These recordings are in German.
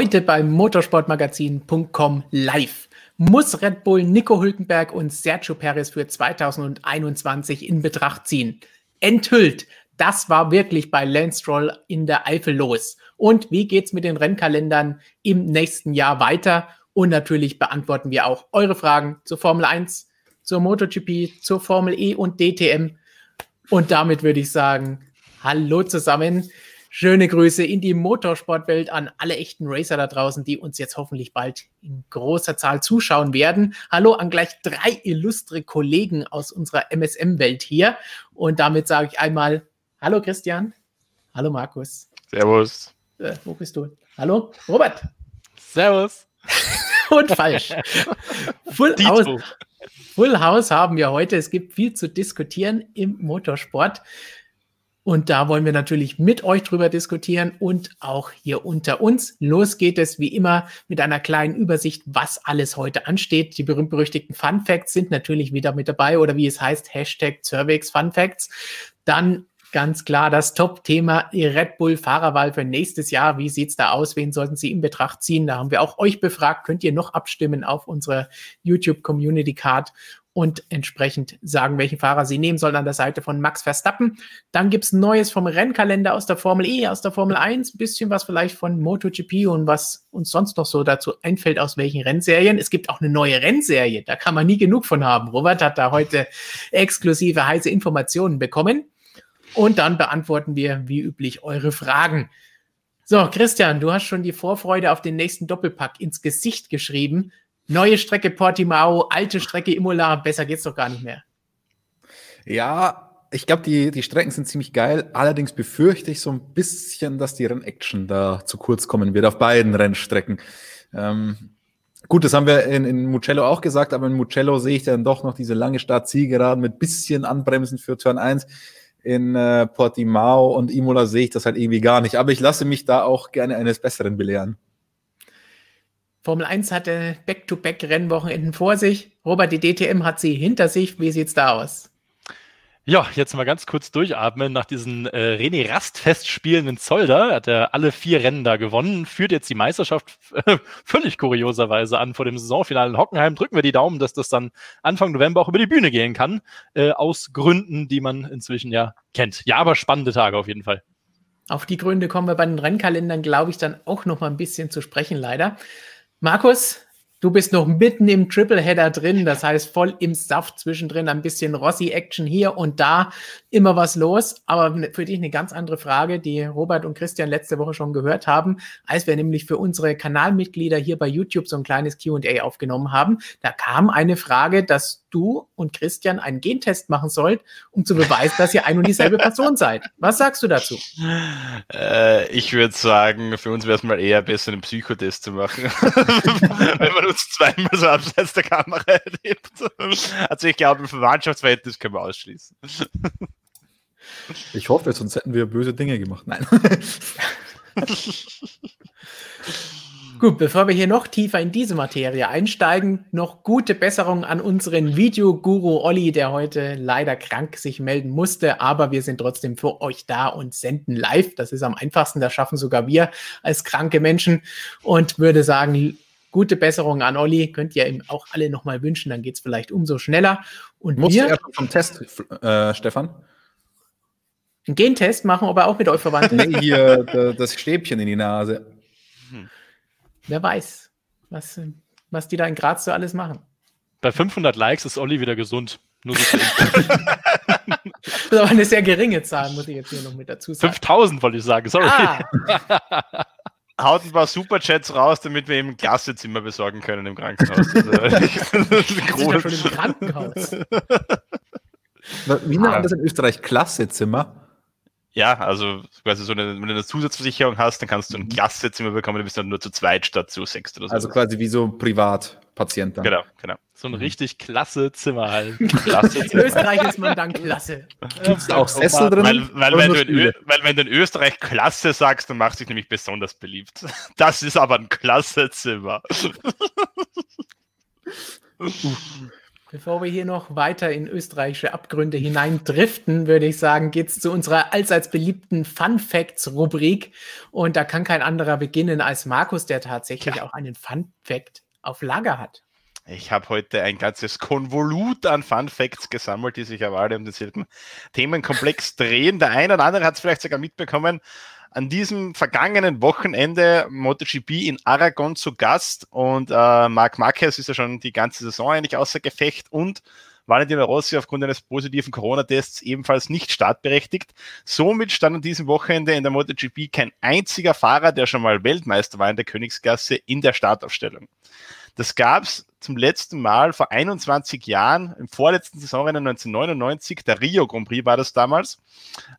Heute beim motorsportmagazin.com live. Muss Red Bull Nico Hülkenberg und Sergio Perez für 2021 in Betracht ziehen? Enthüllt. Das war wirklich bei Lance Stroll in der Eifel los. Und wie geht's mit den Rennkalendern im nächsten Jahr weiter? Und natürlich beantworten wir auch eure Fragen zur Formel 1, zur MotoGP, zur Formel E und DTM. Und damit würde ich sagen, hallo zusammen. Schöne Grüße in die Motorsportwelt an alle echten Racer da draußen, die uns jetzt hoffentlich bald in großer Zahl zuschauen werden. Hallo an gleich drei illustre Kollegen aus unserer MSM-Welt hier. Und damit sage ich einmal Hallo Christian. Hallo Markus. Servus. Äh, wo bist du? Hallo Robert. Servus. Und falsch. Full House, Full House haben wir heute. Es gibt viel zu diskutieren im Motorsport. Und da wollen wir natürlich mit euch drüber diskutieren und auch hier unter uns. Los geht es wie immer mit einer kleinen Übersicht, was alles heute ansteht. Die berühmt-berüchtigten Fun Facts sind natürlich wieder mit dabei oder wie es heißt, Hashtag Cervix Fun Facts. Dann ganz klar das Top-Thema Red Bull Fahrerwahl für nächstes Jahr. Wie sieht's da aus? Wen sollten Sie in Betracht ziehen? Da haben wir auch euch befragt. Könnt ihr noch abstimmen auf unserer YouTube Community Card und entsprechend sagen, welchen Fahrer sie nehmen sollen an der Seite von Max Verstappen. Dann gibt's Neues vom Rennkalender aus der Formel E, aus der Formel 1, ein bisschen was vielleicht von MotoGP und was uns sonst noch so dazu einfällt, aus welchen Rennserien. Es gibt auch eine neue Rennserie, da kann man nie genug von haben. Robert hat da heute exklusive heiße Informationen bekommen. Und dann beantworten wir wie üblich eure Fragen. So, Christian, du hast schon die Vorfreude auf den nächsten Doppelpack ins Gesicht geschrieben. Neue Strecke Portimao, alte Strecke Imola, besser geht's doch gar nicht mehr. Ja, ich glaube, die, die Strecken sind ziemlich geil. Allerdings befürchte ich so ein bisschen, dass die Rennaction da zu kurz kommen wird auf beiden Rennstrecken. Ähm, gut, das haben wir in, in Mugello auch gesagt, aber in Mugello sehe ich dann doch noch diese lange Start-Zielgeraden mit bisschen Anbremsen für Turn 1. In äh, Portimao und Imola sehe ich das halt irgendwie gar nicht. Aber ich lasse mich da auch gerne eines Besseren belehren. Formel 1 hatte Back-to-Back-Rennwochenenden vor sich. Robert, die DTM hat sie hinter sich. Wie sieht's da aus? Ja, jetzt mal ganz kurz durchatmen. Nach diesen äh, René Rast-Festspielen in Zolder hat er alle vier Rennen da gewonnen, führt jetzt die Meisterschaft äh, völlig kurioserweise an vor dem Saisonfinale in Hockenheim. Drücken wir die Daumen, dass das dann Anfang November auch über die Bühne gehen kann, äh, aus Gründen, die man inzwischen ja kennt. Ja, aber spannende Tage auf jeden Fall. Auf die Gründe kommen wir bei den Rennkalendern, glaube ich, dann auch noch mal ein bisschen zu sprechen, leider. Markus, du bist noch mitten im Tripleheader drin, das heißt voll im Saft zwischendrin, ein bisschen Rossi-Action hier und da, immer was los. Aber für dich eine ganz andere Frage, die Robert und Christian letzte Woche schon gehört haben, als wir nämlich für unsere Kanalmitglieder hier bei YouTube so ein kleines QA aufgenommen haben. Da kam eine Frage, dass du und Christian einen Gentest machen sollt, um zu beweisen, dass ihr ein und dieselbe Person seid. Was sagst du dazu? Äh, ich würde sagen, für uns wäre es mal eher besser, einen Psychotest zu machen, wenn man uns zweimal so abseits der Kamera erlebt. Also ich glaube, im Verwandtschaftsverhältnis können wir ausschließen. Ich hoffe, sonst hätten wir böse Dinge gemacht. Nein. Gut, bevor wir hier noch tiefer in diese Materie einsteigen, noch gute Besserung an unseren Videoguru Olli, der heute leider krank sich melden musste, aber wir sind trotzdem für euch da und senden live. Das ist am einfachsten, das schaffen sogar wir als kranke Menschen und würde sagen, gute Besserung an Olli, könnt ihr ihm auch alle nochmal wünschen, dann geht es vielleicht umso schneller. Und Musst wir, du erst vom Test, äh, Stefan? Einen Gentest machen, ob er auch mit euch verwandt ist? Nee, hier das Stäbchen in die Nase. Wer weiß, was, was die da in Graz so alles machen. Bei 500 Likes ist Olli wieder gesund. Nur so das ist aber eine sehr geringe Zahl, muss ich jetzt hier noch mit dazu sagen. 5000 wollte ich sagen, sorry. Ah. Haut ein paar Superchats raus, damit wir ihm ein Klassezimmer besorgen können im Krankenhaus. Das ist schon im Krankenhaus. Wie nennt man das in Österreich? Klassezimmer? Ja, also quasi so eine, wenn du eine Zusatzversicherung hast, dann kannst du ein mhm. Klassezimmer bekommen, du bist dann nur zu zweit statt zu sechst oder so. Also quasi wie so ein Privatpatient dann. Genau, genau. So ein richtig klasse Zimmer halt. Klasse In Österreich ist man dann klasse. Gibt es da auch Sessel drin? Weil, weil, wenn du in weil wenn du in Österreich klasse sagst, dann macht sich nämlich besonders beliebt. Das ist aber ein klasse Zimmer. Bevor wir hier noch weiter in österreichische Abgründe hineindriften, würde ich sagen, geht es zu unserer allseits beliebten Fun Facts Rubrik. Und da kann kein anderer beginnen als Markus, der tatsächlich ja. auch einen Fun Fact auf Lager hat. Ich habe heute ein ganzes Konvolut an Fun Facts gesammelt, die sich aber alle um denselben Themenkomplex drehen. Der eine oder andere hat es vielleicht sogar mitbekommen an diesem vergangenen Wochenende MotoGP in Aragon zu Gast und äh, Marc Marquez ist ja schon die ganze Saison eigentlich außer Gefecht und Valentino Rossi aufgrund eines positiven Corona-Tests ebenfalls nicht startberechtigt. Somit stand an diesem Wochenende in der MotoGP kein einziger Fahrer, der schon mal Weltmeister war in der Königsklasse, in der Startaufstellung. Das gab es zum letzten Mal vor 21 Jahren, im vorletzten Saisonrennen 1999, der Rio Grand Prix war das damals.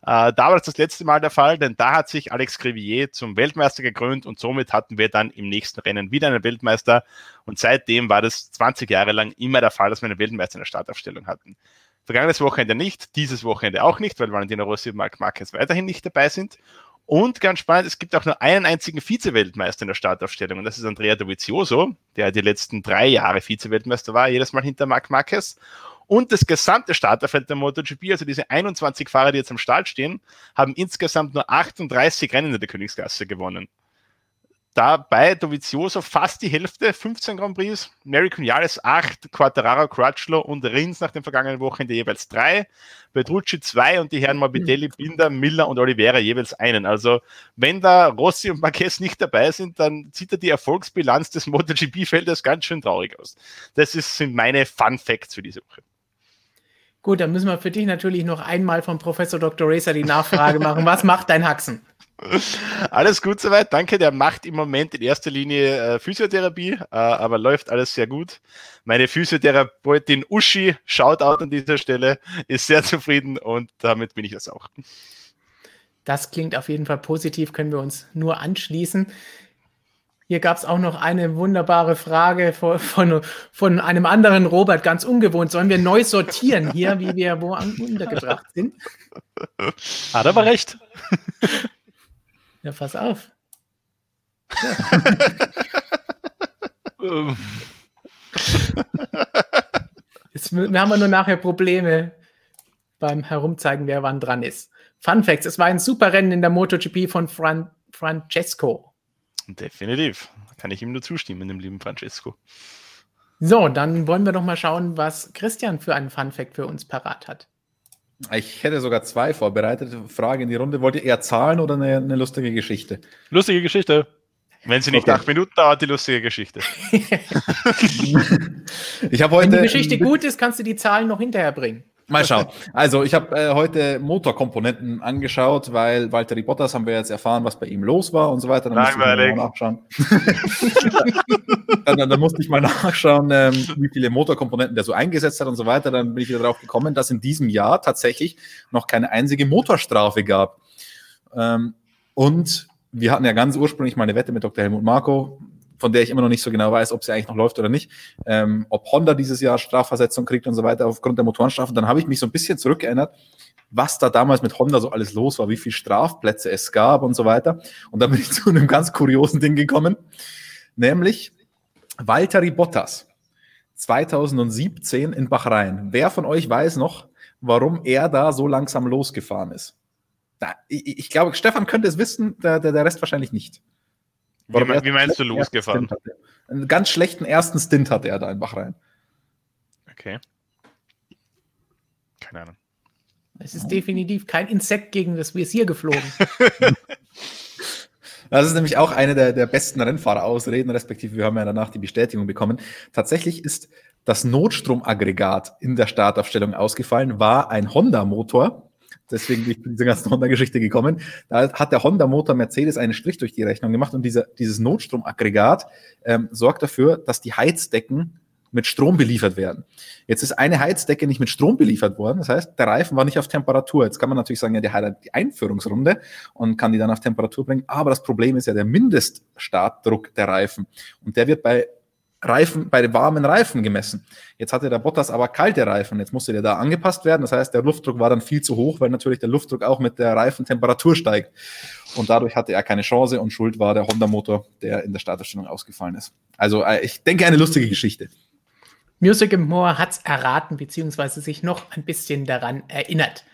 Äh, da war das das letzte Mal der Fall, denn da hat sich Alex Crivier zum Weltmeister gekrönt und somit hatten wir dann im nächsten Rennen wieder einen Weltmeister und seitdem war das 20 Jahre lang immer der Fall, dass wir einen Weltmeister in der Startaufstellung hatten. Vergangenes Wochenende nicht, dieses Wochenende auch nicht, weil Valentino Rossi und Marc Marquez weiterhin nicht dabei sind. Und ganz spannend, es gibt auch nur einen einzigen Vize-Weltmeister in der Startaufstellung und das ist Andrea Dovizioso, der die letzten drei Jahre Vize-Weltmeister war, jedes Mal hinter Marc Marquez. Und das gesamte Starterfeld der MotoGP, also diese 21 Fahrer, die jetzt am Start stehen, haben insgesamt nur 38 Rennen in der Königsklasse gewonnen dabei Dovizioso fast die Hälfte, 15 Grand Prix, Mary Cunales 8, Quattararo, Crutchlow und Rins nach dem vergangenen Wochenende jeweils 3, Petrucci 2 und die Herren Morbidelli, Binder, Miller und Oliveira jeweils einen. Also wenn da Rossi und Marquez nicht dabei sind, dann sieht da die Erfolgsbilanz des MotoGP-Feldes ganz schön traurig aus. Das ist, sind meine Fun Facts für diese Woche. Gut, dann müssen wir für dich natürlich noch einmal vom Professor Dr. Racer die Nachfrage machen. Was macht dein Haxen? Alles gut soweit, danke. Der macht im Moment in erster Linie äh, Physiotherapie, äh, aber läuft alles sehr gut. Meine Physiotherapeutin Uschi, Shoutout an dieser Stelle, ist sehr zufrieden und damit bin ich das auch. Das klingt auf jeden Fall positiv, können wir uns nur anschließen. Hier gab es auch noch eine wunderbare Frage von, von, von, einem anderen Robert, ganz ungewohnt. Sollen wir neu sortieren hier, wie wir wo untergebracht sind? Hat aber recht. Ja, pass auf. Ja. Jetzt wir haben wir nur nachher Probleme beim Herumzeigen, wer wann dran ist. Fun Facts: Es war ein super Rennen in der MotoGP von Fran Francesco. Definitiv. Kann ich ihm nur zustimmen, dem lieben Francesco. So, dann wollen wir doch mal schauen, was Christian für einen Fun Fact für uns parat hat. Ich hätte sogar zwei vorbereitet. Frage in die Runde. Wollt ihr eher Zahlen oder eine, eine lustige Geschichte? Lustige Geschichte. Wenn sie nicht okay. acht Minuten dauert, die lustige Geschichte. ich habe heute. Wenn die Geschichte gut ist, kannst du die Zahlen noch hinterher bringen. Mal schauen. Also, ich habe äh, heute Motorkomponenten angeschaut, weil Walter Bottas haben wir jetzt erfahren, was bei ihm los war und so weiter. Dann Langweilig. musste ich mal nachschauen. dann, dann, dann, musste ich mal nachschauen, ähm, wie viele Motorkomponenten der so eingesetzt hat und so weiter. Dann bin ich wieder darauf gekommen, dass in diesem Jahr tatsächlich noch keine einzige Motorstrafe gab. Ähm, und wir hatten ja ganz ursprünglich mal eine Wette mit Dr. Helmut Marko, von der ich immer noch nicht so genau weiß, ob sie eigentlich noch läuft oder nicht, ähm, ob Honda dieses Jahr Strafversetzung kriegt und so weiter aufgrund der Motorenstrafen, dann habe ich mich so ein bisschen zurückgeerinnert, was da damals mit Honda so alles los war, wie viele Strafplätze es gab und so weiter. Und da bin ich zu einem ganz kuriosen Ding gekommen, nämlich Valtteri Bottas 2017 in Bahrain. Wer von euch weiß noch, warum er da so langsam losgefahren ist? Ich, glaube, Stefan könnte es wissen, der Rest wahrscheinlich nicht. Wie, mein, wie meinst du losgefahren? Einen ganz schlechten ersten Stint hatte er da in Bachrhein. Okay. Keine Ahnung. Es ist definitiv kein Insekt, gegen das Visier geflogen. Das ist nämlich auch eine der, der besten Rennfahrerausreden, respektive wir haben ja danach die Bestätigung bekommen. Tatsächlich ist das Notstromaggregat in der Startaufstellung ausgefallen, war ein Honda-Motor, deswegen bin ich zu dieser ganzen Honda-Geschichte gekommen. Da hat der Honda-Motor Mercedes einen Strich durch die Rechnung gemacht und dieser, dieses Notstromaggregat ähm, sorgt dafür, dass die Heizdecken mit Strom beliefert werden. Jetzt ist eine Heizdecke nicht mit Strom beliefert worden. Das heißt, der Reifen war nicht auf Temperatur. Jetzt kann man natürlich sagen, ja, der hat die Einführungsrunde und kann die dann auf Temperatur bringen. Aber das Problem ist ja der Mindeststartdruck der Reifen. Und der wird bei Reifen, bei den warmen Reifen gemessen. Jetzt hatte der Bottas aber kalte Reifen. Jetzt musste der da angepasst werden. Das heißt, der Luftdruck war dann viel zu hoch, weil natürlich der Luftdruck auch mit der Reifentemperatur steigt. Und dadurch hatte er keine Chance und schuld war der Honda-Motor, der in der Starterstellung ausgefallen ist. Also äh, ich denke, eine lustige Geschichte. Music and More hat es erraten, beziehungsweise sich noch ein bisschen daran erinnert.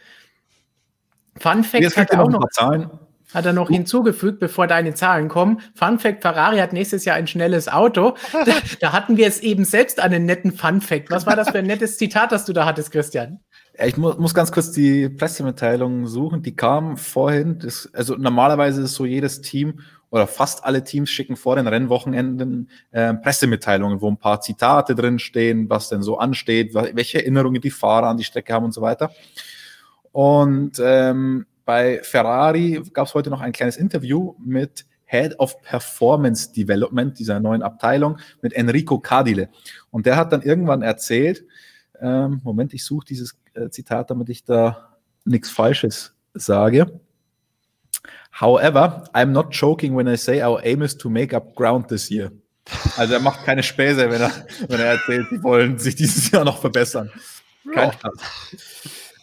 Fun Fact hat auch noch, Zahlen. Hat er noch hinzugefügt, bevor deine Zahlen kommen. Fun Fact, Ferrari hat nächstes Jahr ein schnelles Auto. Da, da hatten wir es eben selbst einen netten Fun Fact. Was war das für ein nettes Zitat, das du da hattest, Christian? Ich muss, muss ganz kurz die Pressemitteilung suchen. Die kam vorhin. Das, also normalerweise ist so jedes Team oder fast alle Teams schicken vor den Rennwochenenden äh, Pressemitteilungen, wo ein paar Zitate drinstehen, was denn so ansteht, welche Erinnerungen die Fahrer an die Strecke haben und so weiter. Und ähm, bei Ferrari gab es heute noch ein kleines Interview mit Head of Performance Development dieser neuen Abteilung mit Enrico Cardile. Und der hat dann irgendwann erzählt, ähm, Moment, ich suche dieses äh, Zitat, damit ich da nichts Falsches sage. However, I'm not joking when I say our aim is to make up ground this year. Also er macht keine Späße, wenn er, wenn er erzählt, sie wollen sich dieses Jahr noch verbessern. Kein Spaß.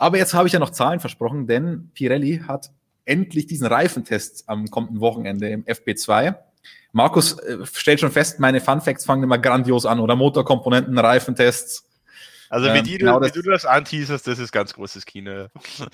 Aber jetzt habe ich ja noch Zahlen versprochen, denn Pirelli hat endlich diesen Reifentest am kommenden Wochenende im FP2. Markus äh, stellt schon fest, meine Fun Facts fangen immer grandios an oder Motorkomponenten, Reifentests. Also wie, ähm, die, genau wie das, du das anteaserst, das ist ganz großes Kino.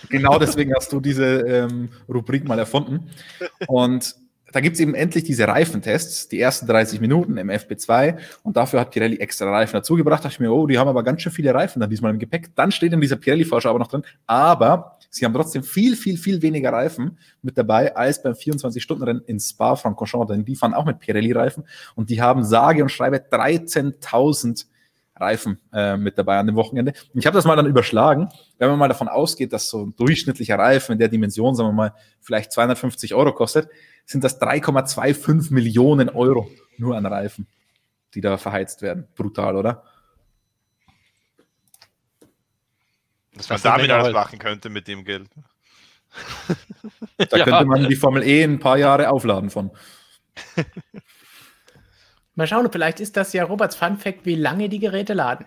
Genau deswegen hast du diese ähm, Rubrik mal erfunden. Und da gibt es eben endlich diese Reifentests, die ersten 30 Minuten im FP2 und dafür hat Pirelli extra Reifen dazugebracht. Da dachte ich mir, oh, die haben aber ganz schön viele Reifen dann diesmal im Gepäck. Dann steht in dieser Pirelli-Vorschau aber noch drin, aber sie haben trotzdem viel, viel, viel weniger Reifen mit dabei als beim 24-Stunden-Rennen in Spa-Francorchamps, denn die fahren auch mit Pirelli-Reifen und die haben sage und schreibe 13.000 Reifen äh, mit dabei an dem Wochenende. Und ich habe das mal dann überschlagen, wenn man mal davon ausgeht, dass so ein durchschnittlicher Reifen in der Dimension, sagen wir mal, vielleicht 250 Euro kostet, sind das 3,25 Millionen Euro nur an Reifen, die da verheizt werden. Brutal, oder? Was man damit alles machen könnte mit dem Geld. Da ja. könnte man die Formel E ein paar Jahre aufladen von. Mal schauen, vielleicht ist das ja Roberts Fun Fact, wie lange die Geräte laden.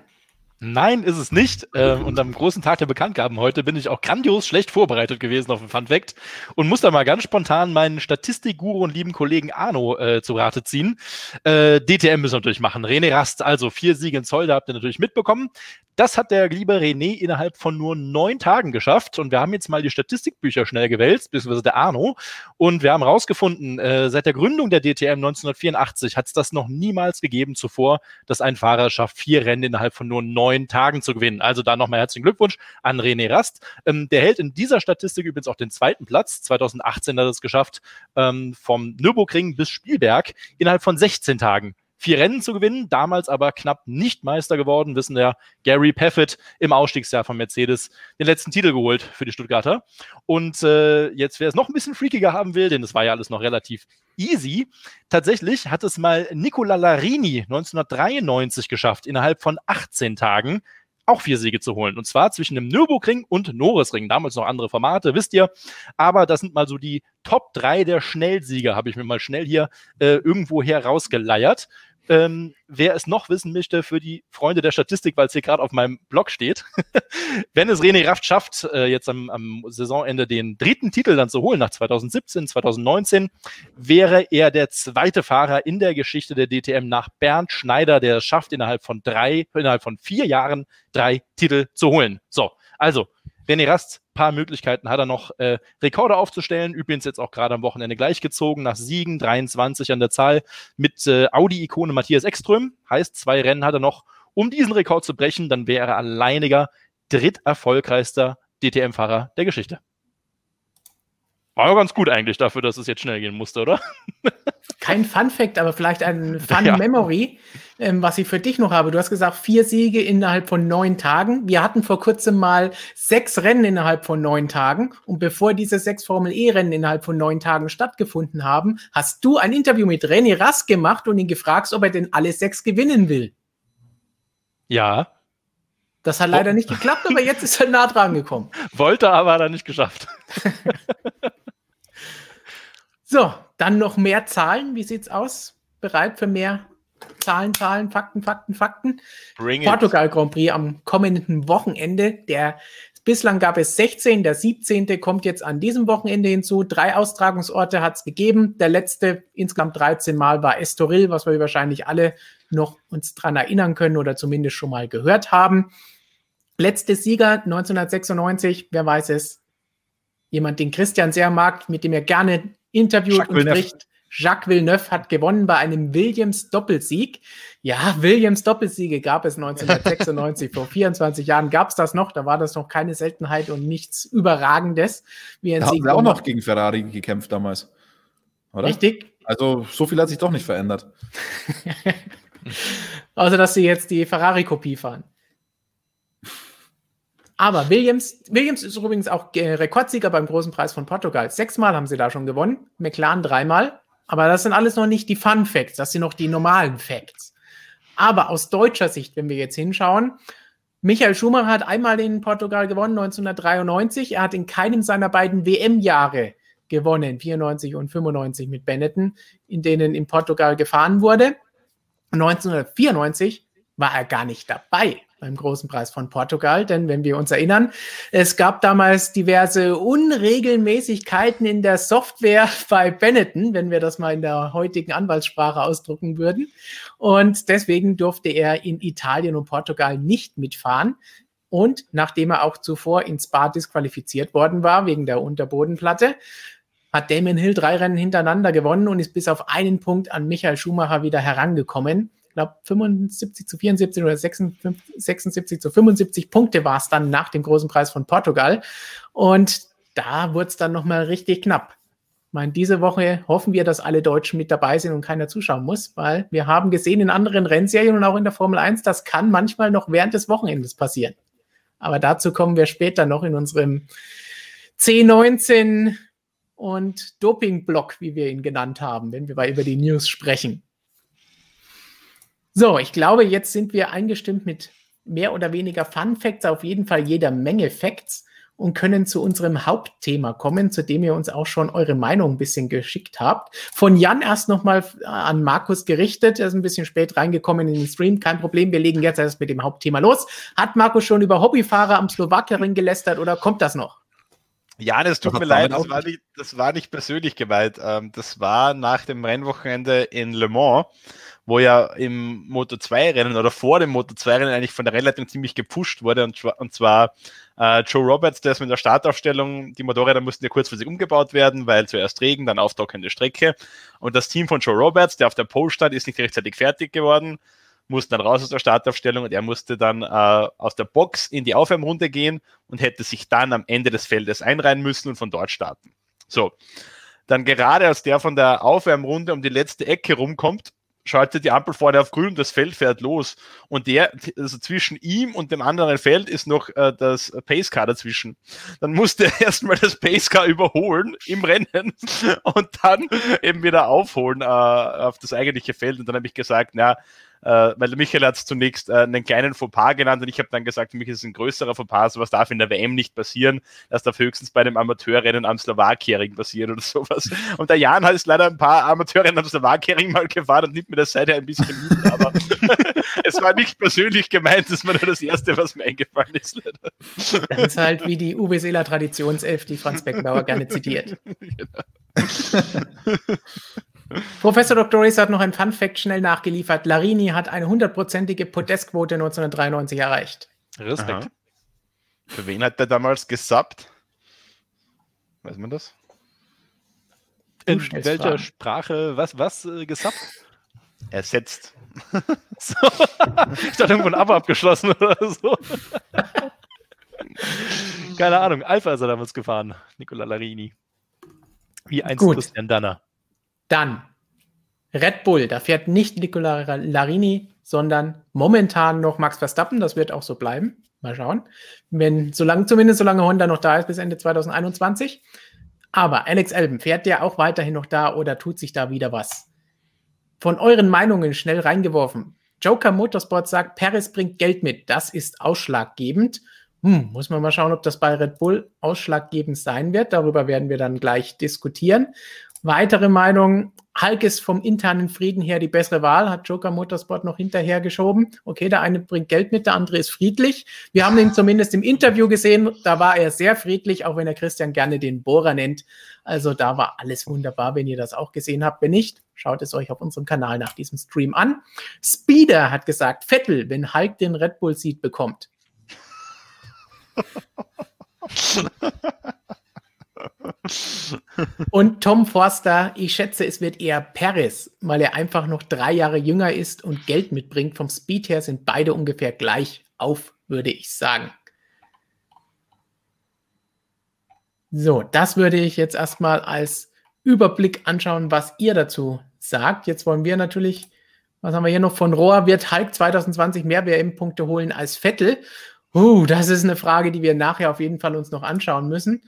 Nein, ist es nicht. Ähm, und am großen Tag der Bekanntgaben heute bin ich auch grandios schlecht vorbereitet gewesen auf den Fun Fact und muss da mal ganz spontan meinen Statistikguru und lieben Kollegen Arno äh, zu Rate ziehen. Äh, DTM müssen wir natürlich machen. René Rast, also vier Siege in Zoll, da habt ihr natürlich mitbekommen. Das hat der liebe René innerhalb von nur neun Tagen geschafft. Und wir haben jetzt mal die Statistikbücher schnell gewälzt, beziehungsweise der Arno. Und wir haben herausgefunden, äh, seit der Gründung der DTM 1984 hat es das noch niemals gegeben zuvor, dass ein Fahrer schafft, vier Rennen innerhalb von nur neun Tagen zu gewinnen. Also da nochmal herzlichen Glückwunsch an René Rast. Ähm, der hält in dieser Statistik übrigens auch den zweiten Platz. 2018 hat er es geschafft, ähm, vom Nürburgring bis Spielberg innerhalb von 16 Tagen vier Rennen zu gewinnen, damals aber knapp nicht Meister geworden, wissen der Gary Paffett im Ausstiegsjahr von Mercedes den letzten Titel geholt für die Stuttgarter. Und äh, jetzt, wer es noch ein bisschen freakiger haben will, denn das war ja alles noch relativ easy, tatsächlich hat es mal Nicola Larini 1993 geschafft, innerhalb von 18 Tagen auch vier Siege zu holen. Und zwar zwischen dem Nürburgring und Norrisring. Damals noch andere Formate, wisst ihr. Aber das sind mal so die Top 3 der Schnellsieger, habe ich mir mal schnell hier äh, irgendwo her rausgeleiert. Ähm, wer es noch wissen möchte, für die Freunde der Statistik, weil es hier gerade auf meinem Blog steht, wenn es René Raft schafft, äh, jetzt am, am, Saisonende den dritten Titel dann zu holen nach 2017, 2019, wäre er der zweite Fahrer in der Geschichte der DTM nach Bernd Schneider, der es schafft, innerhalb von drei, innerhalb von vier Jahren drei Titel zu holen. So, also René Rast, paar Möglichkeiten hat er noch, äh, Rekorde aufzustellen. Übrigens jetzt auch gerade am Wochenende gleichgezogen nach Siegen, 23 an der Zahl mit äh, Audi-Ikone Matthias Ekström. Heißt, zwei Rennen hat er noch, um diesen Rekord zu brechen. Dann wäre er alleiniger dritterfolgreichster DTM-Fahrer der Geschichte. War ja ganz gut eigentlich dafür, dass es jetzt schnell gehen musste, oder? Kein Fun Fact, aber vielleicht ein Fun ja. Memory, ähm, was ich für dich noch habe. Du hast gesagt, vier Siege innerhalb von neun Tagen. Wir hatten vor kurzem mal sechs Rennen innerhalb von neun Tagen. Und bevor diese sechs Formel-E-Rennen innerhalb von neun Tagen stattgefunden haben, hast du ein Interview mit René Rask gemacht und ihn gefragt, ob er denn alle sechs gewinnen will. Ja. Das hat leider nicht geklappt, aber jetzt ist er nah dran gekommen. Wollte, aber hat er nicht geschafft. So, dann noch mehr Zahlen. Wie sieht's aus? Bereit für mehr Zahlen, Zahlen, Fakten, Fakten, Fakten? Bring Portugal it. Grand Prix am kommenden Wochenende. Der Bislang gab es 16, der 17. kommt jetzt an diesem Wochenende hinzu. Drei Austragungsorte hat es gegeben. Der letzte, insgesamt 13 Mal, war Estoril, was wir wahrscheinlich alle noch uns dran erinnern können oder zumindest schon mal gehört haben. Letzte Sieger 1996, wer weiß es? Jemand, den Christian sehr mag, mit dem er gerne interviewt Jacques und Villeneuve. spricht. Jacques Villeneuve hat gewonnen bei einem Williams-Doppelsieg. Ja, Williams-Doppelsiege gab es 1996. Vor 24 Jahren gab es das noch. Da war das noch keine Seltenheit und nichts Überragendes. Wie ein da haben wir auch noch gegen Ferrari gekämpft damals. Oder? Richtig. Also so viel hat sich doch nicht verändert. Außer, dass sie jetzt die Ferrari-Kopie fahren. Aber Williams, Williams ist übrigens auch äh, Rekordsieger beim Großen Preis von Portugal. Sechsmal haben sie da schon gewonnen, McLaren dreimal. Aber das sind alles noch nicht die Fun Facts, das sind noch die normalen Facts. Aber aus deutscher Sicht, wenn wir jetzt hinschauen, Michael Schumacher hat einmal in Portugal gewonnen, 1993. Er hat in keinem seiner beiden WM-Jahre gewonnen, 94 und 95 mit Benetton, in denen in Portugal gefahren wurde. 1994 war er gar nicht dabei beim großen Preis von Portugal, denn wenn wir uns erinnern, es gab damals diverse Unregelmäßigkeiten in der Software bei Benetton, wenn wir das mal in der heutigen Anwaltssprache ausdrucken würden. Und deswegen durfte er in Italien und Portugal nicht mitfahren. Und nachdem er auch zuvor in Spa disqualifiziert worden war wegen der Unterbodenplatte, hat Damon Hill drei Rennen hintereinander gewonnen und ist bis auf einen Punkt an Michael Schumacher wieder herangekommen glaube 75 zu 74 oder 56, 76 zu 75 Punkte war es dann nach dem großen Preis von Portugal. Und da wurde es dann nochmal richtig knapp. Ich meine, diese Woche hoffen wir, dass alle Deutschen mit dabei sind und keiner zuschauen muss, weil wir haben gesehen in anderen Rennserien und auch in der Formel 1, das kann manchmal noch während des Wochenendes passieren. Aber dazu kommen wir später noch in unserem C19 und Doping-Block, wie wir ihn genannt haben, wenn wir über die News sprechen. So, ich glaube, jetzt sind wir eingestimmt mit mehr oder weniger Fun Facts, auf jeden Fall jeder Menge Facts und können zu unserem Hauptthema kommen, zu dem ihr uns auch schon eure Meinung ein bisschen geschickt habt. Von Jan erst nochmal an Markus gerichtet, er ist ein bisschen spät reingekommen in den Stream, kein Problem, wir legen jetzt erst mit dem Hauptthema los. Hat Markus schon über Hobbyfahrer am Slowakering gelästert oder kommt das noch? Ja, es tut mir leid, das war, nicht, das war nicht persönlich gemeint. Ähm, das war nach dem Rennwochenende in Le Mans wo ja im Moto 2 Rennen oder vor dem Moto 2 Rennen eigentlich von der Rennleitung ziemlich gepusht wurde. Und, und zwar äh, Joe Roberts, der ist mit der Startaufstellung, die Motorräder mussten ja kurzfristig umgebaut werden, weil zuerst Regen, dann auftrocknende Strecke. Und das Team von Joe Roberts, der auf der Pole stand, ist nicht rechtzeitig fertig geworden, mussten dann raus aus der Startaufstellung und er musste dann äh, aus der Box in die Aufwärmrunde gehen und hätte sich dann am Ende des Feldes einreihen müssen und von dort starten. So, dann gerade als der von der Aufwärmrunde um die letzte Ecke rumkommt, schaltet die Ampel vorne auf grün und das Feld fährt los. Und der, also zwischen ihm und dem anderen Feld ist noch äh, das Pacecar dazwischen. Dann musste er erstmal das Pacecar überholen im Rennen und dann eben wieder aufholen äh, auf das eigentliche Feld. Und dann habe ich gesagt, na, äh, weil Michael hat es zunächst äh, einen kleinen Fauxpas genannt und ich habe dann gesagt, für mich ist es ein größerer Fauxpas, sowas darf in der WM nicht passieren, das darf höchstens bei einem Amateurrennen am Slowakiering passieren oder sowas. Und der Jan hat es leider ein paar Amateurrennen am Slowakiering mal gefahren und nimmt mir das seither ein bisschen übel, aber es war nicht persönlich gemeint, das war nur das Erste, was mir eingefallen ist. Leider. Das ist halt wie die Uwe Seeler Traditionself, die Franz Beckenbauer gerne zitiert. Genau. Professor Dr. Race hat noch ein Fun Fact schnell nachgeliefert. Larini hat eine hundertprozentige Podestquote 1993 erreicht. Respekt. Aha. Für wen hat er damals gesappt? Weiß man das? In welcher Fragen. Sprache was, was äh, gesappt? Ersetzt. so. Ich dachte irgendwo ein Abo abgeschlossen oder so. Keine Ahnung. Alpha ist er damals gefahren. Nicola Larini. Wie einst Christian Danner. Dann Red Bull, da fährt nicht Nicola Larini, sondern momentan noch Max Verstappen. Das wird auch so bleiben. Mal schauen. Wenn, solange, zumindest solange Honda noch da ist, bis Ende 2021. Aber Alex Alben, fährt der auch weiterhin noch da oder tut sich da wieder was? Von euren Meinungen schnell reingeworfen. Joker Motorsport sagt, Paris bringt Geld mit. Das ist ausschlaggebend. Hm, muss man mal schauen, ob das bei Red Bull ausschlaggebend sein wird. Darüber werden wir dann gleich diskutieren. Weitere Meinung, Hulk ist vom internen Frieden her die bessere Wahl, hat Joker Motorsport noch hinterher geschoben. Okay, der eine bringt Geld mit, der andere ist friedlich. Wir haben ihn zumindest im Interview gesehen, da war er sehr friedlich, auch wenn er Christian gerne den Bohrer nennt. Also da war alles wunderbar, wenn ihr das auch gesehen habt. Wenn nicht, schaut es euch auf unserem Kanal nach diesem Stream an. Speeder hat gesagt, Vettel, wenn Hulk den Red Bull Seat bekommt. Und Tom Forster, ich schätze, es wird eher Paris, weil er einfach noch drei Jahre jünger ist und Geld mitbringt. Vom Speed her sind beide ungefähr gleich auf, würde ich sagen. So, das würde ich jetzt erstmal als Überblick anschauen, was ihr dazu sagt. Jetzt wollen wir natürlich, was haben wir hier noch von Rohr? Wird Hulk 2020 mehr WM-Punkte holen als Vettel? Uh, das ist eine Frage, die wir nachher auf jeden Fall uns noch anschauen müssen.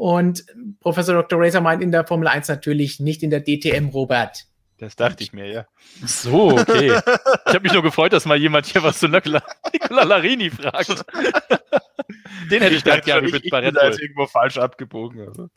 Und Professor Dr. Racer meint in der Formel 1 natürlich nicht in der DTM, Robert. Das dachte ich mir, ja. So, okay. Ich habe mich nur gefreut, dass mal jemand hier was zu Nicola, Nicola Larini fragt. Den hätte ich dann gerne mit bei Red Bull. ist irgendwo falsch abgebogen. Also.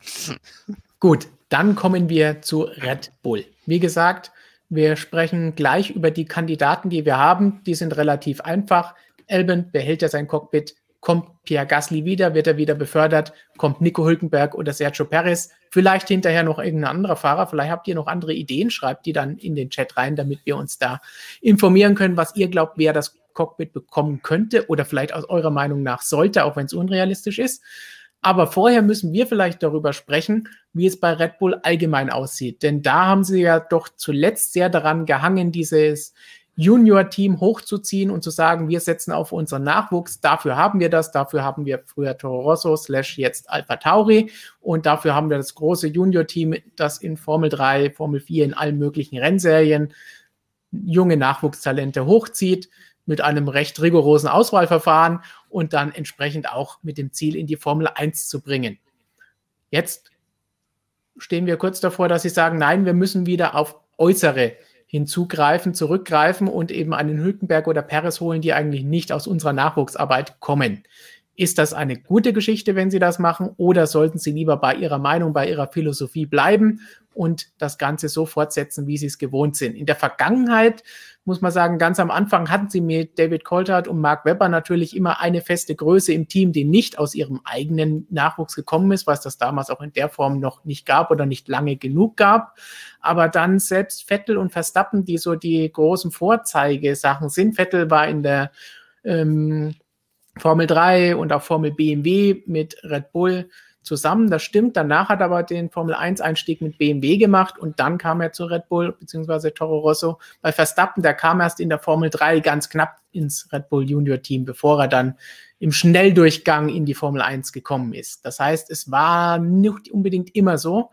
Gut, dann kommen wir zu Red Bull. Wie gesagt, wir sprechen gleich über die Kandidaten, die wir haben. Die sind relativ einfach. Elben behält ja sein Cockpit Kommt Pierre Gasly wieder, wird er wieder befördert? Kommt Nico Hülkenberg oder Sergio Perez? Vielleicht hinterher noch irgendein anderer Fahrer. Vielleicht habt ihr noch andere Ideen. Schreibt die dann in den Chat rein, damit wir uns da informieren können, was ihr glaubt, wer das Cockpit bekommen könnte oder vielleicht aus eurer Meinung nach sollte, auch wenn es unrealistisch ist. Aber vorher müssen wir vielleicht darüber sprechen, wie es bei Red Bull allgemein aussieht. Denn da haben sie ja doch zuletzt sehr daran gehangen, dieses Junior-Team hochzuziehen und zu sagen, wir setzen auf unseren Nachwuchs. Dafür haben wir das. Dafür haben wir früher Toro Rosso slash jetzt Alpha Tauri. Und dafür haben wir das große Junior-Team, das in Formel 3, Formel 4, in allen möglichen Rennserien junge Nachwuchstalente hochzieht mit einem recht rigorosen Auswahlverfahren und dann entsprechend auch mit dem Ziel in die Formel 1 zu bringen. Jetzt stehen wir kurz davor, dass sie sagen, nein, wir müssen wieder auf äußere hinzugreifen, zurückgreifen und eben einen Hülkenberg oder Peres holen, die eigentlich nicht aus unserer Nachwuchsarbeit kommen. Ist das eine gute Geschichte, wenn Sie das machen, oder sollten Sie lieber bei Ihrer Meinung, bei Ihrer Philosophie bleiben und das Ganze so fortsetzen, wie Sie es gewohnt sind? In der Vergangenheit muss man sagen, ganz am Anfang hatten Sie mit David Coulthard und Mark Webber natürlich immer eine feste Größe im Team, die nicht aus ihrem eigenen Nachwuchs gekommen ist, was das damals auch in der Form noch nicht gab oder nicht lange genug gab. Aber dann selbst Vettel und Verstappen, die so die großen Vorzeigesachen sind. Vettel war in der ähm, Formel 3 und auch Formel BMW mit Red Bull zusammen. Das stimmt. Danach hat er aber den Formel 1 Einstieg mit BMW gemacht und dann kam er zu Red Bull bzw. Toro Rosso. Bei Verstappen, der kam erst in der Formel 3 ganz knapp ins Red Bull Junior Team, bevor er dann im Schnelldurchgang in die Formel 1 gekommen ist. Das heißt, es war nicht unbedingt immer so,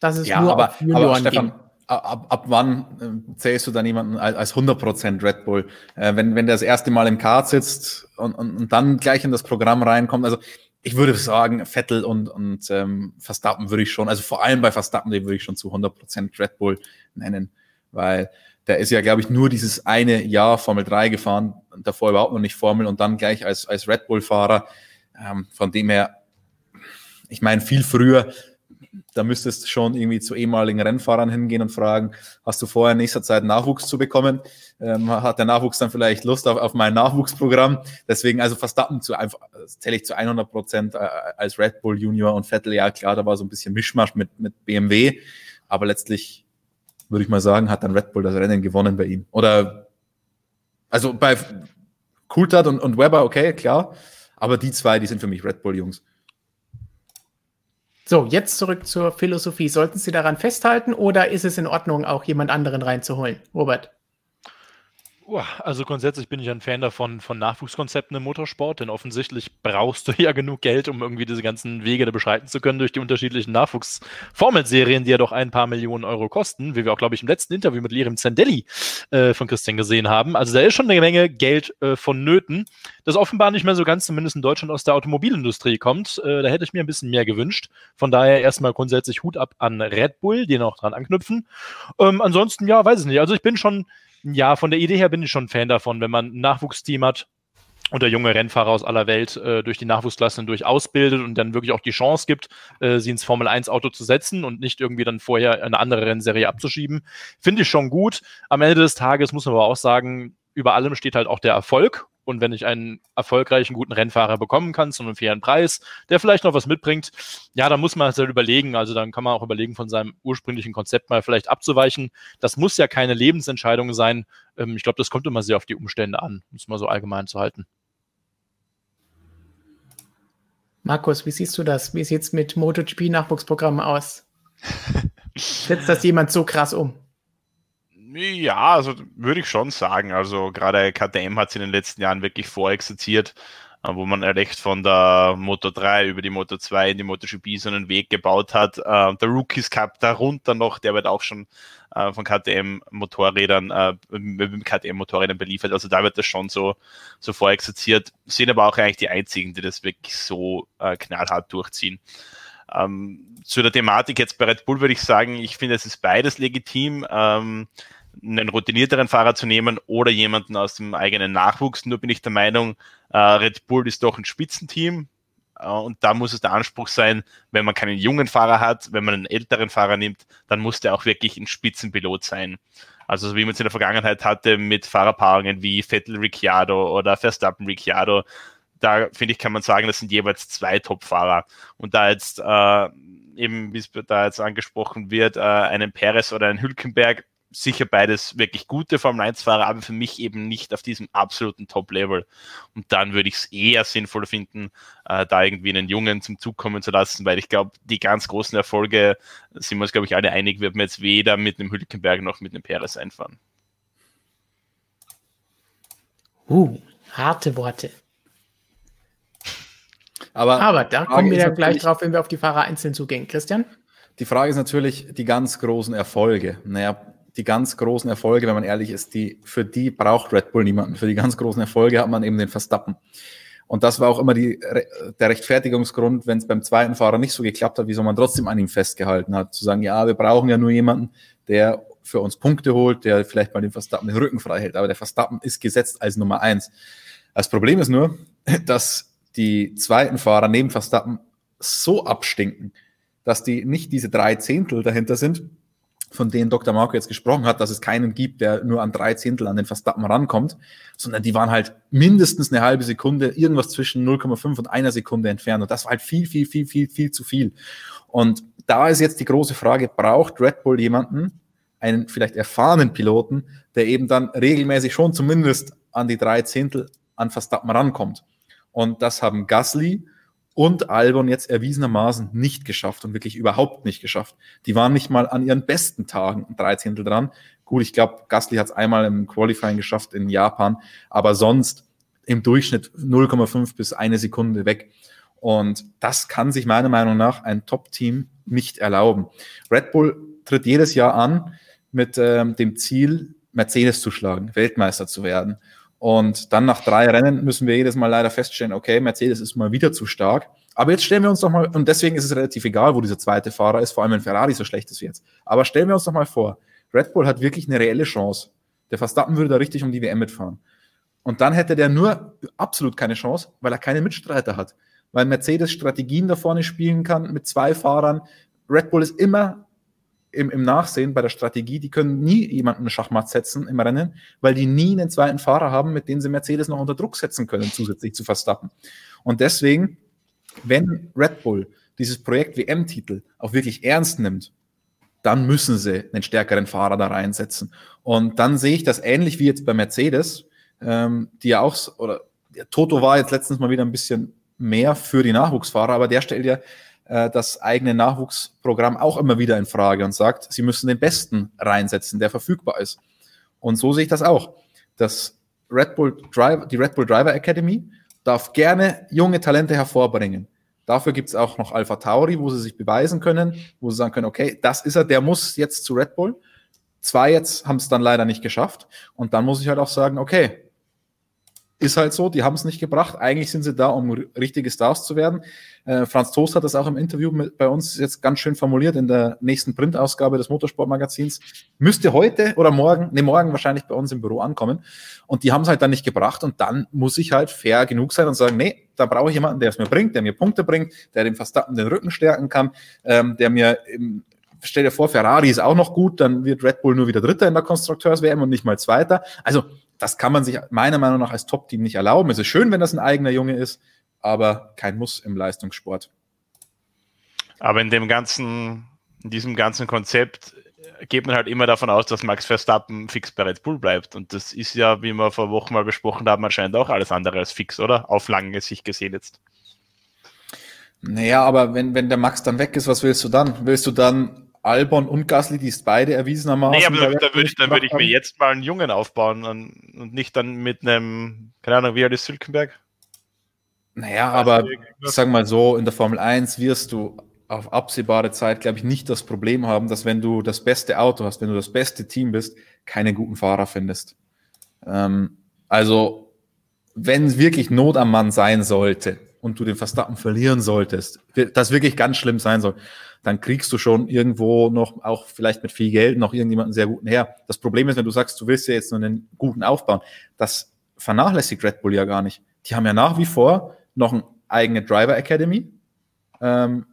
dass es ja, nur aber, auf Junioren aber Stefan, ging. Ab, ab wann äh, zählst du dann jemanden als, als 100% Red Bull? Äh, wenn, wenn der das erste Mal im Kart sitzt und, und, und dann gleich in das Programm reinkommt, also ich würde sagen, Vettel und, und ähm, Verstappen würde ich schon, also vor allem bei Verstappen, den würde ich schon zu 100% Red Bull nennen, weil der ist ja, glaube ich, nur dieses eine Jahr Formel 3 gefahren, davor überhaupt noch nicht Formel und dann gleich als, als Red Bull-Fahrer. Ähm, von dem her, ich meine, viel früher da müsstest du schon irgendwie zu ehemaligen Rennfahrern hingehen und fragen, hast du vorher in nächster Zeit Nachwuchs zu bekommen? Ähm, hat der Nachwuchs dann vielleicht Lust auf, auf mein Nachwuchsprogramm? Deswegen, also Verstappen zu einfach, zähle ich zu 100 Prozent äh, als Red Bull Junior und Vettel, ja klar, da war so ein bisschen Mischmasch mit, mit BMW, aber letztlich würde ich mal sagen, hat dann Red Bull das Rennen gewonnen bei ihm. Oder, also bei Coulthard und, und Weber, okay, klar, aber die zwei, die sind für mich Red Bull Jungs. So, jetzt zurück zur Philosophie. Sollten Sie daran festhalten oder ist es in Ordnung, auch jemand anderen reinzuholen? Robert. Also grundsätzlich bin ich ein Fan davon, von Nachwuchskonzepten im Motorsport, denn offensichtlich brauchst du ja genug Geld, um irgendwie diese ganzen Wege da beschreiten zu können durch die unterschiedlichen Nachwuchsformelserien, die ja doch ein paar Millionen Euro kosten, wie wir auch, glaube ich, im letzten Interview mit Lirim Zendelli äh, von Christian gesehen haben. Also da ist schon eine Menge Geld äh, vonnöten, das offenbar nicht mehr so ganz, zumindest in Deutschland, aus der Automobilindustrie kommt. Äh, da hätte ich mir ein bisschen mehr gewünscht. Von daher erstmal grundsätzlich Hut ab an Red Bull, die noch dran anknüpfen. Ähm, ansonsten, ja, weiß ich nicht. Also ich bin schon ja, von der Idee her bin ich schon Fan davon, wenn man ein Nachwuchsteam hat oder junge Rennfahrer aus aller Welt äh, durch die Nachwuchsklassen durch ausbildet und dann wirklich auch die Chance gibt, äh, sie ins Formel 1 Auto zu setzen und nicht irgendwie dann vorher eine andere Rennserie abzuschieben. Finde ich schon gut. Am Ende des Tages muss man aber auch sagen, über allem steht halt auch der Erfolg. Und wenn ich einen erfolgreichen, guten Rennfahrer bekommen kann zu einem fairen Preis, der vielleicht noch was mitbringt, ja, dann muss man es halt überlegen. Also dann kann man auch überlegen, von seinem ursprünglichen Konzept mal vielleicht abzuweichen. Das muss ja keine Lebensentscheidung sein. Ähm, ich glaube, das kommt immer sehr auf die Umstände an, um es mal so allgemein zu halten. Markus, wie siehst du das? Wie sieht es mit MotoGP-Nachwuchsprogrammen aus? Setzt das jemand so krass um? Ja, also würde ich schon sagen. Also gerade KTM hat es in den letzten Jahren wirklich vorexerziert, äh, wo man echt von der Moto 3 über die Moto 2 in die MotoGP so einen Weg gebaut hat. Äh, der Rookies Cup darunter noch, der wird auch schon äh, von KTM-Motorrädern, KTM-Motorrädern beliefert. Also da wird das schon so, so vorexerziert. Sind aber auch eigentlich die einzigen, die das wirklich so knallhart durchziehen. Ähm, zu der Thematik jetzt bei Red Bull würde ich sagen, ich finde, es ist beides legitim. Ähm, einen routinierteren Fahrer zu nehmen oder jemanden aus dem eigenen Nachwuchs. Nur bin ich der Meinung, äh, Red Bull ist doch ein Spitzenteam. Äh, und da muss es der Anspruch sein, wenn man keinen jungen Fahrer hat, wenn man einen älteren Fahrer nimmt, dann muss der auch wirklich ein Spitzenpilot sein. Also so wie man es in der Vergangenheit hatte mit Fahrerpaarungen wie Vettel Ricciardo oder Verstappen Ricciardo, da finde ich, kann man sagen, das sind jeweils zwei Top-Fahrer. Und da jetzt äh, eben, wie es da jetzt angesprochen wird, äh, einen Perez oder einen Hülkenberg sicher beides wirklich gute Formel 1-Fahrer, aber für mich eben nicht auf diesem absoluten Top-Level. Und dann würde ich es eher sinnvoller finden, äh, da irgendwie einen Jungen zum Zug kommen zu lassen, weil ich glaube, die ganz großen Erfolge, sind wir uns, glaube ich, alle einig, wird man jetzt weder mit einem Hülkenberg noch mit einem Perez einfahren. Uh, harte Worte. Aber, aber da kommen wir ja gleich drauf, wenn wir auf die Fahrer einzeln zugehen. Christian? Die Frage ist natürlich die ganz großen Erfolge. Naja, die ganz großen Erfolge, wenn man ehrlich ist, die, für die braucht Red Bull niemanden. Für die ganz großen Erfolge hat man eben den Verstappen. Und das war auch immer die, der Rechtfertigungsgrund, wenn es beim zweiten Fahrer nicht so geklappt hat, wieso man trotzdem an ihm festgehalten hat. Zu sagen, ja, wir brauchen ja nur jemanden, der für uns Punkte holt, der vielleicht mal den Verstappen den Rücken frei hält. Aber der Verstappen ist gesetzt als Nummer eins. Das Problem ist nur, dass die zweiten Fahrer neben Verstappen so abstinken, dass die nicht diese drei Zehntel dahinter sind, von denen Dr. Marco jetzt gesprochen hat, dass es keinen gibt, der nur an drei Zehntel an den Verstappen rankommt, sondern die waren halt mindestens eine halbe Sekunde, irgendwas zwischen 0,5 und einer Sekunde entfernt. Und das war halt viel, viel, viel, viel, viel zu viel. Und da ist jetzt die große Frage, braucht Red Bull jemanden, einen vielleicht erfahrenen Piloten, der eben dann regelmäßig schon zumindest an die drei Zehntel an Verstappen rankommt. Und das haben Gasly und Albon jetzt erwiesenermaßen nicht geschafft und wirklich überhaupt nicht geschafft. Die waren nicht mal an ihren besten Tagen ein Dreizehntel dran. Gut, ich glaube, Gasly hat es einmal im Qualifying geschafft in Japan, aber sonst im Durchschnitt 0,5 bis eine Sekunde weg. Und das kann sich meiner Meinung nach ein Top-Team nicht erlauben. Red Bull tritt jedes Jahr an mit ähm, dem Ziel, Mercedes zu schlagen, Weltmeister zu werden. Und dann nach drei Rennen müssen wir jedes Mal leider feststellen, okay, Mercedes ist mal wieder zu stark. Aber jetzt stellen wir uns doch mal, und deswegen ist es relativ egal, wo dieser zweite Fahrer ist, vor allem wenn Ferrari so schlecht ist wie jetzt. Aber stellen wir uns doch mal vor, Red Bull hat wirklich eine reelle Chance. Der Verstappen würde da richtig um die WM mitfahren. Und dann hätte der nur absolut keine Chance, weil er keine Mitstreiter hat. Weil Mercedes Strategien da vorne spielen kann mit zwei Fahrern. Red Bull ist immer im, im Nachsehen bei der Strategie, die können nie jemanden Schachmatt setzen im Rennen, weil die nie einen zweiten Fahrer haben, mit dem sie Mercedes noch unter Druck setzen können, zusätzlich zu Verstappen. Und deswegen, wenn Red Bull dieses Projekt WM-Titel auch wirklich ernst nimmt, dann müssen sie einen stärkeren Fahrer da reinsetzen. Und dann sehe ich das ähnlich wie jetzt bei Mercedes, ähm, die ja auch, oder ja, Toto war jetzt letztens mal wieder ein bisschen mehr für die Nachwuchsfahrer, aber der stellt ja äh, das eigene Nachwuchsprogramm auch immer wieder in Frage und sagt, sie müssen den Besten reinsetzen, der verfügbar ist. Und so sehe ich das auch. Das Red Bull Driver, die Red Bull Driver Academy darf gerne junge Talente hervorbringen. Dafür gibt es auch noch Alpha Tauri, wo sie sich beweisen können, wo sie sagen können, okay, das ist er, der muss jetzt zu Red Bull. Zwei jetzt haben es dann leider nicht geschafft. Und dann muss ich halt auch sagen, okay, Ist halt so, die haben es nicht gebracht. Eigentlich sind sie da, um richtige Stars zu werden. Äh, Franz Toast hat das auch im Interview mit, bei uns jetzt ganz schön formuliert in der nächsten Printausgabe des Motorsportmagazins. Müsste heute oder morgen, ne, morgen wahrscheinlich bei uns im Büro ankommen. Und die haben es halt dann nicht gebracht. Und dann muss ich halt fair genug sein und sagen, nee, da brauche ich jemanden, der es mir bringt, der mir Punkte bringt, der dem Verstappen den Rücken stärken kann, ähm, der mir im, stell dir vor, Ferrari ist auch noch gut, dann wird Red Bull nur wieder Dritter in der Konstrukteurs-WM und nicht mal Zweiter. Also das kann man sich meiner Meinung nach als Top-Team nicht erlauben. Es ist schön, wenn das ein eigener Junge ist, aber kein Muss im Leistungssport. Aber in dem ganzen, in diesem ganzen Konzept geht man halt immer davon aus, dass Max Verstappen fix bei Red Bull bleibt. Und das ist ja, wie wir vor Wochen mal besprochen haben, anscheinend auch alles andere als fix, oder? Auf lange Sicht gesehen jetzt. Naja, aber wenn, wenn der Max dann weg ist, was willst du dann? Willst du dann Albon und Gasly, die es beide erwiesenermaßen. Nee, aber da, da würde ich, dann würde ich mir jetzt mal einen Jungen aufbauen und, und nicht dann mit einem, keine Ahnung, wie alt ist Sülkenberg? Naja, aber ich sag mal so, in der Formel 1 wirst du auf absehbare Zeit, glaube ich, nicht das Problem haben, dass wenn du das beste Auto hast, wenn du das beste Team bist, keine guten Fahrer findest. Ähm, also, wenn wirklich Not am Mann sein sollte und du den Verstappen verlieren solltest, das wirklich ganz schlimm sein soll, dann kriegst du schon irgendwo noch, auch vielleicht mit viel Geld, noch irgendjemanden sehr guten her. Das Problem ist, wenn du sagst, du willst ja jetzt nur einen guten aufbauen, das vernachlässigt Red Bull ja gar nicht. Die haben ja nach wie vor noch eine eigene Driver Academy ähm,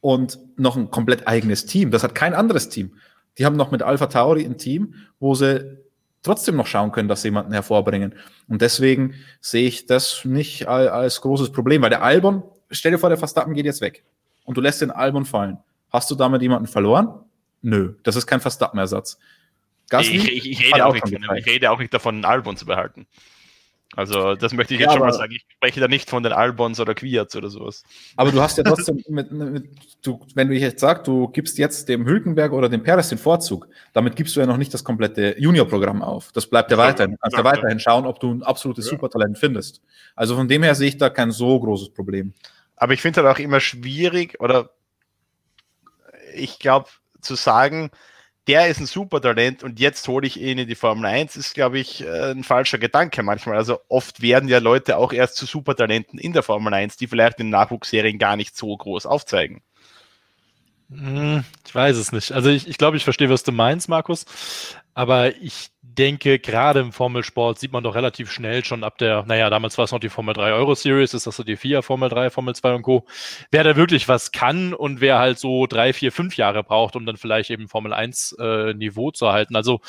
und noch ein komplett eigenes Team. Das hat kein anderes Team. Die haben noch mit Alpha Tauri ein Team, wo sie trotzdem noch schauen können, dass sie jemanden hervorbringen. Und deswegen sehe ich das nicht als großes Problem, weil der Albon, stell dir vor, der Verstappen geht jetzt weg und du lässt den Albon fallen. Hast du damit jemanden verloren? Nö, das ist kein Verstappen-Ersatz. Ich, ich, ich, rede auch, auch nicht, ich rede auch nicht davon, einen Albon zu behalten. Also, das möchte ich jetzt ja, schon mal sagen. Ich spreche da nicht von den Albons oder Quiats oder sowas. Aber du hast ja trotzdem, mit, mit, du, wenn du jetzt sagst, du gibst jetzt dem Hülkenberg oder dem Perez den Vorzug, damit gibst du ja noch nicht das komplette Junior-Programm auf. Das bleibt ja, weiterhin. Du kannst ja, weiterhin schauen, ob du ein absolutes ja. Supertalent findest. Also von dem her sehe ich da kein so großes Problem. Aber ich finde halt auch immer schwierig oder ich glaube zu sagen, der ist ein super Talent und jetzt hole ich ihn in die Formel 1, ist, glaube ich, äh, ein falscher Gedanke manchmal. Also oft werden ja Leute auch erst zu Supertalenten in der Formel 1, die vielleicht in Nachwuchsserien gar nicht so groß aufzeigen. Hm, ich weiß es nicht. Also ich, ich glaube, ich verstehe, was du meinst, Markus. Aber ich denke, gerade im Formelsport sieht man doch relativ schnell schon ab der, naja, damals war es noch die Formel 3 Euro Series, ist das so die FIA Formel 3, Formel 2 und Co., wer da wirklich was kann und wer halt so drei, vier, fünf Jahre braucht, um dann vielleicht eben Formel 1 äh, Niveau zu erhalten. Also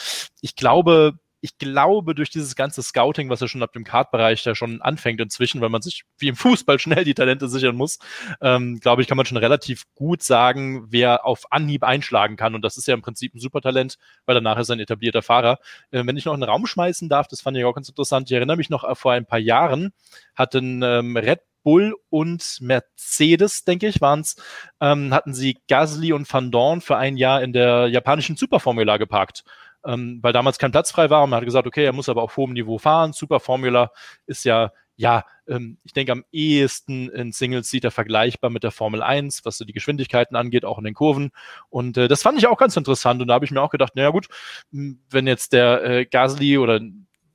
ich glaube, ich glaube, durch dieses ganze Scouting, was ja schon ab dem Kartbereich da schon anfängt inzwischen, weil man sich wie im Fußball schnell die Talente sichern muss, ähm, glaube ich, kann man schon relativ gut sagen, wer auf Anhieb einschlagen kann. Und das ist ja im Prinzip ein Supertalent, weil danach ist er ein etablierter Fahrer. Äh, wenn ich noch einen Raum schmeißen darf, das fand ich auch ganz interessant. Ich erinnere mich noch, äh, vor ein paar Jahren hatten ähm, Red Bull und Mercedes, denke ich, waren es, ähm, hatten sie Gasly und Van Dorn für ein Jahr in der japanischen Superformula geparkt ähm, weil damals kein Platz frei war und man hat gesagt, okay, er muss aber auf hohem Niveau fahren. Super Formula ist ja, ja, ähm, ich denke am ehesten in Singles sieht er vergleichbar mit der Formel 1, was so die Geschwindigkeiten angeht, auch in den Kurven. Und äh, das fand ich auch ganz interessant und da habe ich mir auch gedacht, naja gut, wenn jetzt der äh, Gasly oder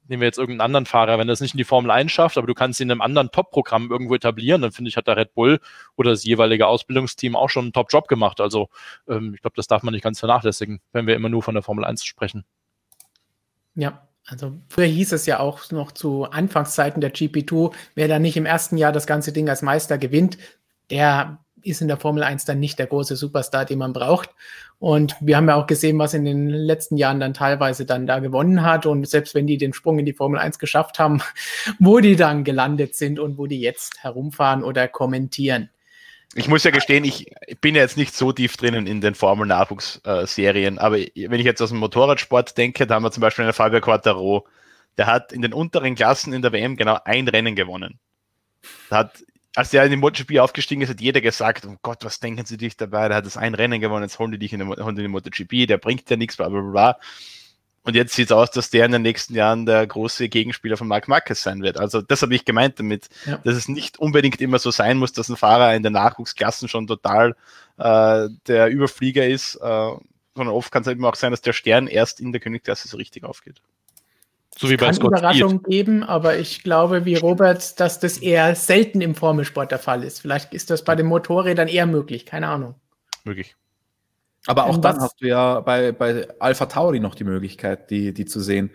nehmen wir jetzt irgendeinen anderen Fahrer, wenn er es nicht in die Formel 1 schafft, aber du kannst ihn in einem anderen Top-Programm irgendwo etablieren, dann finde ich, hat der Red Bull oder das jeweilige Ausbildungsteam auch schon einen Top-Job gemacht. Also ähm, ich glaube, das darf man nicht ganz vernachlässigen, wenn wir immer nur von der Formel 1 sprechen. Ja, also früher hieß es ja auch noch zu Anfangszeiten der GP2, wer da nicht im ersten Jahr das ganze Ding als Meister gewinnt, der ist in der Formel 1 dann nicht der große Superstar, den man braucht. Und wir haben ja auch gesehen, was in den letzten Jahren dann teilweise dann da gewonnen hat. Und selbst wenn die den Sprung in die Formel 1 geschafft haben, wo die dann gelandet sind und wo die jetzt herumfahren oder kommentieren. Ich muss ja gestehen, ich bin ja jetzt nicht so tief drinnen in den Formel-Nachwuchsserien, aber wenn ich jetzt aus dem Motorradsport denke, da haben wir zum Beispiel einen Fabio Quattaro, der hat in den unteren Klassen in der WM genau ein Rennen gewonnen. Hat als der in dem MotoGP aufgestiegen ist, hat jeder gesagt, oh Gott, was denken sie dich dabei? Der hat das ein Rennen gewonnen, jetzt holen die dich in den, holen den MotoGP, der bringt ja nichts, bla bla bla. Und jetzt sieht es aus, dass der in den nächsten Jahren der große Gegenspieler von Marc Marquez sein wird. Also das habe ich gemeint damit, ja. dass es nicht unbedingt immer so sein muss, dass ein Fahrer in den Nachwuchsklassen schon total äh, der Überflieger ist, äh, sondern oft kann es eben auch sein, dass der Stern erst in der Königsklasse so richtig aufgeht. So wie bei kann Überraschungen geben, aber ich glaube, wie Robert, dass das eher selten im Formelsport der Fall ist. Vielleicht ist das bei den Motorrädern eher möglich, keine Ahnung. Möglich. Aber auch dann hast du ja bei, bei Alpha Tauri noch die Möglichkeit, die, die zu sehen.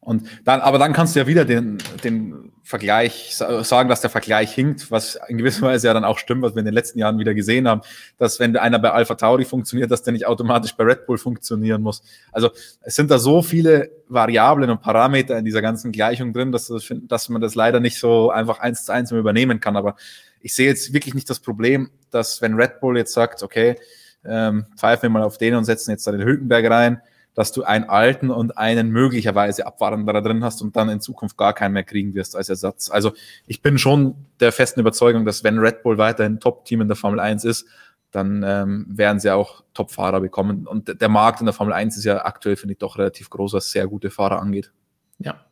Und dann, aber dann kannst du ja wieder den, den Vergleich sagen, dass der Vergleich hinkt, was in gewisser Weise ja dann auch stimmt, was wir in den letzten Jahren wieder gesehen haben, dass wenn einer bei Alpha Tauri funktioniert, dass der nicht automatisch bei Red Bull funktionieren muss. Also es sind da so viele Variablen und Parameter in dieser ganzen Gleichung drin, dass, dass man das leider nicht so einfach eins zu eins übernehmen kann. Aber ich sehe jetzt wirklich nicht das Problem, dass wenn Red Bull jetzt sagt, okay, ähm, pfeifen wir mal auf den und setzen jetzt da den Hülkenberg rein, dass du einen alten und einen möglicherweise Abwanderer drin hast und dann in Zukunft gar keinen mehr kriegen wirst als Ersatz. Also ich bin schon der festen Überzeugung, dass wenn Red Bull weiterhin Top-Team in der Formel 1 ist, dann ähm, werden sie auch Top-Fahrer bekommen. Und der Markt in der Formel 1 ist ja aktuell, finde ich, doch relativ groß, was sehr gute Fahrer angeht. Ja.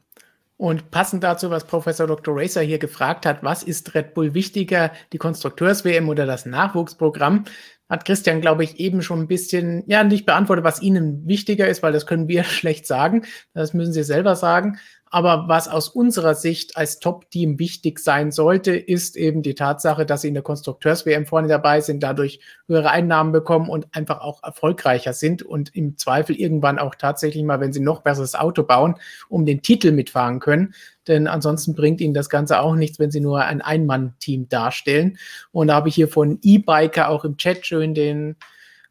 Und passend dazu, was Professor Dr. Racer hier gefragt hat, was ist Red Bull wichtiger, die Konstrukteurs-WM oder das Nachwuchsprogramm? Hat Christian, glaube ich, eben schon ein bisschen, ja, nicht beantwortet, was Ihnen wichtiger ist, weil das können wir schlecht sagen. Das müssen Sie selber sagen. Aber was aus unserer Sicht als Top-Team wichtig sein sollte, ist eben die Tatsache, dass sie in der Konstrukteurs-WM vorne dabei sind, dadurch höhere Einnahmen bekommen und einfach auch erfolgreicher sind und im Zweifel irgendwann auch tatsächlich mal, wenn sie noch besseres Auto bauen, um den Titel mitfahren können. Denn ansonsten bringt ihnen das Ganze auch nichts, wenn sie nur ein Ein-Mann-Team darstellen. Und da habe ich hier von E-Biker auch im Chat schön den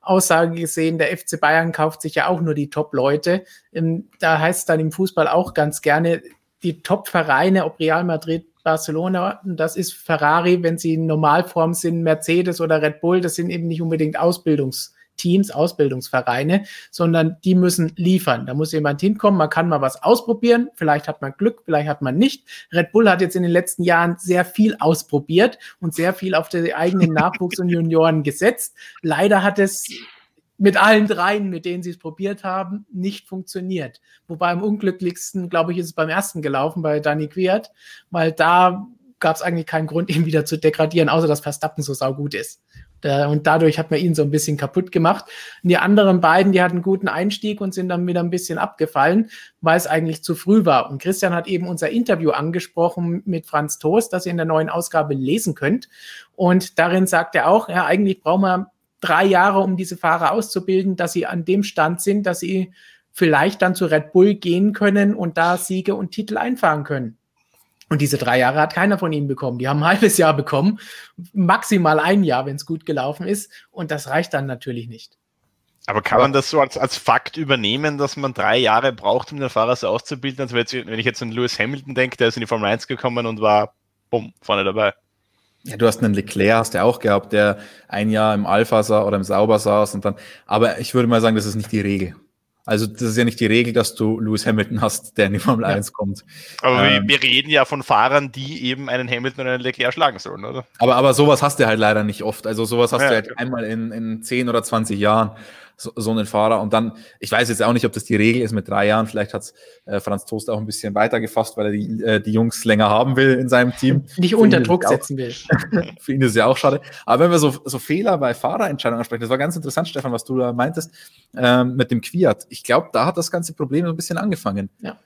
Aussage gesehen, der FC Bayern kauft sich ja auch nur die Top-Leute. Ähm, da heißt es dann im Fußball auch ganz gerne, die Top-Vereine, ob Real Madrid, Barcelona, das ist Ferrari, wenn sie in Normalform sind, Mercedes oder Red Bull, das sind eben nicht unbedingt Ausbildungs- Teams, Ausbildungsvereine, sondern die müssen liefern. Da muss jemand hinkommen, man kann mal was ausprobieren, vielleicht hat man Glück, vielleicht hat man nicht. Red Bull hat jetzt in den letzten Jahren sehr viel ausprobiert und sehr viel auf die eigenen Nachwuchs und Junioren gesetzt. Leider hat es mit allen dreien, mit denen sie es probiert haben, nicht funktioniert. Wobei am unglücklichsten, glaube ich, ist es beim ersten gelaufen, bei Danny Quiert, weil da gab es eigentlich keinen Grund, ihn wieder zu degradieren, außer dass Verstappen so saugut ist. Und dadurch hat man ihn so ein bisschen kaputt gemacht. Und die anderen beiden, die hatten guten Einstieg und sind dann wieder ein bisschen abgefallen, weil es eigentlich zu früh war. Und Christian hat eben unser Interview angesprochen mit Franz Toast, das ihr in der neuen Ausgabe lesen könnt. Und darin sagt er auch, ja, eigentlich brauchen wir drei Jahre, um diese Fahrer auszubilden, dass sie an dem Stand sind, dass sie vielleicht dann zu Red Bull gehen können und da Siege und Titel einfahren können. Und diese drei Jahre hat keiner von ihnen bekommen. Die haben ein halbes Jahr bekommen, maximal ein Jahr, wenn es gut gelaufen ist. Und das reicht dann natürlich nicht. Aber kann man das so als, als Fakt übernehmen, dass man drei Jahre braucht, um den Fahrer so auszubilden? Also wenn ich jetzt an Lewis Hamilton denke, der ist in die Formel 1 gekommen und war bumm, vorne dabei. Ja, du hast einen Leclerc, hast du auch gehabt, der ein Jahr im Alpha sah oder im Sauber saß und dann, aber ich würde mal sagen, das ist nicht die Regel. Also das ist ja nicht die Regel, dass du Lewis Hamilton hast, der in die Formel ja. 1 kommt. Aber ähm, wir reden ja von Fahrern, die eben einen Hamilton oder einen Leclerc schlagen sollen, oder? Aber, aber sowas hast du halt leider nicht oft. Also sowas hast ja, du halt ja. einmal in, in 10 oder 20 Jahren so, so einen Fahrer. Und dann, ich weiß jetzt auch nicht, ob das die Regel ist mit drei Jahren. Vielleicht hat äh, Franz Toast auch ein bisschen weiter gefasst, weil er die, äh, die Jungs länger haben will in seinem Team. Nicht unter Druck setzen will. für ihn ist es ja auch schade. Aber wenn wir so, so Fehler bei Fahrerentscheidungen ansprechen, das war ganz interessant, Stefan, was du da meintest, ähm, mit dem Quiat. Ich glaube, da hat das ganze Problem so ein bisschen angefangen. Ja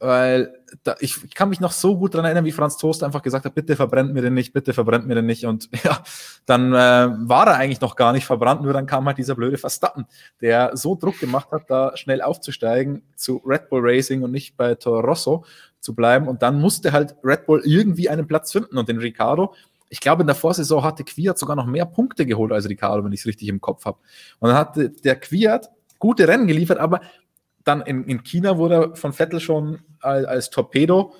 weil da, ich, ich, kann mich noch so gut daran erinnern, wie Franz Toast einfach gesagt hat, bitte verbrennt mir den nicht, bitte verbrennt mir den nicht. Und ja, dann äh, war er eigentlich noch gar nicht verbrannt, nur dann kam halt dieser blöde Verstappen, der so Druck gemacht hat, da schnell aufzusteigen zu Red Bull Racing und nicht bei Toro Rosso zu bleiben. Und dann musste halt Red Bull irgendwie einen Platz finden. Und den Ricardo, ich glaube, in der Vorsaison hatte Quiert sogar noch mehr Punkte geholt als Ricardo, wenn ich es richtig im Kopf habe. Und dann hatte der Quiert gute Rennen geliefert, aber dann in, in China wurde er von Vettel schon als, als Torpedo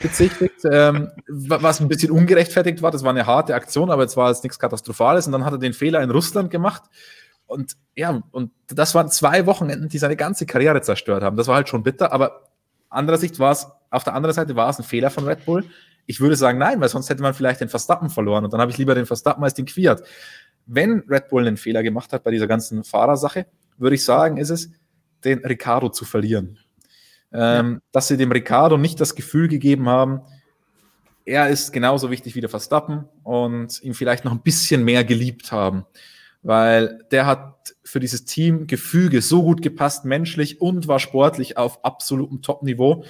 bezichtigt, ähm, was ein bisschen ungerechtfertigt war. Das war eine harte Aktion, aber es war jetzt nichts Katastrophales. Und dann hat er den Fehler in Russland gemacht. Und ja, und das waren zwei Wochenenden, die seine ganze Karriere zerstört haben. Das war halt schon bitter, aber andererseits war es, auf der anderen Seite war es ein Fehler von Red Bull. Ich würde sagen, nein, weil sonst hätte man vielleicht den Verstappen verloren und dann habe ich lieber den Verstappen als den Quiert. Wenn Red Bull einen Fehler gemacht hat bei dieser ganzen Fahrersache, würde ich sagen, ist es, den Ricardo zu verlieren. Ähm, ja. Dass sie dem Ricardo nicht das Gefühl gegeben haben, er ist genauso wichtig wie der Verstappen und ihn vielleicht noch ein bisschen mehr geliebt haben. Weil der hat für dieses Team Gefüge so gut gepasst, menschlich und war sportlich auf absolutem Top-Niveau.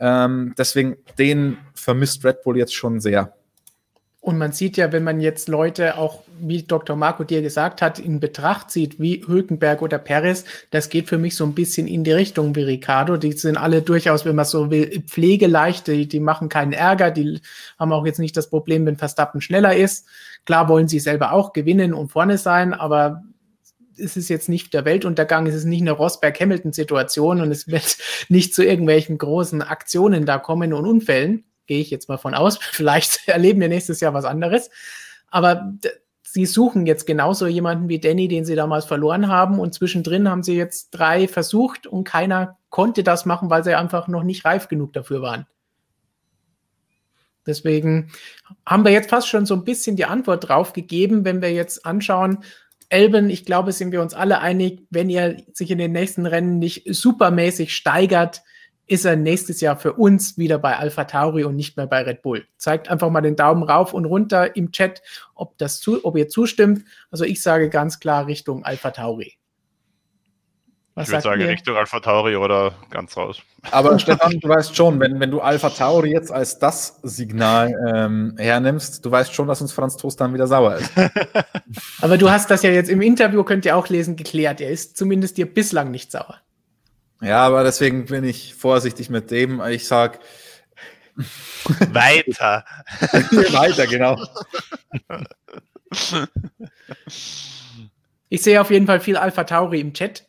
Ähm, deswegen, den vermisst Red Bull jetzt schon sehr. Und man sieht ja, wenn man jetzt Leute auch, wie Dr. Marco dir gesagt hat, in Betracht zieht, wie Hülkenberg oder Perez, das geht für mich so ein bisschen in die Richtung wie Ricardo. Die sind alle durchaus, wenn man so will, pflegeleicht, die, die machen keinen Ärger, die haben auch jetzt nicht das Problem, wenn Verstappen schneller ist. Klar wollen sie selber auch gewinnen und vorne sein, aber es ist jetzt nicht der Weltuntergang, es ist nicht eine Rosberg-Hamilton-Situation und es wird nicht zu irgendwelchen großen Aktionen da kommen und Unfällen gehe ich jetzt mal von aus. Vielleicht erleben wir nächstes Jahr was anderes. Aber sie suchen jetzt genauso jemanden wie Danny, den sie damals verloren haben. Und zwischendrin haben sie jetzt drei versucht und keiner konnte das machen, weil sie einfach noch nicht reif genug dafür waren. Deswegen haben wir jetzt fast schon so ein bisschen die Antwort drauf gegeben, wenn wir jetzt anschauen, Elben, ich glaube, sind wir uns alle einig, wenn ihr sich in den nächsten Rennen nicht supermäßig steigert, ist er nächstes Jahr für uns wieder bei Alpha Tauri und nicht mehr bei Red Bull. Zeigt einfach mal den Daumen rauf und runter im Chat, ob, das zu, ob ihr zustimmt. Also ich sage ganz klar Richtung Alpha Tauri. Was ich würde sagen, ihr? Richtung Alpha Tauri oder ganz raus. Aber Stefan, du weißt schon, wenn, wenn du Alpha Tauri jetzt als das Signal ähm, hernimmst, du weißt schon, dass uns Franz Toast dann wieder sauer ist. Aber du hast das ja jetzt im Interview, könnt ihr auch lesen, geklärt. Er ist zumindest dir bislang nicht sauer. Ja, aber deswegen bin ich vorsichtig mit dem. Ich sag weiter. weiter, genau. Ich sehe auf jeden Fall viel Alpha Tauri im Chat.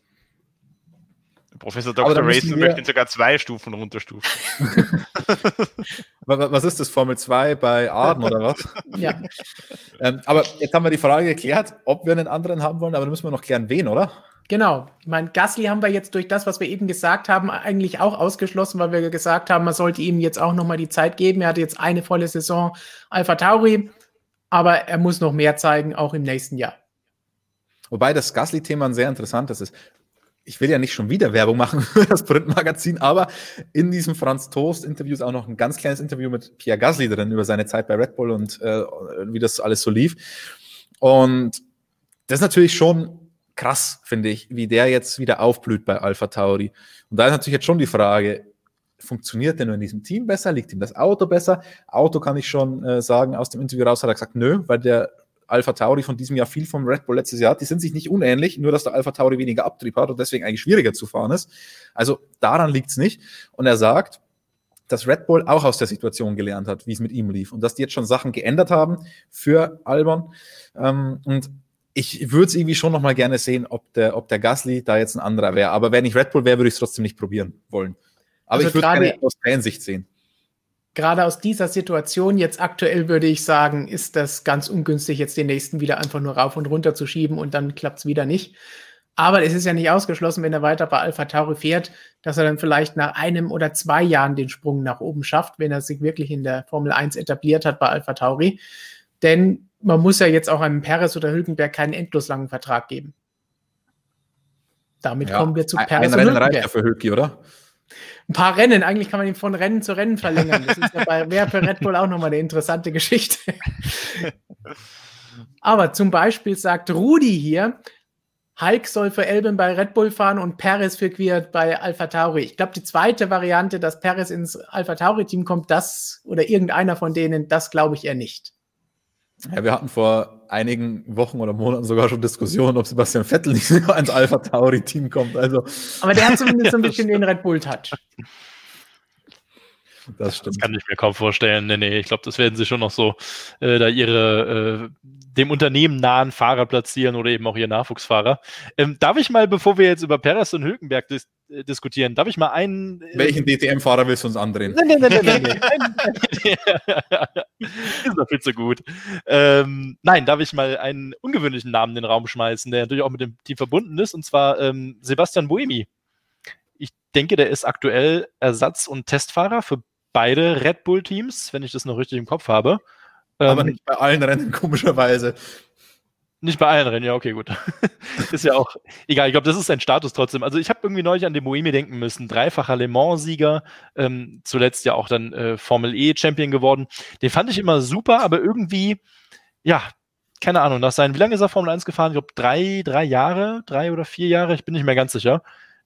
Professor Dr. Racing möchte ihn sogar zwei Stufen runterstufen. was ist das, Formel 2 bei Arden oder was? Ja. ähm, aber jetzt haben wir die Frage geklärt, ob wir einen anderen haben wollen, aber dann müssen wir noch klären, wen, oder? Genau. Ich meine, Gasly haben wir jetzt durch das, was wir eben gesagt haben, eigentlich auch ausgeschlossen, weil wir gesagt haben, man sollte ihm jetzt auch nochmal die Zeit geben. Er hatte jetzt eine volle Saison Alpha Tauri, aber er muss noch mehr zeigen, auch im nächsten Jahr. Wobei das Gasly-Thema ein sehr interessantes ist. Ich will ja nicht schon wieder Werbung machen für das Printmagazin, aber in diesem Franz Toast-Interview ist auch noch ein ganz kleines Interview mit Pierre Gasly drin über seine Zeit bei Red Bull und äh, wie das alles so lief. Und das ist natürlich schon krass, finde ich, wie der jetzt wieder aufblüht bei Alpha Tauri. Und da ist natürlich jetzt schon die Frage, funktioniert der nur in diesem Team besser? Liegt ihm das Auto besser? Auto kann ich schon äh, sagen, aus dem Interview raus hat er gesagt, nö, weil der Alpha Tauri von diesem Jahr viel vom Red Bull letztes Jahr hat. Die sind sich nicht unähnlich, nur dass der Alpha Tauri weniger Abtrieb hat und deswegen eigentlich schwieriger zu fahren ist. Also daran liegt es nicht. Und er sagt, dass Red Bull auch aus der Situation gelernt hat, wie es mit ihm lief und dass die jetzt schon Sachen geändert haben für Albon. Ähm, und ich würde es irgendwie schon noch mal gerne sehen, ob der, ob der Gasly da jetzt ein anderer wäre. Aber wenn ich Red Bull wäre, würde ich es trotzdem nicht probieren wollen. Aber also ich würde gerne aus Fansicht sehen. Gerade aus dieser Situation jetzt aktuell würde ich sagen, ist das ganz ungünstig, jetzt den nächsten wieder einfach nur rauf und runter zu schieben und dann klappt es wieder nicht. Aber es ist ja nicht ausgeschlossen, wenn er weiter bei Alpha Tauri fährt, dass er dann vielleicht nach einem oder zwei Jahren den Sprung nach oben schafft, wenn er sich wirklich in der Formel 1 etabliert hat bei Alpha Tauri. Denn man muss ja jetzt auch einem Perez oder Hülkenberg keinen endlos langen Vertrag geben. Damit ja, kommen wir zu Perez ein und Rennen Hülkenberg. reicht ja für Hülki, oder? Ein paar Rennen, eigentlich kann man ihn von Rennen zu Rennen verlängern. Das ist ja bei wäre für Red Bull auch nochmal eine interessante Geschichte. Aber zum Beispiel sagt Rudi hier, Hulk soll für Elben bei Red Bull fahren und Perez für Quiert bei Alpha Tauri. Ich glaube, die zweite Variante, dass Perez ins Alpha Tauri-Team kommt, das oder irgendeiner von denen, das glaube ich eher nicht. Ja, wir hatten vor einigen Wochen oder Monaten sogar schon Diskussionen, ob Sebastian Vettel nicht sogar ins Alpha Tauri-Team kommt. Also, Aber der hat zumindest so ein bisschen den Red Bull-Touch. Das stimmt. Das kann ich mir kaum vorstellen. Nee, nee, ich glaube, das werden sie schon noch so äh, da ihre äh, dem Unternehmen nahen Fahrer platzieren oder eben auch ihr Nachwuchsfahrer. Ähm, darf ich mal, bevor wir jetzt über Perez und Hülkenberg dis diskutieren, darf ich mal einen. Äh, Welchen DTM-Fahrer willst du uns andrehen? Nein, nein, nein, nein, nein. Ist doch viel zu gut. Ähm, nein, darf ich mal einen ungewöhnlichen Namen in den Raum schmeißen, der natürlich auch mit dem Team verbunden ist, und zwar ähm, Sebastian Buemi. Ich denke, der ist aktuell Ersatz- und Testfahrer für beide Red Bull-Teams, wenn ich das noch richtig im Kopf habe. Aber ähm, nicht bei allen Rennen, komischerweise. Nicht bei allen Rennen, ja, okay, gut. ist ja auch egal. Ich glaube, das ist sein Status trotzdem. Also, ich habe irgendwie neulich an den Boemi denken müssen. Dreifacher Le Mans-Sieger, ähm, zuletzt ja auch dann äh, Formel E-Champion geworden. Den fand ich immer super, aber irgendwie, ja, keine Ahnung, nach seinen, wie lange ist er Formel 1 gefahren? Ich glaube, drei, drei Jahre, drei oder vier Jahre, ich bin nicht mehr ganz sicher.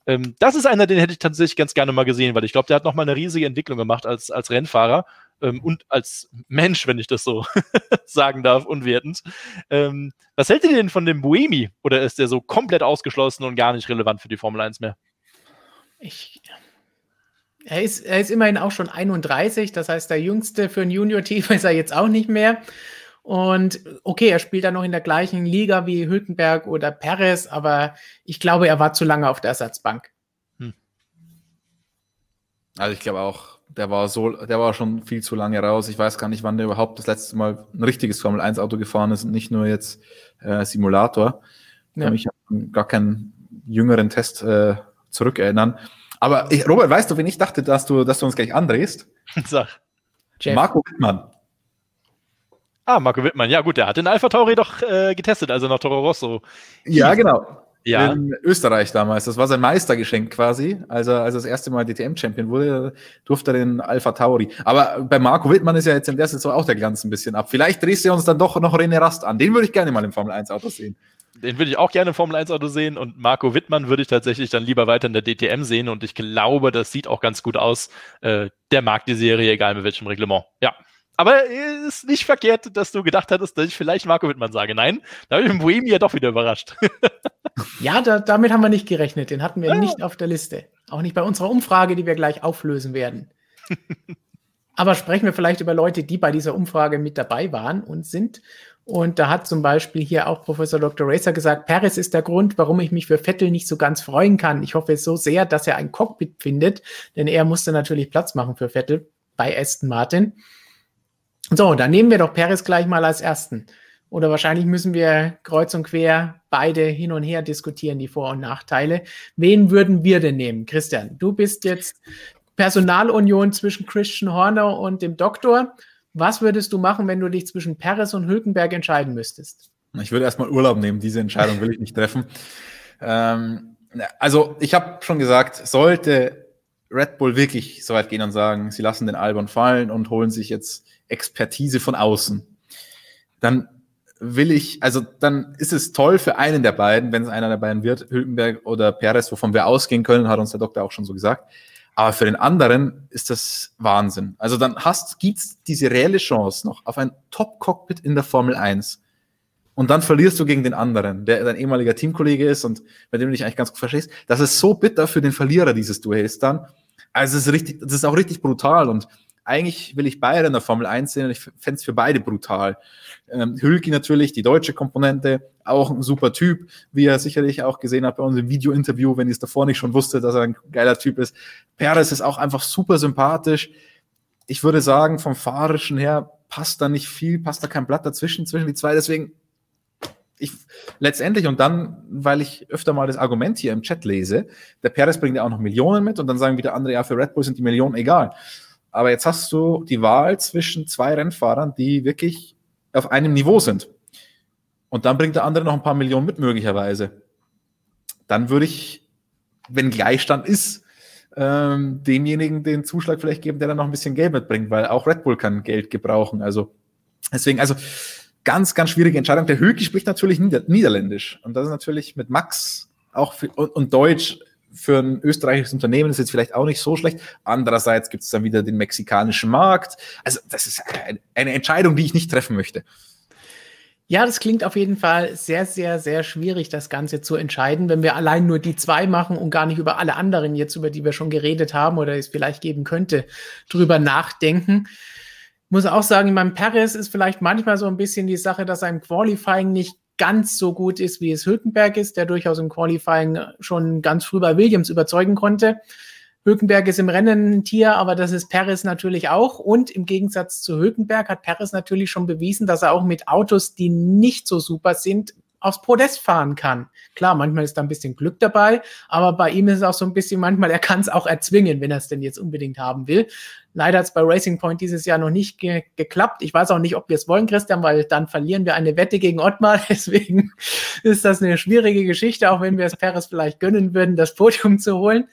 Ähm, das ist einer, den hätte ich tatsächlich ganz gerne mal gesehen, weil ich glaube, der hat nochmal eine riesige Entwicklung gemacht als, als Rennfahrer ähm, und als Mensch, wenn ich das so sagen darf, unwertend. Ähm, was hält ihr denn von dem Buemi? Oder ist der so komplett ausgeschlossen und gar nicht relevant für die Formel 1 mehr? Ich, er, ist, er ist immerhin auch schon 31, das heißt, der jüngste für ein Junior-Team ist er jetzt auch nicht mehr. Und okay, er spielt dann noch in der gleichen Liga wie Hülkenberg oder Perez, aber ich glaube, er war zu lange auf der Ersatzbank. Hm. Also ich glaube auch, der war so, der war schon viel zu lange raus. Ich weiß gar nicht, wann der überhaupt das letzte Mal ein richtiges Formel 1 Auto gefahren ist und nicht nur jetzt äh, Simulator. Ich kann mich an gar keinen jüngeren Test äh, zurückerinnern. Aber ich, Robert, weißt du, wen ich dachte, dass du, dass du uns gleich andrehst? Sag. Jeff. Marco Wittmann. Ah, Marco Wittmann, ja gut, der hat den Alpha Tauri doch äh, getestet, also noch Toro Rosso. Ja, genau. Ja. In Österreich damals. Das war sein Meistergeschenk quasi. Also, als er das erste Mal DTM-Champion wurde, durfte er den Alpha Tauri. Aber bei Marco Wittmann ist ja jetzt in der Saison auch der Glanz ein bisschen ab. Vielleicht drehst du uns dann doch noch René Rast an. Den würde ich gerne mal im Formel 1 Auto sehen. Den würde ich auch gerne im Formel 1 Auto sehen und Marco Wittmann würde ich tatsächlich dann lieber weiter in der DTM sehen und ich glaube, das sieht auch ganz gut aus. Äh, der mag die Serie, egal mit welchem Reglement. Ja. Aber es ist nicht verkehrt, dass du gedacht hattest, dass ich vielleicht Marco Wittmann sage. Nein, da habe ich mit Boemi ja doch wieder überrascht. ja, da, damit haben wir nicht gerechnet. Den hatten wir ja. nicht auf der Liste. Auch nicht bei unserer Umfrage, die wir gleich auflösen werden. Aber sprechen wir vielleicht über Leute, die bei dieser Umfrage mit dabei waren und sind. Und da hat zum Beispiel hier auch Professor Dr. Racer gesagt, Paris ist der Grund, warum ich mich für Vettel nicht so ganz freuen kann. Ich hoffe so sehr, dass er ein Cockpit findet, denn er musste natürlich Platz machen für Vettel bei Aston Martin. So, dann nehmen wir doch Perez gleich mal als ersten. Oder wahrscheinlich müssen wir kreuz und quer beide hin und her diskutieren, die Vor- und Nachteile. Wen würden wir denn nehmen? Christian, du bist jetzt Personalunion zwischen Christian Horner und dem Doktor. Was würdest du machen, wenn du dich zwischen Perez und Hülkenberg entscheiden müsstest? Ich würde erstmal Urlaub nehmen. Diese Entscheidung will ich nicht treffen. Ähm, also, ich habe schon gesagt, sollte Red Bull wirklich so weit gehen und sagen, sie lassen den Albon fallen und holen sich jetzt Expertise von außen. Dann will ich, also dann ist es toll für einen der beiden, wenn es einer der beiden wird, Hülkenberg oder Perez, wovon wir ausgehen können, hat uns der Doktor auch schon so gesagt. Aber für den anderen ist das Wahnsinn. Also dann hast, gibt's diese reelle Chance noch auf ein Top-Cockpit in der Formel 1. Und dann verlierst du gegen den anderen, der dein ehemaliger Teamkollege ist und bei dem du dich eigentlich ganz gut verstehst. Das ist so bitter für den Verlierer dieses Duells dann. Also es ist richtig, das ist auch richtig brutal und eigentlich will ich beide in der Formel 1 sehen und ich fände es für beide brutal. Ähm, Hülki natürlich, die deutsche Komponente, auch ein super Typ, wie er sicherlich auch gesehen hat bei unserem Video-Interview, wenn ihr es davor nicht schon wusste, dass er ein geiler Typ ist. Perez ist auch einfach super sympathisch. Ich würde sagen, vom Fahrerischen her passt da nicht viel, passt da kein Blatt dazwischen, zwischen die zwei. Deswegen, ich letztendlich und dann, weil ich öfter mal das Argument hier im Chat lese, der Perez bringt ja auch noch Millionen mit und dann sagen wieder andere, ja, für Red Bull sind die Millionen egal. Aber jetzt hast du die Wahl zwischen zwei Rennfahrern, die wirklich auf einem Niveau sind. Und dann bringt der andere noch ein paar Millionen mit, möglicherweise. Dann würde ich, wenn Gleichstand ist, ähm, demjenigen den Zuschlag vielleicht geben, der dann noch ein bisschen Geld mitbringt, weil auch Red Bull kann Geld gebrauchen. Also deswegen, also ganz, ganz schwierige Entscheidung. Der Höki spricht natürlich Nieder Niederländisch. Und das ist natürlich mit Max auch für, und, und Deutsch für ein österreichisches Unternehmen ist jetzt vielleicht auch nicht so schlecht. Andererseits gibt es dann wieder den mexikanischen Markt. Also das ist eine Entscheidung, die ich nicht treffen möchte. Ja, das klingt auf jeden Fall sehr, sehr, sehr schwierig, das Ganze zu entscheiden, wenn wir allein nur die zwei machen und gar nicht über alle anderen jetzt, über die wir schon geredet haben oder es vielleicht geben könnte, drüber nachdenken. Ich muss auch sagen, in meinem Paris ist vielleicht manchmal so ein bisschen die Sache, dass ein Qualifying nicht ganz so gut ist, wie es Hülkenberg ist, der durchaus im Qualifying schon ganz früh bei Williams überzeugen konnte. Hülkenberg ist im Rennen ein Tier, aber das ist Paris natürlich auch. Und im Gegensatz zu Hülkenberg hat Paris natürlich schon bewiesen, dass er auch mit Autos, die nicht so super sind, aufs Podest fahren kann. Klar, manchmal ist da ein bisschen Glück dabei, aber bei ihm ist es auch so ein bisschen manchmal, er kann es auch erzwingen, wenn er es denn jetzt unbedingt haben will. Leider hat es bei Racing Point dieses Jahr noch nicht ge geklappt. Ich weiß auch nicht, ob wir es wollen, Christian, weil dann verlieren wir eine Wette gegen Ottmar. Deswegen ist das eine schwierige Geschichte, auch wenn wir es Perez vielleicht gönnen würden, das Podium zu holen.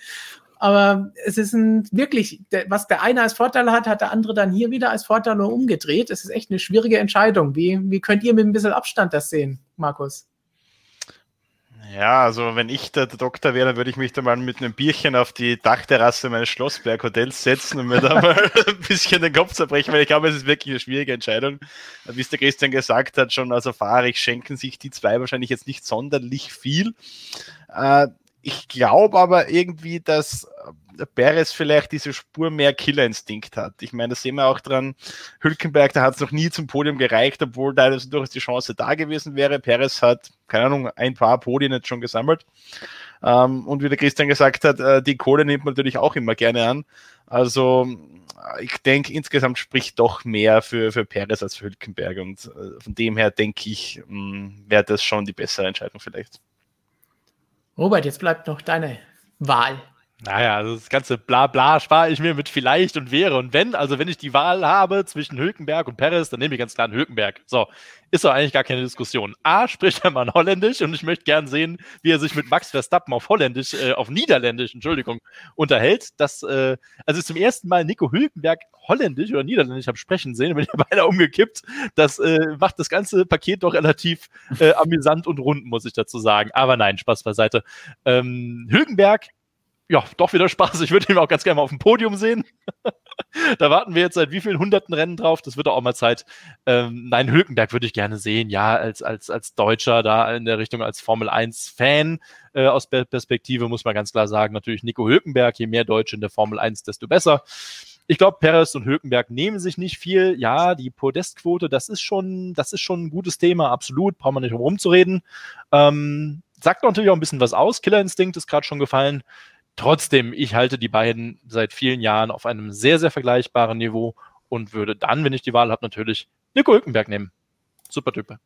Aber es ist ein wirklich, was der eine als Vorteil hat, hat der andere dann hier wieder als Vorteil nur umgedreht. Es ist echt eine schwierige Entscheidung. Wie, wie könnt ihr mit ein bisschen Abstand das sehen, Markus? Ja, also wenn ich der, Doktor wäre, dann würde ich mich da mal mit einem Bierchen auf die Dachterrasse meines Schlossberg-Hotels setzen und mir da mal ein bisschen den Kopf zerbrechen, weil ich glaube, es ist wirklich eine schwierige Entscheidung. Wie es der Christian gesagt hat, schon als erfahrig schenken sich die zwei wahrscheinlich jetzt nicht sonderlich viel. Äh, ich glaube aber irgendwie, dass äh, Perez vielleicht diese Spur mehr Killerinstinkt hat. Ich meine, das sehen wir auch dran. Hülkenberg, da hat es noch nie zum Podium gereicht, obwohl da durchaus die Chance da gewesen wäre. Perez hat, keine Ahnung, ein paar Podien jetzt schon gesammelt. Ähm, und wie der Christian gesagt hat, äh, die Kohle nimmt man natürlich auch immer gerne an. Also ich denke, insgesamt spricht doch mehr für, für Perez als für Hülkenberg. Und äh, von dem her denke ich, hm, wäre das schon die bessere Entscheidung vielleicht. Robert, jetzt bleibt noch deine Wahl. Naja, also das ganze Blabla spare ich mir mit vielleicht und wäre und wenn. Also wenn ich die Wahl habe zwischen Hülkenberg und Perez, dann nehme ich ganz klar einen Hülkenberg. So, ist doch eigentlich gar keine Diskussion. A, spricht der Mann Holländisch und ich möchte gern sehen, wie er sich mit Max Verstappen auf Holländisch, äh, auf Niederländisch, Entschuldigung, unterhält. Das, äh, also zum ersten Mal Nico Hülkenberg Holländisch oder Niederländisch habe sprechen sehen, bin ich beinahe umgekippt. Das äh, macht das ganze Paket doch relativ äh, amüsant und rund, muss ich dazu sagen. Aber nein, Spaß beiseite. Ähm, Hülkenberg ja, doch wieder Spaß. Ich würde ihn auch ganz gerne mal auf dem Podium sehen. da warten wir jetzt seit wie vielen hunderten Rennen drauf. Das wird auch mal Zeit. Ähm, nein, Hülkenberg würde ich gerne sehen. Ja, als, als, als Deutscher da in der Richtung als Formel 1 Fan äh, aus Perspektive muss man ganz klar sagen, natürlich Nico Hülkenberg. Je mehr Deutsche in der Formel 1, desto besser. Ich glaube, Perez und Hülkenberg nehmen sich nicht viel. Ja, die Podestquote, das ist schon, das ist schon ein gutes Thema, absolut. Brauchen wir nicht um rumzureden. Ähm, sagt natürlich auch ein bisschen was aus. Killerinstinkt ist gerade schon gefallen. Trotzdem, ich halte die beiden seit vielen Jahren auf einem sehr, sehr vergleichbaren Niveau und würde dann, wenn ich die Wahl habe, natürlich Nico Hülkenberg nehmen. Super Typ.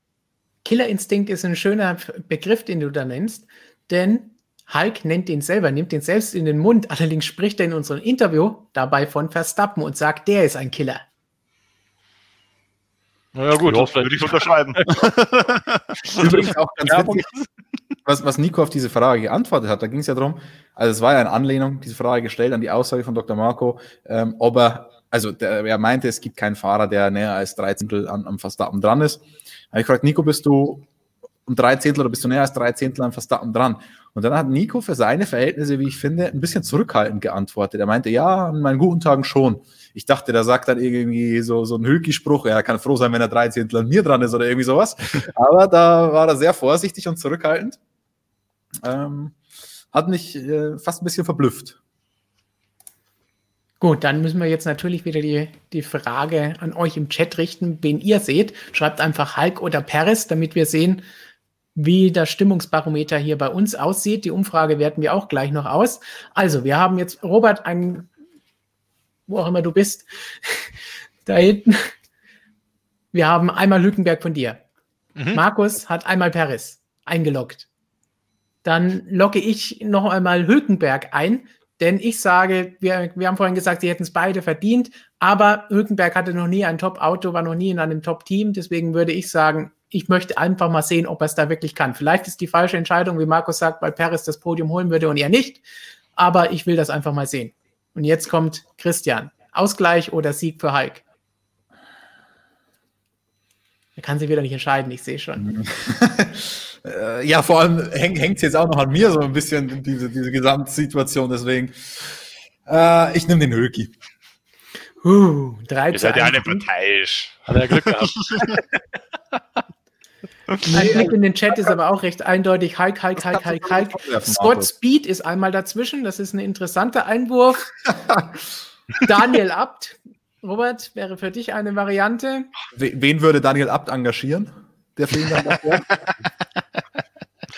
Killerinstinkt ist ein schöner Begriff, den du da nennst, denn Hulk nennt den selber, nimmt den selbst in den Mund. Allerdings spricht er in unserem Interview dabei von Verstappen und sagt, der ist ein Killer. Na ja, gut, das würde ich unterschreiben. Übrigens auch ganz witzig, was, was Nico auf diese Frage geantwortet hat, da ging es ja darum, also es war ja eine Anlehnung, diese Frage gestellt an die Aussage von Dr. Marco, ähm, ob er, also der, er meinte, es gibt keinen Fahrer, der näher als drei Zehntel an, am Verstappen dran ist. Habe ich gefragt, Nico, bist du um drei Zehntel oder bist du näher als drei Zehntel am Verstappen dran? Und dann hat Nico für seine Verhältnisse, wie ich finde, ein bisschen zurückhaltend geantwortet. Er meinte, ja, an meinen guten Tagen schon. Ich dachte, der sagt dann irgendwie so, so einen Hülki-Spruch, er kann froh sein, wenn er drei Zehntel an mir dran ist oder irgendwie sowas. Aber da war er sehr vorsichtig und zurückhaltend. Ähm, hat mich äh, fast ein bisschen verblüfft. Gut, dann müssen wir jetzt natürlich wieder die, die Frage an euch im Chat richten, wen ihr seht. Schreibt einfach Hulk oder Paris, damit wir sehen, wie das Stimmungsbarometer hier bei uns aussieht. Die Umfrage werten wir auch gleich noch aus. Also, wir haben jetzt, Robert, ein, wo auch immer du bist, da hinten. Wir haben einmal Hülkenberg von dir. Mhm. Markus hat einmal Paris eingeloggt dann locke ich noch einmal Hülkenberg ein, denn ich sage, wir, wir haben vorhin gesagt, sie hätten es beide verdient, aber Hülkenberg hatte noch nie ein Top-Auto, war noch nie in einem Top-Team, deswegen würde ich sagen, ich möchte einfach mal sehen, ob er es da wirklich kann. Vielleicht ist die falsche Entscheidung, wie Markus sagt, weil Paris das Podium holen würde und er nicht, aber ich will das einfach mal sehen. Und jetzt kommt Christian. Ausgleich oder Sieg für Hulk? Er kann sich wieder nicht entscheiden, ich sehe schon. Äh, ja, vor allem hängt es jetzt auch noch an mir so ein bisschen, diese, diese Gesamtsituation. Deswegen, äh, ich nehme den Höki. Uh, 3 Ihr seid ja alle parteiisch. Hat er Glück gehabt. Ein Blick in den Chat ist aber auch recht eindeutig. Hulk, Hulk, Hulk, Hulk, Hulk. Scott Speed ist einmal dazwischen. Das ist ein interessanter Einwurf. Daniel Abt. Robert, wäre für dich eine Variante. Wen würde Daniel Abt engagieren? Der Film?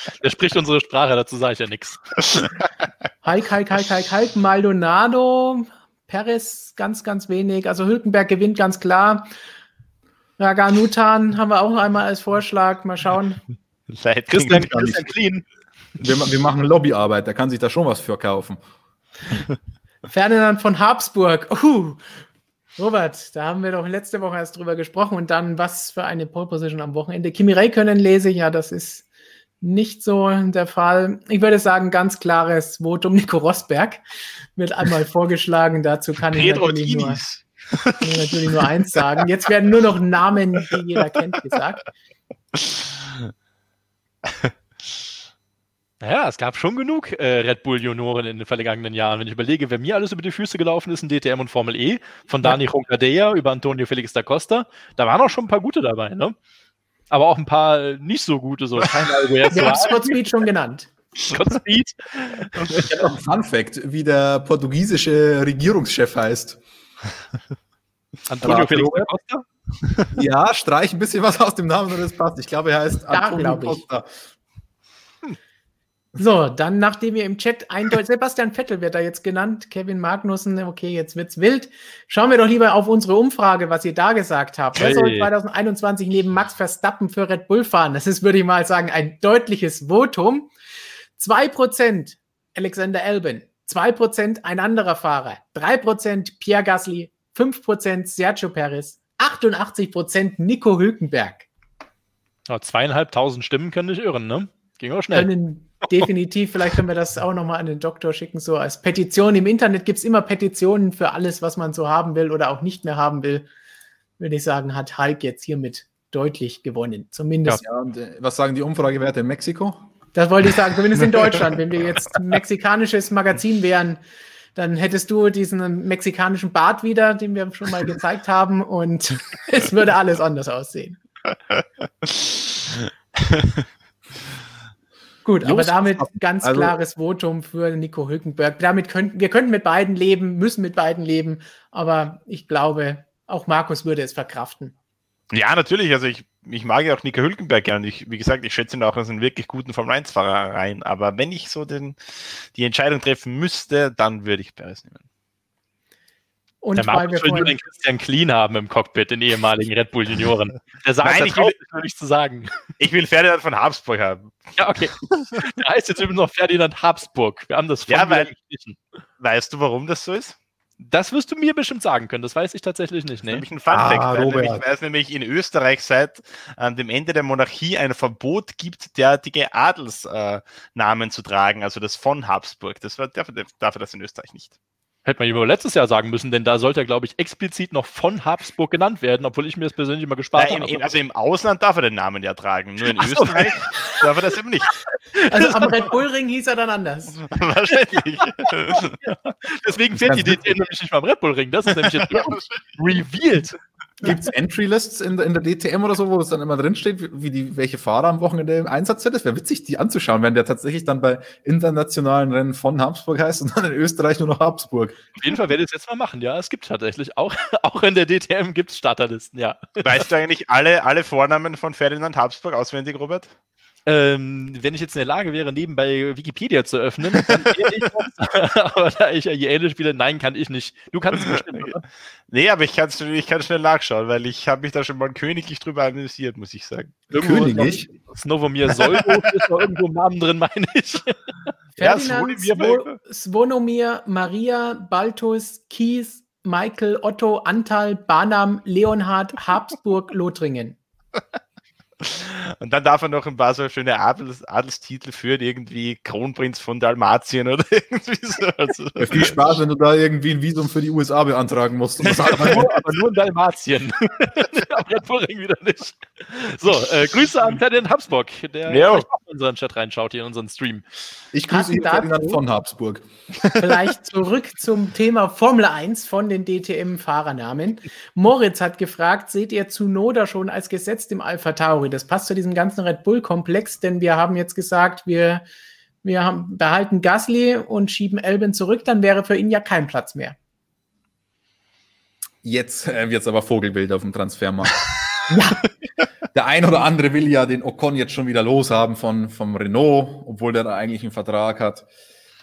Der spricht unsere Sprache, dazu sage ich ja nichts. Hulk, Hulk, Hulk, Hulk, Hulk, Maldonado, Perez ganz, ganz wenig. Also Hülkenberg gewinnt ganz klar. Raganutan haben wir auch einmal als Vorschlag. Mal schauen. Christian, Christian Clean. Wir, wir, machen Lobbyarbeit, da kann sich da schon was für kaufen. Ferdinand von Habsburg. Uh, Robert, da haben wir doch letzte Woche erst drüber gesprochen und dann was für eine Pole Position am Wochenende. Kimi Räikkönen lese ich, ja, das ist nicht so der Fall. Ich würde sagen, ganz klares Votum. Nico Rosberg wird einmal vorgeschlagen. Dazu kann ich, natürlich nur, natürlich nur eins sagen. Jetzt werden nur noch Namen, die jeder kennt, gesagt. Naja, es gab schon genug äh, Red Bull Junioren in den vergangenen Jahren. Wenn ich überlege, wer mir alles über die Füße gelaufen ist in DTM und Formel E, von Dani ja. Roncadella über Antonio Felix da Costa, da waren auch schon ein paar gute dabei, ne? Aber auch ein paar äh, nicht so gute, so Wir haben Scott Speed schon genannt. Scott Speed. Ich habe noch Fun Fact, wie der portugiesische Regierungschef heißt. Antonio Felix da Costa? Ja, streich ein bisschen was aus dem Namen und das passt. Ich glaube, er heißt Antonio Costa. So, dann, nachdem wir im Chat eindeutig, Sebastian Vettel wird da jetzt genannt, Kevin Magnussen, okay, jetzt wird's wild. Schauen wir doch lieber auf unsere Umfrage, was ihr da gesagt habt. Wer soll 2021 neben Max Verstappen für Red Bull fahren? Das ist, würde ich mal sagen, ein deutliches Votum. 2% Alexander Albin, 2% ein anderer Fahrer, 3% Pierre Gasly, 5% Sergio Perez, 88% Nico Hülkenberg. Ja, zweieinhalbtausend Stimmen können nicht irren, ne? Ging auch schnell. Können definitiv, vielleicht können wir das auch nochmal an den Doktor schicken, so als Petition. Im Internet gibt es immer Petitionen für alles, was man so haben will oder auch nicht mehr haben will. Würde ich sagen, hat Hulk jetzt hiermit deutlich gewonnen. Zumindest. Ja, und äh, was sagen die Umfragewerte in Mexiko? Das wollte ich sagen, zumindest in Deutschland. Wenn wir jetzt ein mexikanisches Magazin wären, dann hättest du diesen mexikanischen Bart wieder, den wir schon mal gezeigt haben, und es würde alles anders aussehen. Gut, Just aber damit ganz also, klares Votum für Nico Hülkenberg. Damit könnten wir könnten mit beiden leben, müssen mit beiden leben, aber ich glaube, auch Markus würde es verkraften. Ja, natürlich. Also ich, ich mag ja auch Nico Hülkenberg gerne. Ich, wie gesagt, ich schätze ihn auch als einen wirklich guten Formel 1-Fahrer rein. Aber wenn ich so den, die Entscheidung treffen müsste, dann würde ich Perez nehmen. Und der Markus will nur den Christian Clean haben im Cockpit, den ehemaligen Red Bull Junioren. Der sagt, Nein, ich will, nicht zu sagen. Ich will Ferdinand von Habsburg haben. Ja, okay. Der heißt jetzt übrigens noch Ferdinand Habsburg. Wir haben das von ja, weil, Weißt du, warum das so ist? Das wirst du mir bestimmt sagen können. Das weiß ich tatsächlich nicht. Nee. Nämlich ein Funfact. Ah, ich weiß nämlich, in Österreich seit äh, dem Ende der Monarchie ein Verbot gibt, derartige Adelsnamen äh, zu tragen, also das von Habsburg. Das war, darf, darf das in Österreich nicht. Hätte man über letztes Jahr sagen müssen, denn da sollte er, glaube ich, explizit noch von Habsburg genannt werden, obwohl ich mir das persönlich immer gespart habe. Also im Ausland darf er den Namen ja tragen, nur in Ach Österreich so. darf er das eben nicht. Also am Red Bull Ring hieß er dann anders. Wahrscheinlich. ja. Deswegen fährt die DTM nämlich nicht mal am Red Bull Ring. Das ist nämlich jetzt revealed. Gibt es Entry-Lists in, in, der DTM oder so, wo es dann immer drinsteht, wie die, welche Fahrer am Wochenende im Einsatz sind? Das wäre witzig, die anzuschauen, wenn der tatsächlich dann bei internationalen Rennen von Habsburg heißt und dann in Österreich nur noch Habsburg. Auf jeden Fall werde ich es jetzt mal machen, ja. Es gibt tatsächlich auch, auch in der DTM gibt es Starterlisten, ja. Weißt du eigentlich alle, alle Vornamen von Ferdinand Habsburg auswendig, Robert? Ähm, wenn ich jetzt in der Lage wäre, nebenbei Wikipedia zu öffnen, dann ich das. aber da ich ja IEL spiele, nein, kann ich nicht. Du kannst es bestimmt, oder? Nee, aber ich, kann's, ich kann schnell nachschauen, weil ich habe mich da schon mal königlich drüber amüsiert, muss ich sagen. Irgendwo königlich? Snovomir Solvo ist noch irgendwo im Namen drin, meine ich. Ferdinand, ja, Svonomir, Maria, Baltus, Kies, Michael, Otto, Antal, Barnam, Leonhard, Habsburg, Lothringen. Und dann darf er noch ein paar so schöne Adels, Adelstitel führen, irgendwie Kronprinz von Dalmatien oder irgendwie so. Also, ja, viel Spaß, wenn du da irgendwie ein Visum für die USA beantragen musst. aber, nur, aber nur in Dalmatien. Red wieder nicht. So, äh, Grüße an Ferdinand Habsburg, der ja. in unseren Chat reinschaut, hier in unseren Stream. Ich grüße ihn Ferdinand von Habsburg. Vielleicht zurück zum Thema Formel 1 von den DTM-Fahrernamen. Moritz hat gefragt, seht ihr Zunoda schon als gesetzt im Alpha Tauri? Story. Das passt zu diesem ganzen Red Bull-Komplex, denn wir haben jetzt gesagt, wir, wir haben, behalten Gasly und schieben Elben zurück, dann wäre für ihn ja kein Platz mehr. Jetzt äh, wird es aber Vogelbild auf dem Transfermarkt. ja. Der ein oder andere will ja den Ocon jetzt schon wieder loshaben von, vom Renault, obwohl der da eigentlich einen Vertrag hat.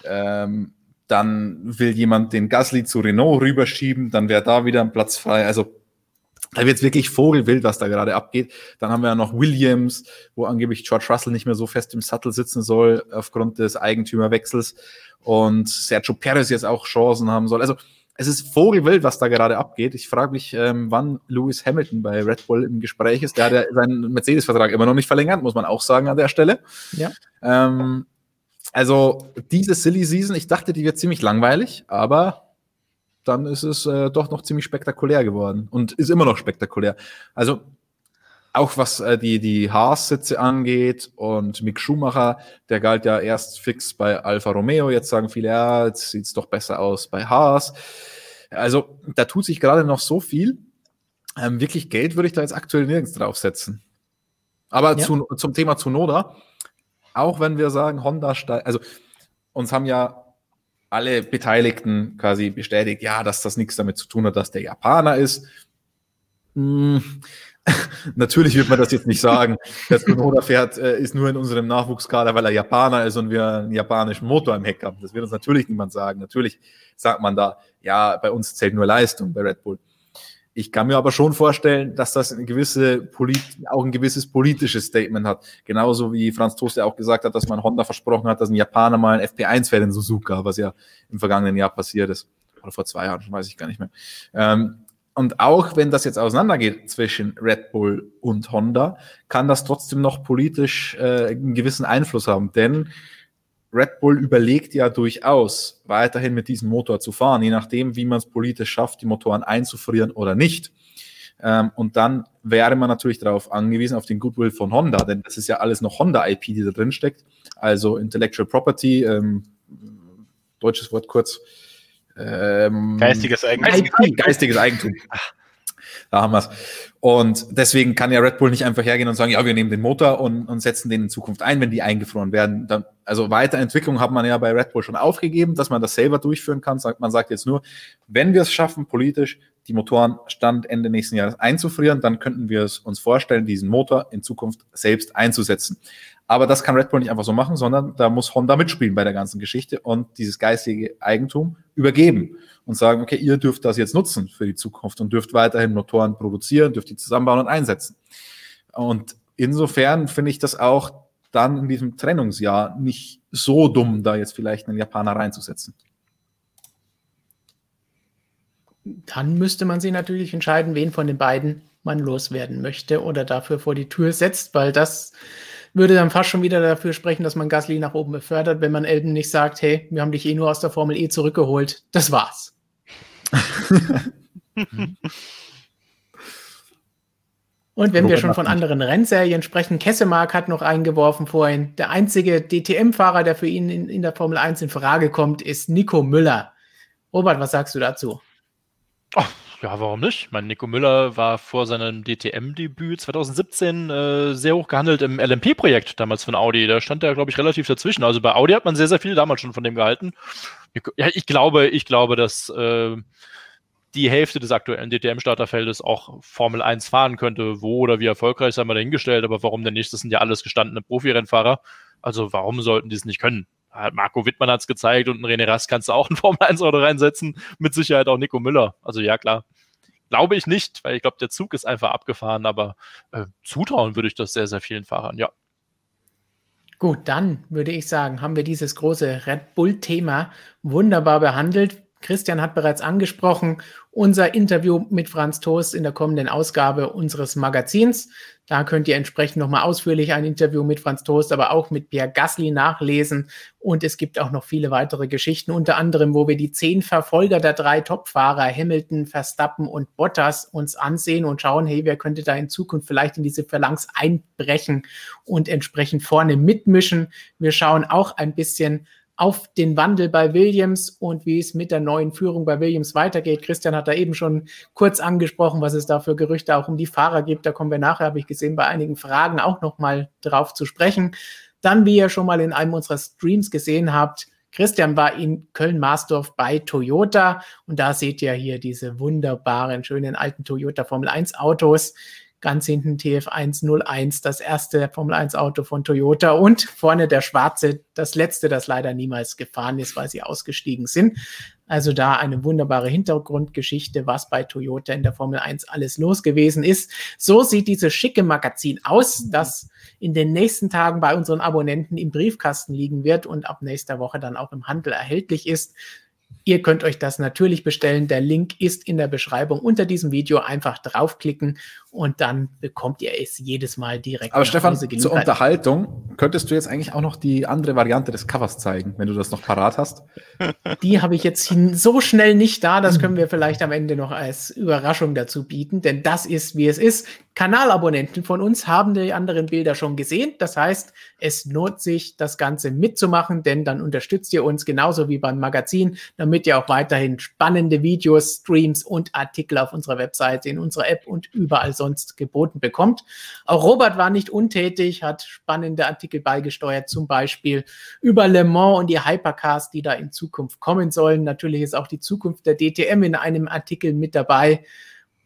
Ähm, dann will jemand den Gasly zu Renault rüberschieben, dann wäre da wieder ein Platz frei. Also da wird es wirklich vogelwild, was da gerade abgeht. Dann haben wir ja noch Williams, wo angeblich George Russell nicht mehr so fest im Sattel sitzen soll aufgrund des Eigentümerwechsels und Sergio Perez jetzt auch Chancen haben soll. Also es ist vogelwild, was da gerade abgeht. Ich frage mich, ähm, wann Lewis Hamilton bei Red Bull im Gespräch ist. Der hat ja seinen Mercedes-Vertrag immer noch nicht verlängert, muss man auch sagen an der Stelle. Ja. Ähm, also diese Silly Season, ich dachte, die wird ziemlich langweilig, aber dann ist es äh, doch noch ziemlich spektakulär geworden und ist immer noch spektakulär. Also auch was äh, die, die Haas-Sitze angeht und Mick Schumacher, der galt ja erst fix bei Alfa Romeo, jetzt sagen viele, ja, jetzt sieht's doch besser aus bei Haas. Also da tut sich gerade noch so viel. Ähm, wirklich Geld würde ich da jetzt aktuell nirgends draufsetzen. Aber ja. zu, zum Thema Zunoda, auch wenn wir sagen, Honda steigt, also uns haben ja alle Beteiligten quasi bestätigt, ja, dass das nichts damit zu tun hat, dass der Japaner ist. Hm, Natürlich wird man das jetzt nicht sagen. Der Tsunoda fährt äh, ist nur in unserem Nachwuchskader, weil er Japaner ist und wir einen japanischen Motor im Heck haben. Das wird uns natürlich niemand sagen. Natürlich sagt man da, ja, bei uns zählt nur Leistung bei Red Bull. Ich kann mir aber schon vorstellen, dass das eine gewisse Polit auch ein gewisses politisches Statement hat. Genauso wie Franz Toast ja auch gesagt hat, dass man Honda versprochen hat, dass ein Japaner mal ein FP1 fährt in Suzuka, was ja im vergangenen Jahr passiert ist. Oder vor zwei Jahren, weiß ich gar nicht mehr. Ähm, und auch wenn das jetzt auseinandergeht zwischen Red Bull und Honda, kann das trotzdem noch politisch äh, einen gewissen Einfluss haben. Denn Red Bull überlegt ja durchaus, weiterhin mit diesem Motor zu fahren, je nachdem, wie man es politisch schafft, die Motoren einzufrieren oder nicht. Ähm, und dann wäre man natürlich darauf angewiesen, auf den Goodwill von Honda, denn das ist ja alles noch Honda-IP, die da drin steckt. Also Intellectual Property, ähm, deutsches Wort kurz, ähm, geistiges Eigentum. IP, geistiges Eigentum. Da haben wir es. Und deswegen kann ja Red Bull nicht einfach hergehen und sagen, ja, wir nehmen den Motor und, und setzen den in Zukunft ein, wenn die eingefroren werden. Dann, also Weiterentwicklung hat man ja bei Red Bull schon aufgegeben, dass man das selber durchführen kann. Man sagt jetzt nur, wenn wir es schaffen, politisch die Motoren Stand Ende nächsten Jahres einzufrieren, dann könnten wir es uns vorstellen, diesen Motor in Zukunft selbst einzusetzen. Aber das kann Red Bull nicht einfach so machen, sondern da muss Honda mitspielen bei der ganzen Geschichte und dieses geistige Eigentum übergeben und sagen, okay, ihr dürft das jetzt nutzen für die Zukunft und dürft weiterhin Motoren produzieren, dürft die zusammenbauen und einsetzen. Und insofern finde ich das auch dann in diesem Trennungsjahr nicht so dumm, da jetzt vielleicht einen Japaner reinzusetzen. Dann müsste man sich natürlich entscheiden, wen von den beiden man loswerden möchte oder dafür vor die Tür setzt, weil das würde dann fast schon wieder dafür sprechen, dass man Gasly nach oben befördert, wenn man Elben nicht sagt, hey, wir haben dich eh nur aus der Formel E zurückgeholt. Das war's. Und wenn wir schon von anderen Rennserien sprechen, Kessemark hat noch eingeworfen vorhin. Der einzige DTM-Fahrer, der für ihn in, in, der Formel 1 in Frage kommt, ist Nico Müller. Robert, was sagst du dazu? Oh, ja, warum nicht? Mein Nico Müller war vor seinem DTM-Debüt 2017 äh, sehr hoch gehandelt im LMP-Projekt damals von Audi. Da stand er, glaube ich, relativ dazwischen. Also bei Audi hat man sehr, sehr viel damals schon von dem gehalten. Ja, ich glaube, ich glaube, dass äh, die Hälfte des aktuellen DTM-Starterfeldes auch Formel 1 fahren könnte. Wo oder wie erfolgreich, sei mal dahingestellt. Aber warum denn nicht? Das sind ja alles gestandene Profirennfahrer. Also warum sollten die es nicht können? Marco Wittmann hat es gezeigt und René Rast kannst du auch ein Formel 1 Auto reinsetzen. Mit Sicherheit auch Nico Müller. Also ja, klar. Glaube ich nicht, weil ich glaube, der Zug ist einfach abgefahren, aber äh, zutrauen würde ich das sehr, sehr vielen Fahrern, ja. Gut, dann würde ich sagen, haben wir dieses große Red Bull-Thema wunderbar behandelt. Christian hat bereits angesprochen, unser Interview mit Franz Toast in der kommenden Ausgabe unseres Magazins. Da könnt ihr entsprechend nochmal ausführlich ein Interview mit Franz Toast, aber auch mit Pierre Gasly nachlesen. Und es gibt auch noch viele weitere Geschichten, unter anderem, wo wir die zehn Verfolger der drei Topfahrer, Hamilton, Verstappen und Bottas, uns ansehen und schauen, hey, wer könnte da in Zukunft vielleicht in diese Phalanx einbrechen und entsprechend vorne mitmischen. Wir schauen auch ein bisschen auf den Wandel bei Williams und wie es mit der neuen Führung bei Williams weitergeht. Christian hat da eben schon kurz angesprochen, was es da für Gerüchte auch um die Fahrer gibt. Da kommen wir nachher, habe ich gesehen, bei einigen Fragen auch nochmal drauf zu sprechen. Dann, wie ihr schon mal in einem unserer Streams gesehen habt, Christian war in Köln-Marsdorf bei Toyota und da seht ihr hier diese wunderbaren, schönen alten Toyota Formel 1 Autos ganz hinten TF101, das erste Formel 1 Auto von Toyota und vorne der schwarze, das letzte, das leider niemals gefahren ist, weil sie ausgestiegen sind. Also da eine wunderbare Hintergrundgeschichte, was bei Toyota in der Formel 1 alles los gewesen ist. So sieht dieses schicke Magazin aus, das in den nächsten Tagen bei unseren Abonnenten im Briefkasten liegen wird und ab nächster Woche dann auch im Handel erhältlich ist. Ihr könnt euch das natürlich bestellen. Der Link ist in der Beschreibung unter diesem Video. Einfach draufklicken und dann bekommt ihr es jedes Mal direkt. Aber Stefan, zur Unterhaltung Könntest du jetzt eigentlich auch noch die andere Variante des Covers zeigen, wenn du das noch parat hast? Die habe ich jetzt so schnell nicht da. Das können wir vielleicht am Ende noch als Überraschung dazu bieten, denn das ist, wie es ist. Kanalabonnenten von uns haben die anderen Bilder schon gesehen. Das heißt, es lohnt sich, das Ganze mitzumachen, denn dann unterstützt ihr uns genauso wie beim Magazin, damit ihr auch weiterhin spannende Videos, Streams und Artikel auf unserer Webseite, in unserer App und überall sonst geboten bekommt. Auch Robert war nicht untätig, hat spannende Artikel beigesteuert, zum Beispiel über Le Mans und die Hypercars, die da in Zukunft kommen sollen. Natürlich ist auch die Zukunft der DTM in einem Artikel mit dabei.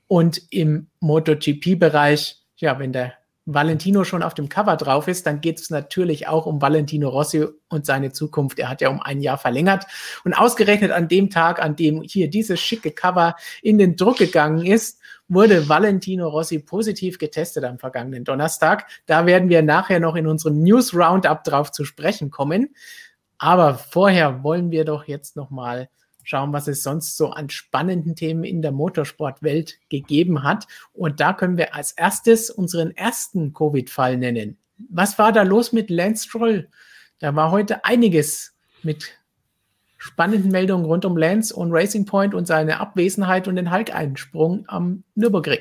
Und im MotoGP-Bereich, ja, wenn der Valentino schon auf dem Cover drauf ist, dann geht es natürlich auch um Valentino Rossi und seine Zukunft. Er hat ja um ein Jahr verlängert. Und ausgerechnet an dem Tag, an dem hier dieses schicke Cover in den Druck gegangen ist, wurde Valentino Rossi positiv getestet am vergangenen Donnerstag. Da werden wir nachher noch in unserem News Roundup drauf zu sprechen kommen. Aber vorher wollen wir doch jetzt noch mal schauen, was es sonst so an spannenden Themen in der Motorsportwelt gegeben hat. Und da können wir als erstes unseren ersten Covid-Fall nennen. Was war da los mit Lance Stroll? Da war heute einiges mit spannenden Meldungen rund um Lance und Racing Point und seine Abwesenheit und den Hulk-Einsprung am Nürburgring.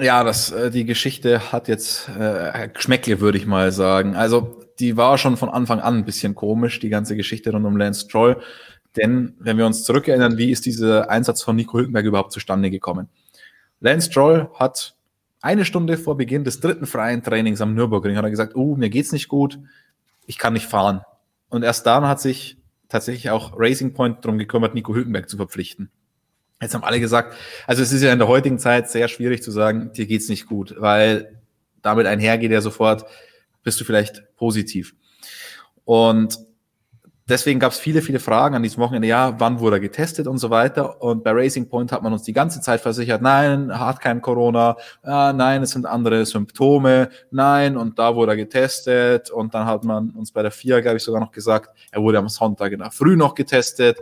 Ja, das, äh, die Geschichte hat jetzt äh, Geschmäckle, würde ich mal sagen. Also, die war schon von Anfang an ein bisschen komisch, die ganze Geschichte rund um Lance Stroll. Denn wenn wir uns zurückerinnern, wie ist dieser Einsatz von Nico Hülkenberg überhaupt zustande gekommen? Lance Stroll hat eine Stunde vor Beginn des dritten freien Trainings am Nürburgring hat er gesagt, oh, mir geht's nicht gut, ich kann nicht fahren. Und erst dann hat sich tatsächlich auch Racing Point darum gekümmert, Nico Hülkenberg zu verpflichten. Jetzt haben alle gesagt, also es ist ja in der heutigen Zeit sehr schwierig zu sagen, dir geht's nicht gut, weil damit einhergeht ja sofort, bist du vielleicht positiv. Und deswegen gab es viele, viele Fragen an diesem Wochenende. Ja, wann wurde er getestet und so weiter. Und bei Racing Point hat man uns die ganze Zeit versichert, nein, er hat kein Corona, ah, nein, es sind andere Symptome, nein, und da wurde er getestet. Und dann hat man uns bei der FIA, glaube ich, sogar noch gesagt, er wurde am Sonntag in der Früh noch getestet.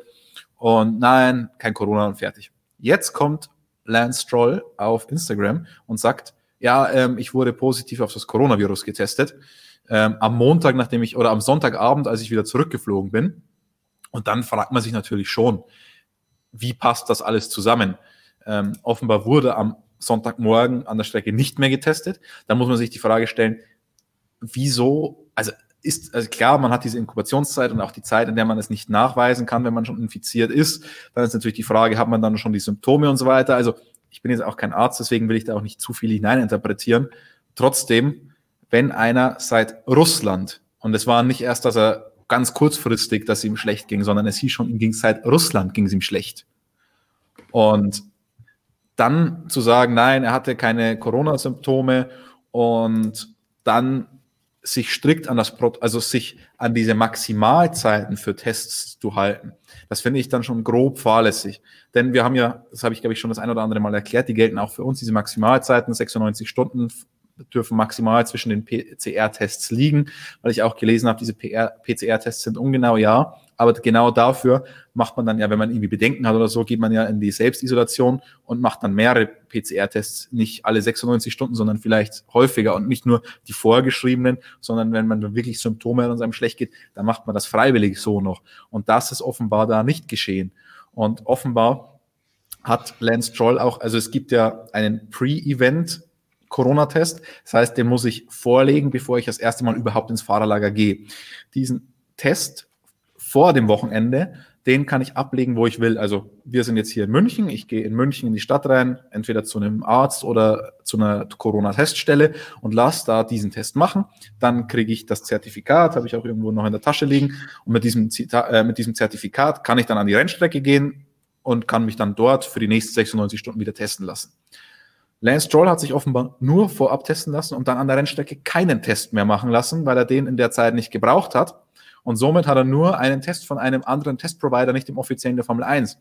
Und nein, kein Corona und fertig. Jetzt kommt Lance Stroll auf Instagram und sagt, ja, ähm, ich wurde positiv auf das Coronavirus getestet ähm, am Montag, nachdem ich, oder am Sonntagabend, als ich wieder zurückgeflogen bin. Und dann fragt man sich natürlich schon, wie passt das alles zusammen? Ähm, offenbar wurde am Sonntagmorgen an der Strecke nicht mehr getestet. Dann muss man sich die Frage stellen, wieso, also ist, also klar, man hat diese Inkubationszeit und auch die Zeit, in der man es nicht nachweisen kann, wenn man schon infiziert ist. Dann ist natürlich die Frage, hat man dann schon die Symptome und so weiter. Also ich bin jetzt auch kein Arzt, deswegen will ich da auch nicht zu viel hineininterpretieren. Trotzdem wenn einer seit Russland, und es war nicht erst, dass er ganz kurzfristig, dass ihm schlecht ging, sondern es hieß schon, ihm ging seit Russland ging es ihm schlecht. Und dann zu sagen, nein, er hatte keine Corona-Symptome und dann sich strikt an das, also sich an diese Maximalzeiten für Tests zu halten. Das finde ich dann schon grob fahrlässig. Denn wir haben ja, das habe ich glaube ich schon das ein oder andere Mal erklärt, die gelten auch für uns, diese Maximalzeiten, 96 Stunden dürfen maximal zwischen den PCR-Tests liegen, weil ich auch gelesen habe, diese PCR-Tests sind ungenau, ja. Aber genau dafür macht man dann ja, wenn man irgendwie Bedenken hat oder so, geht man ja in die Selbstisolation und macht dann mehrere PCR-Tests, nicht alle 96 Stunden, sondern vielleicht häufiger und nicht nur die vorgeschriebenen, sondern wenn man wirklich Symptome hat und einem schlecht geht, dann macht man das freiwillig so noch. Und das ist offenbar da nicht geschehen. Und offenbar hat Lance Troll auch, also es gibt ja einen Pre-Event Corona-Test. Das heißt, den muss ich vorlegen, bevor ich das erste Mal überhaupt ins Fahrerlager gehe. Diesen Test vor dem Wochenende, den kann ich ablegen, wo ich will. Also wir sind jetzt hier in München. Ich gehe in München in die Stadt rein, entweder zu einem Arzt oder zu einer Corona-Teststelle und lasse da diesen Test machen. Dann kriege ich das Zertifikat, habe ich auch irgendwo noch in der Tasche liegen. Und mit diesem, Zita äh, mit diesem Zertifikat kann ich dann an die Rennstrecke gehen und kann mich dann dort für die nächsten 96 Stunden wieder testen lassen. Lance Stroll hat sich offenbar nur vorab testen lassen und dann an der Rennstrecke keinen Test mehr machen lassen, weil er den in der Zeit nicht gebraucht hat. Und somit hat er nur einen Test von einem anderen Testprovider, nicht dem offiziellen der Formel 1.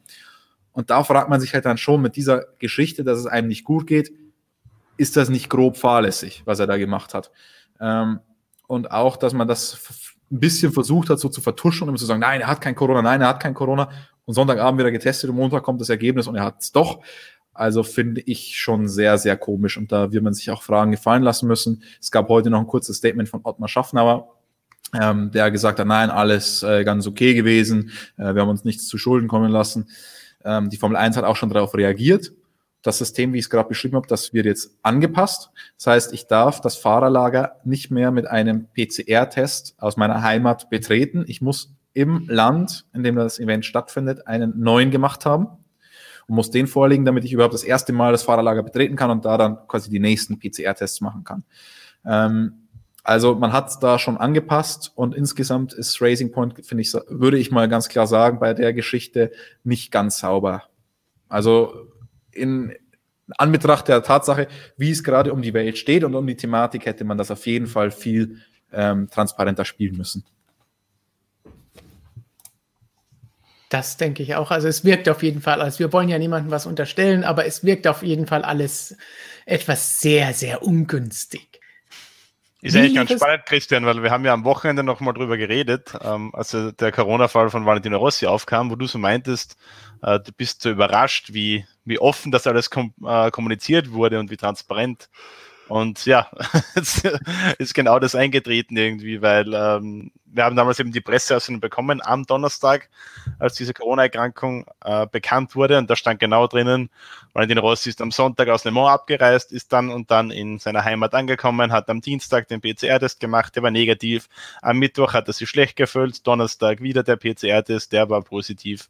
Und da fragt man sich halt dann schon mit dieser Geschichte, dass es einem nicht gut geht, ist das nicht grob fahrlässig, was er da gemacht hat? Ähm, und auch, dass man das ein bisschen versucht hat, so zu vertuschen und immer zu sagen, nein, er hat kein Corona, nein, er hat kein Corona. Und Sonntagabend wieder getestet und Montag kommt das Ergebnis und er hat es doch. Also finde ich schon sehr, sehr komisch und da wird man sich auch Fragen gefallen lassen müssen. Es gab heute noch ein kurzes Statement von Ottmar Schaffnauer, ähm, der gesagt hat, nein, alles äh, ganz okay gewesen, äh, wir haben uns nichts zu Schulden kommen lassen. Ähm, die Formel 1 hat auch schon darauf reagiert. Das System, wie ich es gerade beschrieben habe, das wird jetzt angepasst. Das heißt, ich darf das Fahrerlager nicht mehr mit einem PCR-Test aus meiner Heimat betreten. Ich muss im Land, in dem das Event stattfindet, einen neuen gemacht haben und muss den vorlegen, damit ich überhaupt das erste Mal das Fahrerlager betreten kann und da dann quasi die nächsten PCR-Tests machen kann. Ähm, also man hat da schon angepasst und insgesamt ist Racing Point, finde ich, würde ich mal ganz klar sagen, bei der Geschichte nicht ganz sauber. Also in Anbetracht der Tatsache, wie es gerade um die Welt steht und um die Thematik, hätte man das auf jeden Fall viel ähm, transparenter spielen müssen. Das denke ich auch. Also es wirkt auf jeden Fall, also wir wollen ja niemandem was unterstellen, aber es wirkt auf jeden Fall alles etwas sehr, sehr ungünstig. Ist eigentlich ganz spannend, Christian, weil wir haben ja am Wochenende noch mal drüber geredet, ähm, als der Corona-Fall von Valentino Rossi aufkam, wo du so meintest, äh, du bist so überrascht, wie, wie offen das alles kom äh, kommuniziert wurde und wie transparent. Und ja, jetzt ist genau das eingetreten irgendwie, weil ähm, wir haben damals eben die Presseaussendung bekommen am Donnerstag, als diese Corona-Erkrankung äh, bekannt wurde. Und da stand genau drinnen, Valentin Rossi ist am Sonntag aus Le Mans abgereist, ist dann und dann in seiner Heimat angekommen, hat am Dienstag den PCR-Test gemacht, der war negativ. Am Mittwoch hat er sich schlecht gefühlt, Donnerstag wieder der PCR-Test, der war positiv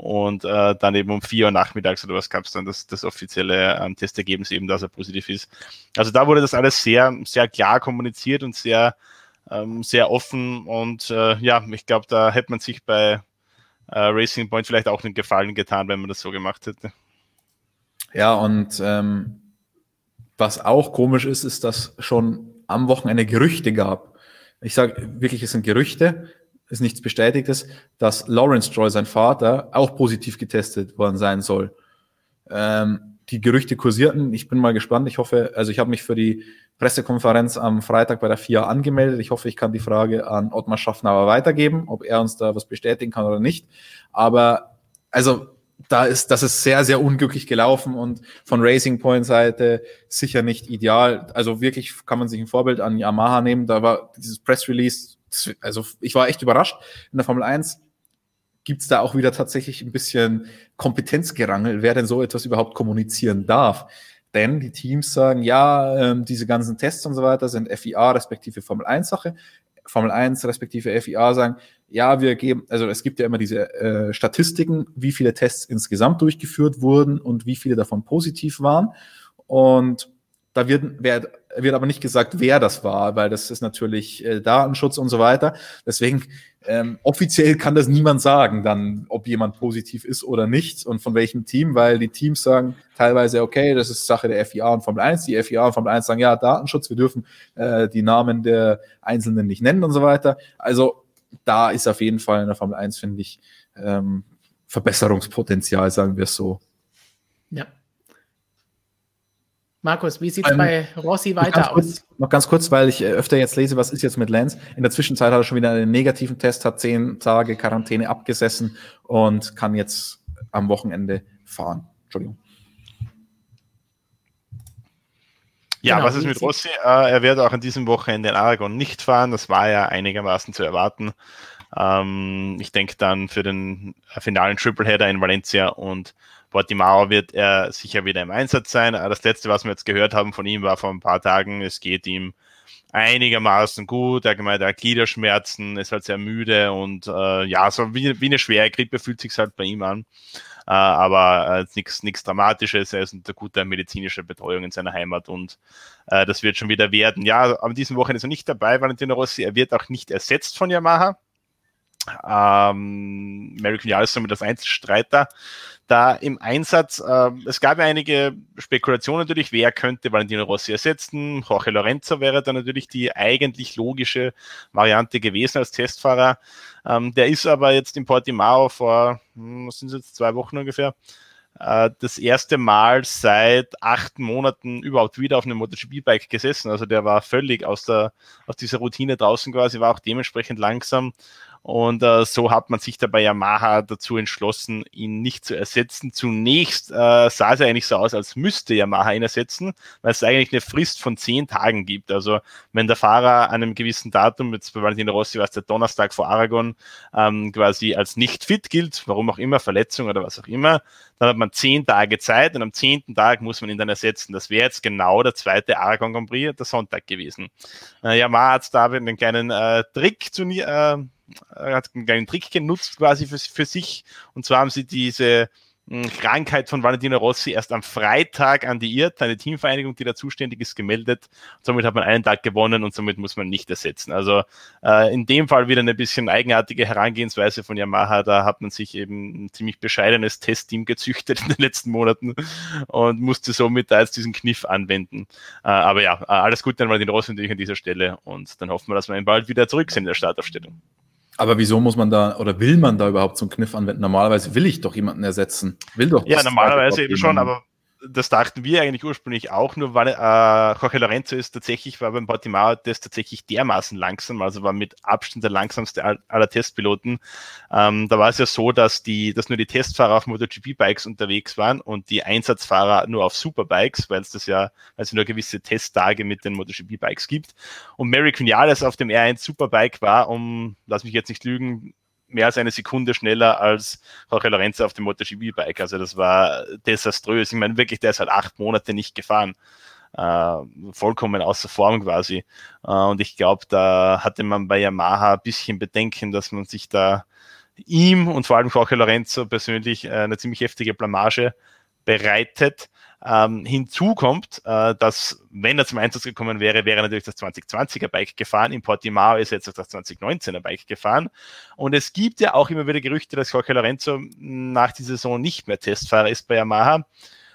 und äh, dann eben um vier Uhr nachmittags oder was gab es dann das, das offizielle ähm, Testergebnis eben, dass er positiv ist. Also da wurde das alles sehr, sehr klar kommuniziert und sehr, ähm, sehr offen und äh, ja, ich glaube, da hätte man sich bei äh, Racing Point vielleicht auch einen Gefallen getan, wenn man das so gemacht hätte. Ja, und ähm, was auch komisch ist, ist, dass schon am Wochenende Gerüchte gab. Ich sage wirklich, es sind Gerüchte, ist nichts Bestätigtes, dass Lawrence Troy, sein Vater, auch positiv getestet worden sein soll. Ähm, die Gerüchte kursierten. Ich bin mal gespannt. Ich hoffe, also ich habe mich für die Pressekonferenz am Freitag bei der FIA angemeldet. Ich hoffe, ich kann die Frage an Ottmar Schaffner weitergeben, ob er uns da was bestätigen kann oder nicht. Aber also da ist, das ist sehr, sehr unglücklich gelaufen und von Racing Point Seite sicher nicht ideal. Also wirklich kann man sich ein Vorbild an Yamaha nehmen. Da war dieses Press Release also ich war echt überrascht. In der Formel 1 gibt's da auch wieder tatsächlich ein bisschen Kompetenzgerangel, wer denn so etwas überhaupt kommunizieren darf. Denn die Teams sagen, ja, ähm, diese ganzen Tests und so weiter sind FIA respektive Formel 1 Sache. Formel 1 respektive FIA sagen, ja, wir geben, also es gibt ja immer diese äh, Statistiken, wie viele Tests insgesamt durchgeführt wurden und wie viele davon positiv waren. Und da wird, wird, wird aber nicht gesagt, wer das war, weil das ist natürlich äh, Datenschutz und so weiter. Deswegen ähm, offiziell kann das niemand sagen, dann, ob jemand positiv ist oder nicht und von welchem Team, weil die Teams sagen teilweise, okay, das ist Sache der FIA und Formel 1. Die FIA und Formel 1 sagen, ja, Datenschutz, wir dürfen äh, die Namen der Einzelnen nicht nennen und so weiter. Also da ist auf jeden Fall in der Formel 1, finde ich, ähm, Verbesserungspotenzial, sagen wir es so. Ja. Markus, wie sieht es ähm, bei Rossi weiter aus? Kurz, noch ganz kurz, weil ich äh, öfter jetzt lese, was ist jetzt mit Lance. In der Zwischenzeit hat er schon wieder einen negativen Test, hat zehn Tage Quarantäne abgesessen und kann jetzt am Wochenende fahren. Entschuldigung. Ja, genau, was ist mit Rossi? Äh, er wird auch an diesem Wochenende in Aragon nicht fahren. Das war ja einigermaßen zu erwarten. Ähm, ich denke dann für den finalen Tripleheader in Valencia und Portimao wird er sicher wieder im Einsatz sein. Das letzte, was wir jetzt gehört haben von ihm, war vor ein paar Tagen, es geht ihm einigermaßen gut. Er gemeint, er hat Gliederschmerzen, ist halt sehr müde und äh, ja, so wie, wie eine schwere Grippe fühlt sich halt bei ihm an. Äh, aber äh, nichts Dramatisches. Er ist unter guter medizinischer Betreuung in seiner Heimat und äh, das wird schon wieder werden. Ja, an diesem Wochenende ist er nicht dabei, Valentino Rossi. Er wird auch nicht ersetzt von Yamaha. Ähm, American Vinales somit das Einzelstreiter da im Einsatz. Äh, es gab ja einige Spekulationen natürlich, wer könnte Valentino Rossi ersetzen. Jorge Lorenzo wäre da natürlich die eigentlich logische Variante gewesen als Testfahrer. Ähm, der ist aber jetzt in Portimao vor, hm, was sind es jetzt, zwei Wochen ungefähr, äh, das erste Mal seit acht Monaten überhaupt wieder auf einem MotoGP-Bike gesessen. Also der war völlig aus, der, aus dieser Routine draußen quasi, war auch dementsprechend langsam. Und äh, so hat man sich dabei Yamaha dazu entschlossen, ihn nicht zu ersetzen. Zunächst äh, sah es eigentlich so aus, als müsste Yamaha ihn ersetzen, weil es eigentlich eine Frist von zehn Tagen gibt. Also wenn der Fahrer an einem gewissen Datum, jetzt bei Valentino Rossi war es der Donnerstag vor Aragon, ähm, quasi als nicht fit gilt, warum auch immer, Verletzung oder was auch immer, dann hat man zehn Tage Zeit und am zehnten Tag muss man ihn dann ersetzen. Das wäre jetzt genau der zweite Aragon Grand Prix, der Sonntag gewesen. Äh, Yamaha hat da einen kleinen äh, Trick zu äh, hat einen kleinen Trick genutzt quasi für, für sich. Und zwar haben sie diese Krankheit von Valentino Rossi erst am Freitag an die IRT, eine Teamvereinigung, die da zuständig ist, gemeldet. Somit hat man einen Tag gewonnen und somit muss man nicht ersetzen. Also äh, in dem Fall wieder eine bisschen eigenartige Herangehensweise von Yamaha. Da hat man sich eben ein ziemlich bescheidenes Testteam gezüchtet in den letzten Monaten und musste somit da jetzt diesen Kniff anwenden. Äh, aber ja, alles Gute an Valentino Rossi natürlich an dieser Stelle und dann hoffen wir, dass wir ihn bald wieder zurück sind in der Startaufstellung. Aber wieso muss man da oder will man da überhaupt so einen Kniff anwenden? Normalerweise will ich doch jemanden ersetzen. Will doch. Ja, normalerweise eben schon, aber das dachten wir eigentlich ursprünglich auch, nur weil äh, Jorge Lorenzo ist tatsächlich, war beim Portimao Test tatsächlich dermaßen langsam, also war mit Abstand der langsamste aller Testpiloten. Ähm, da war es ja so, dass die, dass nur die Testfahrer auf MotoGP-Bikes unterwegs waren und die Einsatzfahrer nur auf Superbikes, weil es das ja, es nur gewisse Testtage mit den MotoGP-Bikes gibt. Und Mary Quinales auf dem R1 Superbike war, um, lass mich jetzt nicht lügen, mehr als eine Sekunde schneller als Jorge Lorenzo auf dem MotoGP-Bike. Also das war desaströs. Ich meine, wirklich, der ist halt acht Monate nicht gefahren. Äh, vollkommen außer Form quasi. Äh, und ich glaube, da hatte man bei Yamaha ein bisschen Bedenken, dass man sich da ihm und vor allem Jorge Lorenzo persönlich äh, eine ziemlich heftige Blamage bereitet. Ähm, hinzu kommt, äh, dass, wenn er zum Einsatz gekommen wäre, wäre natürlich das 2020er Bike gefahren. In Portimao ist jetzt das 2019er Bike gefahren. Und es gibt ja auch immer wieder Gerüchte, dass Jorge Lorenzo nach dieser Saison nicht mehr Testfahrer ist bei Yamaha.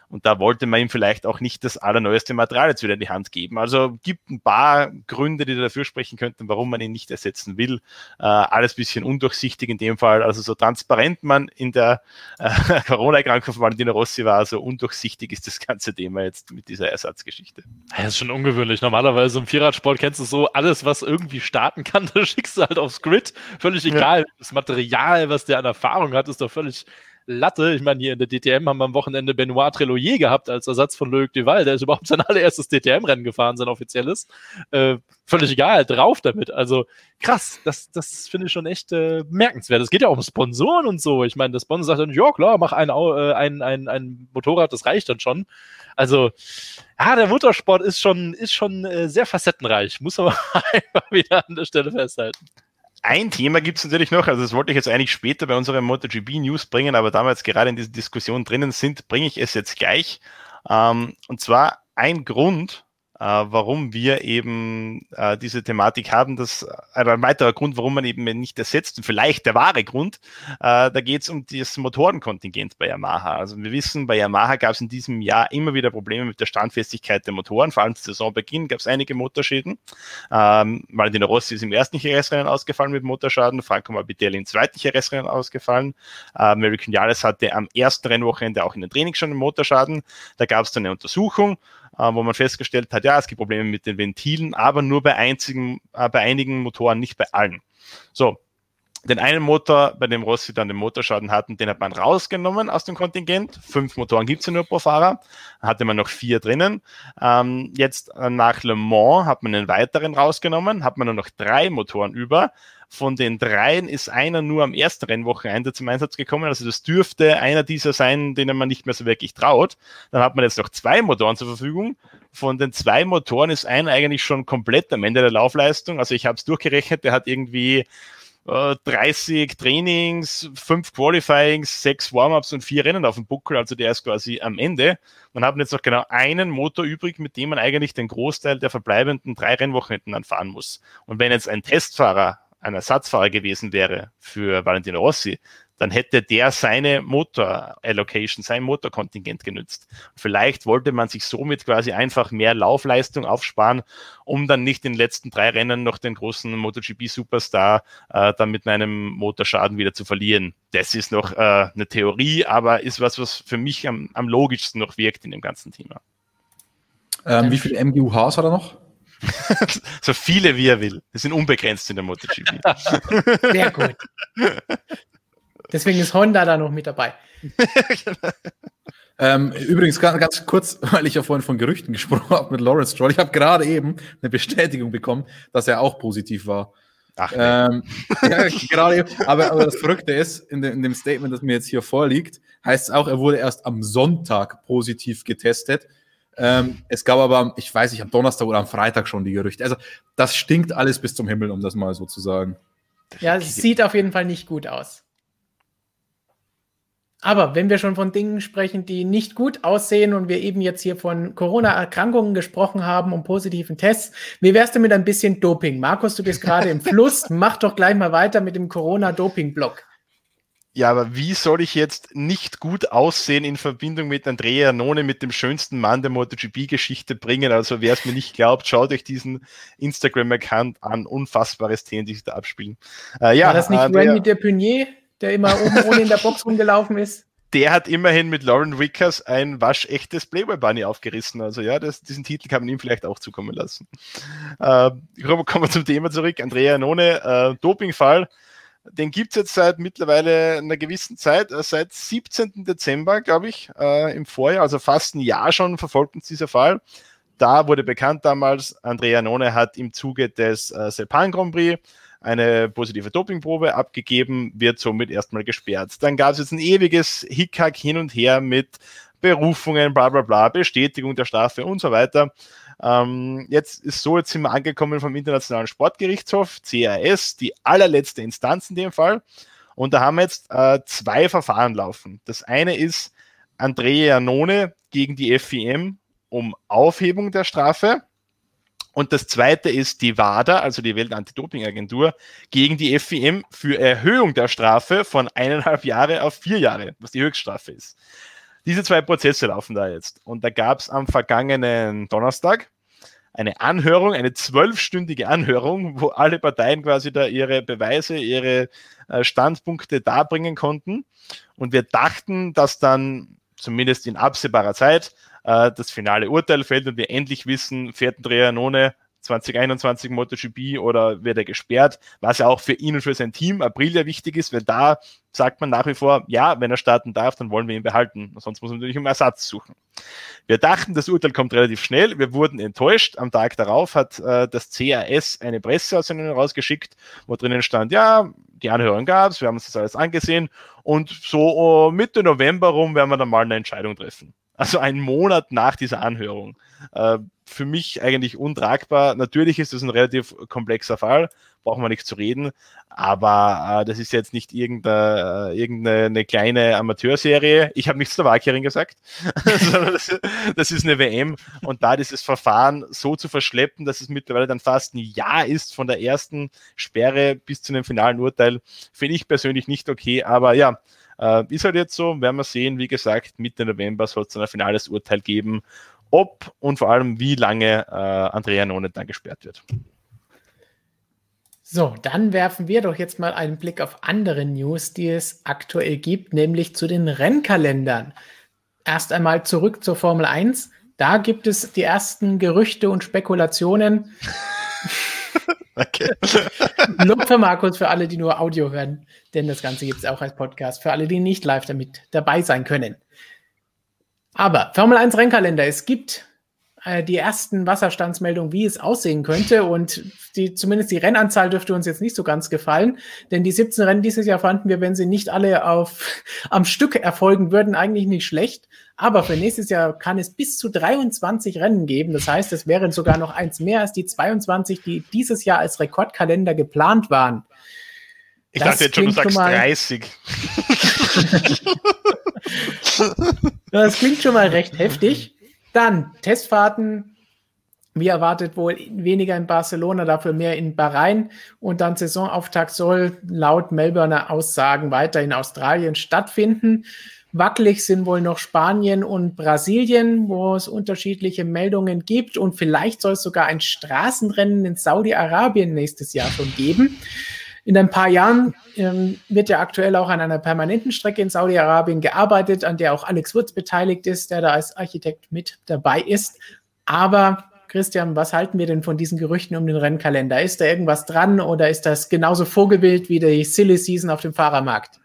Und da wollte man ihm vielleicht auch nicht das allerneueste Material jetzt wieder in die Hand geben. Also gibt ein paar Gründe, die dafür sprechen könnten, warum man ihn nicht ersetzen will. Äh, alles bisschen undurchsichtig in dem Fall. Also so transparent man in der äh, Corona-Erkrankung von Valentino Rossi war, so undurchsichtig ist das ganze Thema jetzt mit dieser Ersatzgeschichte. Das ist schon ungewöhnlich. Normalerweise im Vierradsport kennst du so, alles, was irgendwie starten kann, das schickst du halt aufs Grid. Völlig egal. Ja. Das Material, was der an Erfahrung hat, ist doch völlig Latte. Ich meine, hier in der DTM haben wir am Wochenende Benoit Treloyer gehabt als Ersatz von Loic Duval. Der ist überhaupt sein allererstes DTM-Rennen gefahren, sein offizielles. Äh, völlig egal, drauf damit. Also krass, das, das finde ich schon echt äh, bemerkenswert. Es geht ja auch um Sponsoren und so. Ich meine, der Sponsor sagt dann, ja klar, mach ein, äh, ein, ein, ein Motorrad, das reicht dann schon. Also, ja, der Motorsport ist schon, ist schon äh, sehr facettenreich, muss man einfach wieder an der Stelle festhalten. Ein Thema gibt es natürlich noch, also das wollte ich jetzt eigentlich später bei unserem MotoGP News bringen, aber da wir jetzt gerade in dieser Diskussion drinnen sind, bringe ich es jetzt gleich. Ähm, und zwar ein Grund, warum wir eben äh, diese Thematik haben. Das äh, ein weiterer Grund, warum man eben nicht ersetzt, und vielleicht der wahre Grund, äh, da geht es um das Motorenkontingent bei Yamaha. Also wir wissen, bei Yamaha gab es in diesem Jahr immer wieder Probleme mit der Standfestigkeit der Motoren. Vor allem zu Saisonbeginn gab es einige Motorschäden. Ähm, Valentino Rossi ist im ersten Jerez-Rennen ausgefallen mit Motorschaden, Franco Morbidelli im zweiten Jerez-Rennen ausgefallen. Äh, Mary Vinales hatte am ersten Rennwochenende auch in den Training schon einen Motorschaden. Da gab es dann eine Untersuchung äh, wo man festgestellt hat, ja, es gibt Probleme mit den Ventilen, aber nur bei, einzigen, äh, bei einigen Motoren, nicht bei allen. So, den einen Motor, bei dem Rossi dann den Motorschaden hatten, den hat man rausgenommen aus dem Kontingent. Fünf Motoren gibt es ja nur pro Fahrer. Hatte man noch vier drinnen. Ähm, jetzt äh, nach Le Mans hat man einen weiteren rausgenommen, hat man nur noch drei Motoren über. Von den dreien ist einer nur am ersten Rennwochenende zum Einsatz gekommen. Also das dürfte einer dieser sein, denen man nicht mehr so wirklich traut. Dann hat man jetzt noch zwei Motoren zur Verfügung. Von den zwei Motoren ist einer eigentlich schon komplett am Ende der Laufleistung. Also ich habe es durchgerechnet, der hat irgendwie 30 äh, Trainings, 5 Qualifyings, 6 Warm-ups und 4 Rennen auf dem Buckel, also der ist quasi am Ende. Man hat jetzt noch genau einen Motor übrig, mit dem man eigentlich den Großteil der verbleibenden drei Rennwochenenden anfahren muss. Und wenn jetzt ein Testfahrer ein Ersatzfahrer gewesen wäre für Valentino Rossi, dann hätte der seine Motor-Allocation, sein Motorkontingent genützt. Vielleicht wollte man sich somit quasi einfach mehr Laufleistung aufsparen, um dann nicht in den letzten drei Rennen noch den großen MotoGP-Superstar äh, dann mit einem Motorschaden wieder zu verlieren. Das ist noch äh, eine Theorie, aber ist was, was für mich am, am logischsten noch wirkt in dem ganzen Thema. Ähm, wie viele MGUHs hat er noch? so viele wie er will. Wir sind unbegrenzt in der MotoGP. Sehr gut. Deswegen ist Honda da noch mit dabei. ähm, übrigens ganz, ganz, kurz, weil ich ja vorhin von Gerüchten gesprochen habe mit Lawrence Stroll. Ich habe gerade eben eine Bestätigung bekommen, dass er auch positiv war. Ach, nee. ähm, ja, gerade eben. Aber, aber, das Verrückte ist, in, de, in, dem Statement, das mir jetzt hier vorliegt, heißt es auch, er wurde erst am Sonntag positiv getestet. Ähm, es gab aber, ich weiß nicht, am Donnerstag oder am Freitag schon die Gerüchte. Also das stinkt alles bis zum Himmel, um das mal so zu sagen. Ja, es sieht auf jeden Fall nicht gut aus. Aber wenn wir schon von Dingen sprechen, die nicht gut aussehen und wir eben jetzt hier von Corona-Erkrankungen gesprochen haben und positiven Tests, wie wär's denn mit ein bisschen Doping? Markus, du bist gerade im Fluss. Mach doch gleich mal weiter mit dem Corona-Doping-Block. Ja, aber wie soll ich jetzt nicht gut aussehen in Verbindung mit Andrea None, mit dem schönsten Mann der MotoGP-Geschichte bringen? Also wer es mir nicht glaubt, schaut euch diesen Instagram-Account an. Unfassbare Szenen, die sich da abspielen. Äh, ja, War das nicht Andrea, Randy Depunier? der immer oben ohne in der Box rumgelaufen ist. Der hat immerhin mit Lauren Wickers ein waschechtes Playboy Bunny aufgerissen. Also ja, das, diesen Titel kann man ihm vielleicht auch zukommen lassen. Äh, kommen wir zum Thema zurück. Andrea None, äh, Dopingfall. Den gibt es jetzt seit mittlerweile einer gewissen Zeit, äh, seit 17. Dezember, glaube ich, äh, im Vorjahr, also fast ein Jahr schon verfolgt uns dieser Fall. Da wurde bekannt damals, Andrea None hat im Zuge des äh, Sepang Grand Prix eine positive Dopingprobe abgegeben, wird somit erstmal gesperrt. Dann gab es jetzt ein ewiges Hickhack hin und her mit Berufungen, bla bla bla, Bestätigung der Strafe und so weiter. Ähm, jetzt ist so, jetzt sind wir angekommen vom Internationalen Sportgerichtshof, CRS, die allerletzte Instanz in dem Fall. Und da haben wir jetzt äh, zwei Verfahren laufen. Das eine ist Andrea Janone gegen die FIM um Aufhebung der Strafe. Und das zweite ist die WADA, also die Weltantidopingagentur, gegen die FIM für Erhöhung der Strafe von eineinhalb Jahre auf vier Jahre, was die Höchststrafe ist. Diese zwei Prozesse laufen da jetzt. Und da gab es am vergangenen Donnerstag eine Anhörung, eine zwölfstündige Anhörung, wo alle Parteien quasi da ihre Beweise, ihre äh, Standpunkte darbringen konnten. Und wir dachten, dass dann zumindest in absehbarer Zeit äh, das finale Urteil fällt und wir endlich wissen, fährt Andrea None 2021 MotoGP oder wird er gesperrt, was ja auch für ihn und für sein Team Aprilia wichtig ist, weil da sagt man nach wie vor, ja, wenn er starten darf, dann wollen wir ihn behalten. Sonst muss man natürlich um Ersatz suchen. Wir dachten, das Urteil kommt relativ schnell. Wir wurden enttäuscht. Am Tag darauf hat äh, das CAS eine Presseaussendung rausgeschickt, wo drinnen stand, ja, die Anhörung gab es, wir haben uns das alles angesehen und so uh, Mitte November rum werden wir dann mal eine Entscheidung treffen. Also einen Monat nach dieser Anhörung. Äh, für mich eigentlich untragbar. Natürlich ist das ein relativ komplexer Fall, brauchen wir nicht zu reden, aber äh, das ist jetzt nicht irgendeine, äh, irgendeine kleine Amateurserie. Ich habe nichts Slowakierin gesagt, sondern das, das, ist eine WM und da dieses Verfahren so zu verschleppen, dass es mittlerweile dann fast ein Jahr ist von der ersten Sperre bis zu einem finalen Urteil, finde ich persönlich nicht okay, aber ja, äh, ist halt jetzt so, werden wir sehen. Wie gesagt, Mitte November soll es dann ein finales Urteil geben, ob und vor allem wie lange äh, Andrea None dann gesperrt wird. So, dann werfen wir doch jetzt mal einen Blick auf andere News, die es aktuell gibt, nämlich zu den Rennkalendern. Erst einmal zurück zur Formel 1. Da gibt es die ersten Gerüchte und Spekulationen. Okay. Lob für Markus für alle, die nur Audio hören, denn das Ganze gibt es auch als Podcast für alle, die nicht live damit dabei sein können. Aber Formel 1 Rennkalender, es gibt äh, die ersten Wasserstandsmeldungen, wie es aussehen könnte. Und die, zumindest die Rennanzahl dürfte uns jetzt nicht so ganz gefallen. Denn die 17 Rennen dieses Jahr fanden wir, wenn sie nicht alle auf, am Stück erfolgen würden, eigentlich nicht schlecht. Aber für nächstes Jahr kann es bis zu 23 Rennen geben. Das heißt, es wären sogar noch eins mehr als die 22, die dieses Jahr als Rekordkalender geplant waren. Ich das dachte jetzt schon, du sagst mal, 30. das klingt schon mal recht heftig. Dann Testfahrten, wie erwartet wohl weniger in Barcelona, dafür mehr in Bahrain. Und dann Saisonauftakt soll laut Melbourner Aussagen weiter in Australien stattfinden. Wackelig sind wohl noch Spanien und Brasilien, wo es unterschiedliche Meldungen gibt. Und vielleicht soll es sogar ein Straßenrennen in Saudi-Arabien nächstes Jahr schon geben. In ein paar Jahren ähm, wird ja aktuell auch an einer permanenten Strecke in Saudi-Arabien gearbeitet, an der auch Alex Wurz beteiligt ist, der da als Architekt mit dabei ist. Aber Christian, was halten wir denn von diesen Gerüchten um den Rennkalender? Ist da irgendwas dran oder ist das genauso Vogelbild wie die Silly Season auf dem Fahrermarkt?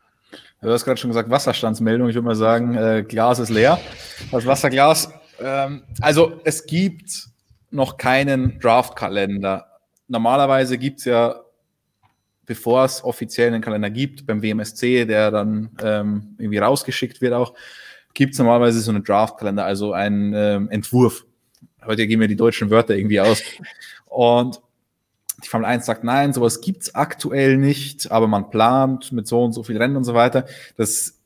Du hast gerade schon gesagt, Wasserstandsmeldung. Ich würde mal sagen, äh, Glas ist leer. Das Wasserglas. Ähm, also es gibt noch keinen Draftkalender. Normalerweise gibt es ja, bevor es offiziell einen Kalender gibt, beim WMSC, der dann ähm, irgendwie rausgeschickt wird auch, gibt es normalerweise so einen Draftkalender, also einen ähm, Entwurf. Heute gehen mir die deutschen Wörter irgendwie aus. Und die Formel 1 sagt, nein, sowas gibt's aktuell nicht, aber man plant mit so und so viel Rennen und so weiter. Das,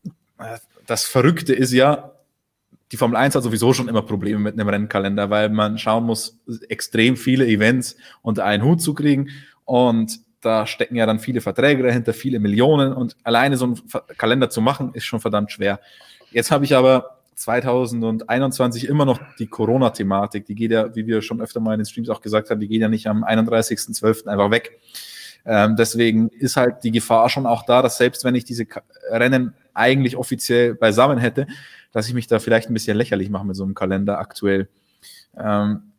das Verrückte ist ja, die Formel 1 hat sowieso schon immer Probleme mit einem Rennkalender, weil man schauen muss, extrem viele Events unter einen Hut zu kriegen. Und da stecken ja dann viele Verträge dahinter, viele Millionen. Und alleine so einen Kalender zu machen, ist schon verdammt schwer. Jetzt habe ich aber 2021 immer noch die Corona-Thematik. Die geht ja, wie wir schon öfter mal in den Streams auch gesagt haben, die geht ja nicht am 31.12. einfach weg. Ähm, deswegen ist halt die Gefahr schon auch da, dass selbst wenn ich diese Rennen eigentlich offiziell beisammen hätte, dass ich mich da vielleicht ein bisschen lächerlich mache mit so einem Kalender aktuell. Ähm,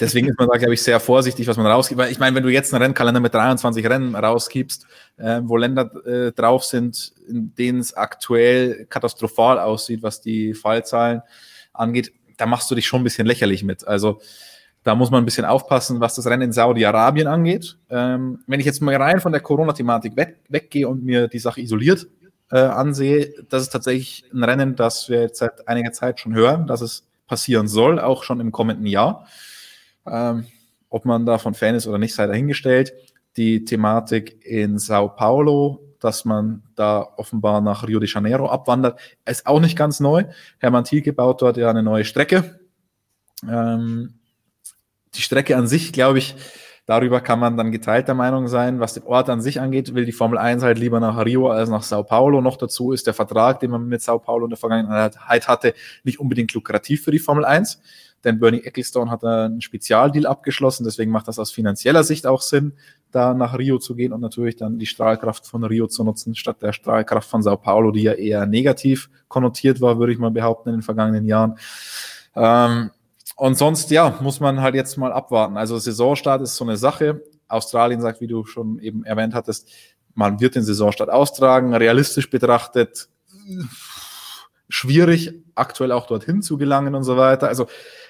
Deswegen ist man da, glaube ich, sehr vorsichtig, was man rausgibt. Weil ich meine, wenn du jetzt einen Rennkalender mit 23 Rennen rausgibst, äh, wo Länder äh, drauf sind, in denen es aktuell katastrophal aussieht, was die Fallzahlen angeht, da machst du dich schon ein bisschen lächerlich mit. Also da muss man ein bisschen aufpassen, was das Rennen in Saudi-Arabien angeht. Ähm, wenn ich jetzt mal rein von der Corona-Thematik weg, weggehe und mir die Sache isoliert äh, ansehe, das ist tatsächlich ein Rennen, das wir jetzt seit einiger Zeit schon hören, dass es passieren soll, auch schon im kommenden Jahr. Ähm, ob man davon Fan ist oder nicht, sei dahingestellt. Die Thematik in Sao Paulo, dass man da offenbar nach Rio de Janeiro abwandert, ist auch nicht ganz neu. Hermann Thielke baut dort ja eine neue Strecke. Ähm, die Strecke an sich, glaube ich, darüber kann man dann geteilter Meinung sein. Was den Ort an sich angeht, will die Formel 1 halt lieber nach Rio als nach Sao Paulo. Noch dazu ist der Vertrag, den man mit Sao Paulo in der Vergangenheit hatte, nicht unbedingt lukrativ für die Formel 1 denn Bernie Ecclestone hat einen Spezialdeal abgeschlossen, deswegen macht das aus finanzieller Sicht auch Sinn, da nach Rio zu gehen und natürlich dann die Strahlkraft von Rio zu nutzen, statt der Strahlkraft von Sao Paulo, die ja eher negativ konnotiert war, würde ich mal behaupten, in den vergangenen Jahren. Ähm, und sonst, ja, muss man halt jetzt mal abwarten. Also Saisonstart ist so eine Sache. Australien sagt, wie du schon eben erwähnt hattest, man wird den Saisonstart austragen. Realistisch betrachtet schwierig, aktuell auch dorthin zu gelangen und so weiter. Also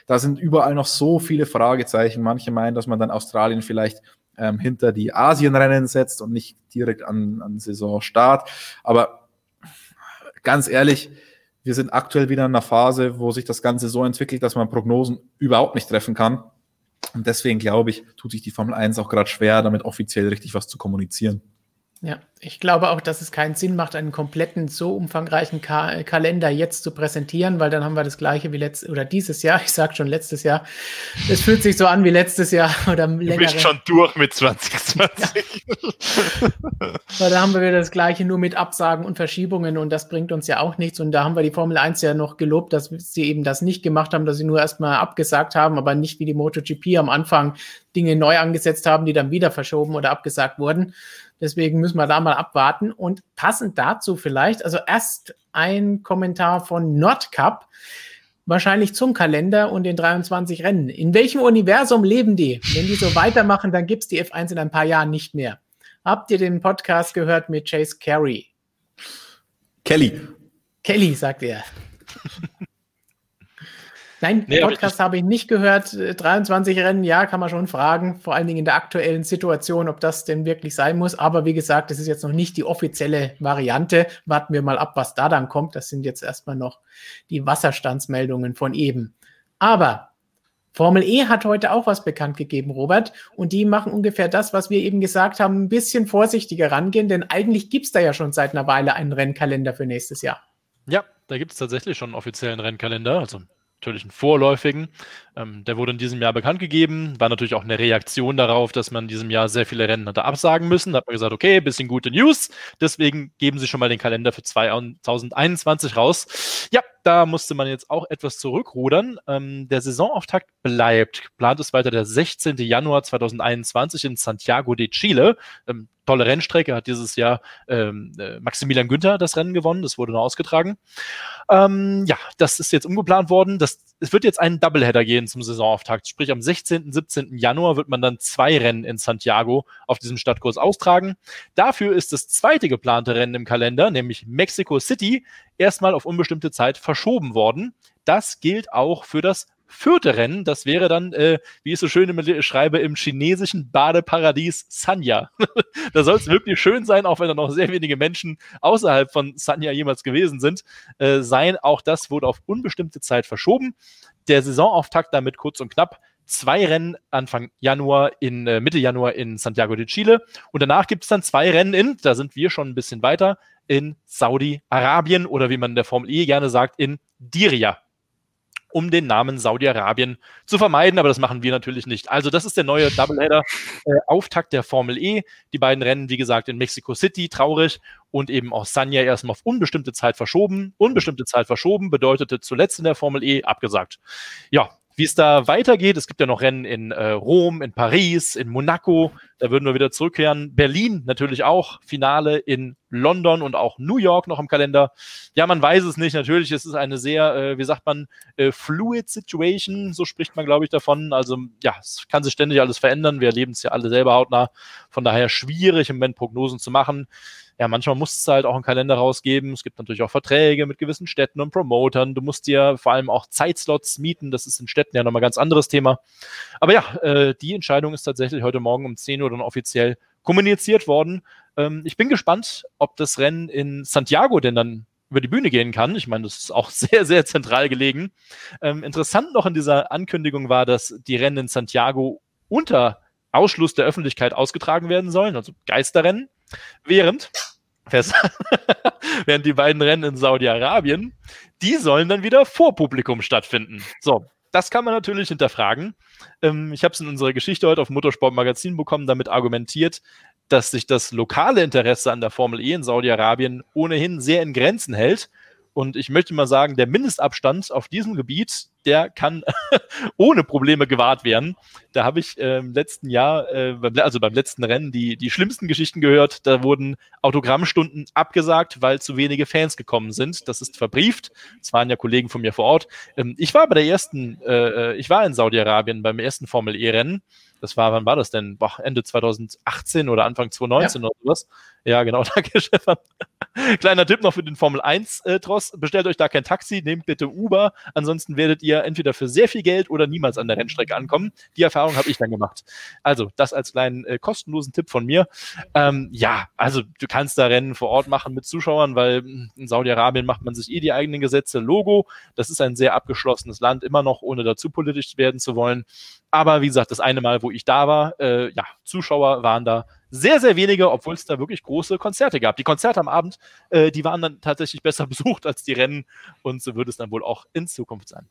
da sind überall noch so viele Fragezeichen. Manche meinen, dass man dann Australien vielleicht ähm, hinter die Asienrennen setzt und nicht direkt an, an Saisonstart. Aber ganz ehrlich, wir sind aktuell wieder in einer Phase, wo sich das Ganze so entwickelt, dass man Prognosen überhaupt nicht treffen kann. Und deswegen glaube ich, tut sich die Formel 1 auch gerade schwer, damit offiziell richtig was zu kommunizieren. Ja, ich glaube auch, dass es keinen Sinn macht, einen kompletten so umfangreichen Ka Kalender jetzt zu präsentieren, weil dann haben wir das gleiche wie letztes oder dieses Jahr. Ich sage schon letztes Jahr. Es fühlt sich so an wie letztes Jahr oder länger. Du bist schon durch mit 2020. Ja. weil da haben wir wieder das gleiche nur mit Absagen und Verschiebungen und das bringt uns ja auch nichts. Und da haben wir die Formel 1 ja noch gelobt, dass sie eben das nicht gemacht haben, dass sie nur erstmal abgesagt haben, aber nicht wie die MotoGP am Anfang Dinge neu angesetzt haben, die dann wieder verschoben oder abgesagt wurden. Deswegen müssen wir da mal abwarten. Und passend dazu vielleicht, also erst ein Kommentar von Nordcup, wahrscheinlich zum Kalender und den 23 Rennen. In welchem Universum leben die? Wenn die so weitermachen, dann gibt es die F1 in ein paar Jahren nicht mehr. Habt ihr den Podcast gehört mit Chase Carey? Kelly. Kelly, sagt er. Nein, nee, Podcast habe ich nicht gehört. 23 äh, Rennen, ja, kann man schon fragen. Vor allen Dingen in der aktuellen Situation, ob das denn wirklich sein muss. Aber wie gesagt, das ist jetzt noch nicht die offizielle Variante. Warten wir mal ab, was da dann kommt. Das sind jetzt erstmal noch die Wasserstandsmeldungen von eben. Aber Formel E hat heute auch was bekannt gegeben, Robert. Und die machen ungefähr das, was wir eben gesagt haben, ein bisschen vorsichtiger rangehen, denn eigentlich gibt es da ja schon seit einer Weile einen Rennkalender für nächstes Jahr. Ja, da gibt es tatsächlich schon einen offiziellen Rennkalender. Also natürlich einen vorläufigen. Ähm, der wurde in diesem Jahr bekannt gegeben. War natürlich auch eine Reaktion darauf, dass man in diesem Jahr sehr viele Rennen hatte absagen müssen. Da hat man gesagt, okay, bisschen gute News. Deswegen geben sie schon mal den Kalender für 2021 raus. Ja, da musste man jetzt auch etwas zurückrudern. Ähm, der Saisonauftakt bleibt. Geplant ist weiter der 16. Januar 2021 in Santiago de Chile. Ähm, tolle Rennstrecke, hat dieses Jahr ähm, äh, Maximilian Günther das Rennen gewonnen, das wurde noch ausgetragen. Ähm, ja, das ist jetzt umgeplant worden. Das, es wird jetzt einen Doubleheader gehen zum Saisonauftakt. Sprich, am 16. 17. Januar wird man dann zwei Rennen in Santiago auf diesem Stadtkurs austragen. Dafür ist das zweite geplante Rennen im Kalender, nämlich Mexico City, erstmal auf unbestimmte Zeit verschoben worden. Das gilt auch für das vierte Rennen, das wäre dann, äh, wie ich so schön immer schreibe, im chinesischen Badeparadies Sanya. da soll es wirklich schön sein, auch wenn da noch sehr wenige Menschen außerhalb von Sanya jemals gewesen sind. Äh, sein, auch das wurde auf unbestimmte Zeit verschoben. Der Saisonauftakt damit kurz und knapp. Zwei Rennen Anfang Januar in äh, Mitte Januar in Santiago de Chile und danach gibt es dann zwei Rennen in, da sind wir schon ein bisschen weiter, in Saudi-Arabien oder wie man in der Formel E gerne sagt, in Diria um den Namen Saudi-Arabien zu vermeiden, aber das machen wir natürlich nicht. Also das ist der neue Doubleheader, äh, der Formel E. Die beiden Rennen, wie gesagt, in Mexico City, traurig, und eben auch Sanya erstmal auf unbestimmte Zeit verschoben. Unbestimmte Zeit verschoben bedeutete zuletzt in der Formel E abgesagt. Ja, wie es da weitergeht. Es gibt ja noch Rennen in äh, Rom, in Paris, in Monaco. Da würden wir wieder zurückkehren. Berlin natürlich auch. Finale in London und auch New York noch im Kalender. Ja, man weiß es nicht. Natürlich ist es eine sehr, äh, wie sagt man, äh, fluid Situation. So spricht man, glaube ich, davon. Also ja, es kann sich ständig alles verändern. Wir erleben es ja alle selber hautnah. Von daher schwierig im Moment Prognosen zu machen ja, manchmal musst du halt auch einen Kalender rausgeben. Es gibt natürlich auch Verträge mit gewissen Städten und Promotern. Du musst dir vor allem auch Zeitslots mieten. Das ist in Städten ja nochmal ganz anderes Thema. Aber ja, äh, die Entscheidung ist tatsächlich heute Morgen um 10 Uhr dann offiziell kommuniziert worden. Ähm, ich bin gespannt, ob das Rennen in Santiago denn dann über die Bühne gehen kann. Ich meine, das ist auch sehr, sehr zentral gelegen. Ähm, interessant noch in dieser Ankündigung war, dass die Rennen in Santiago unter Ausschluss der Öffentlichkeit ausgetragen werden sollen, also Geisterrennen. Während, während die beiden Rennen in Saudi-Arabien, die sollen dann wieder vor Publikum stattfinden. So, das kann man natürlich hinterfragen. Ähm, ich habe es in unserer Geschichte heute auf Motorsport Magazin bekommen, damit argumentiert, dass sich das lokale Interesse an der Formel E in Saudi-Arabien ohnehin sehr in Grenzen hält und ich möchte mal sagen, der Mindestabstand auf diesem Gebiet, der kann ohne Probleme gewahrt werden. Da habe ich äh, im letzten Jahr, äh, also beim letzten Rennen, die, die schlimmsten Geschichten gehört. Da wurden Autogrammstunden abgesagt, weil zu wenige Fans gekommen sind. Das ist verbrieft. Das waren ja Kollegen von mir vor Ort. Ähm, ich war bei der ersten, äh, äh ich war in Saudi-Arabien beim ersten Formel E-Rennen. Das war, wann war das denn? Boah, Ende 2018 oder Anfang 2019 ja. oder sowas. Ja, genau, danke, Stefan. Kleiner Tipp noch für den Formel 1 äh, Tross. Bestellt euch da kein Taxi, nehmt bitte Uber. Ansonsten werdet ihr entweder für sehr viel Geld oder niemals an der Rennstrecke ankommen. Die Erfahrung habe ich dann gemacht. Also, das als kleinen äh, kostenlosen Tipp von mir. Ähm, ja, also du kannst da Rennen vor Ort machen mit Zuschauern, weil hm, in Saudi-Arabien macht man sich eh die eigenen Gesetze. Logo, das ist ein sehr abgeschlossenes Land, immer noch ohne dazu politisch werden zu wollen. Aber wie gesagt, das eine Mal, wo ich da war, äh, ja, Zuschauer waren da sehr, sehr wenige, obwohl es da wirklich große Konzerte gab. Die Konzerte am Abend, äh, die waren dann tatsächlich besser besucht als die Rennen und so wird es dann wohl auch in Zukunft sein.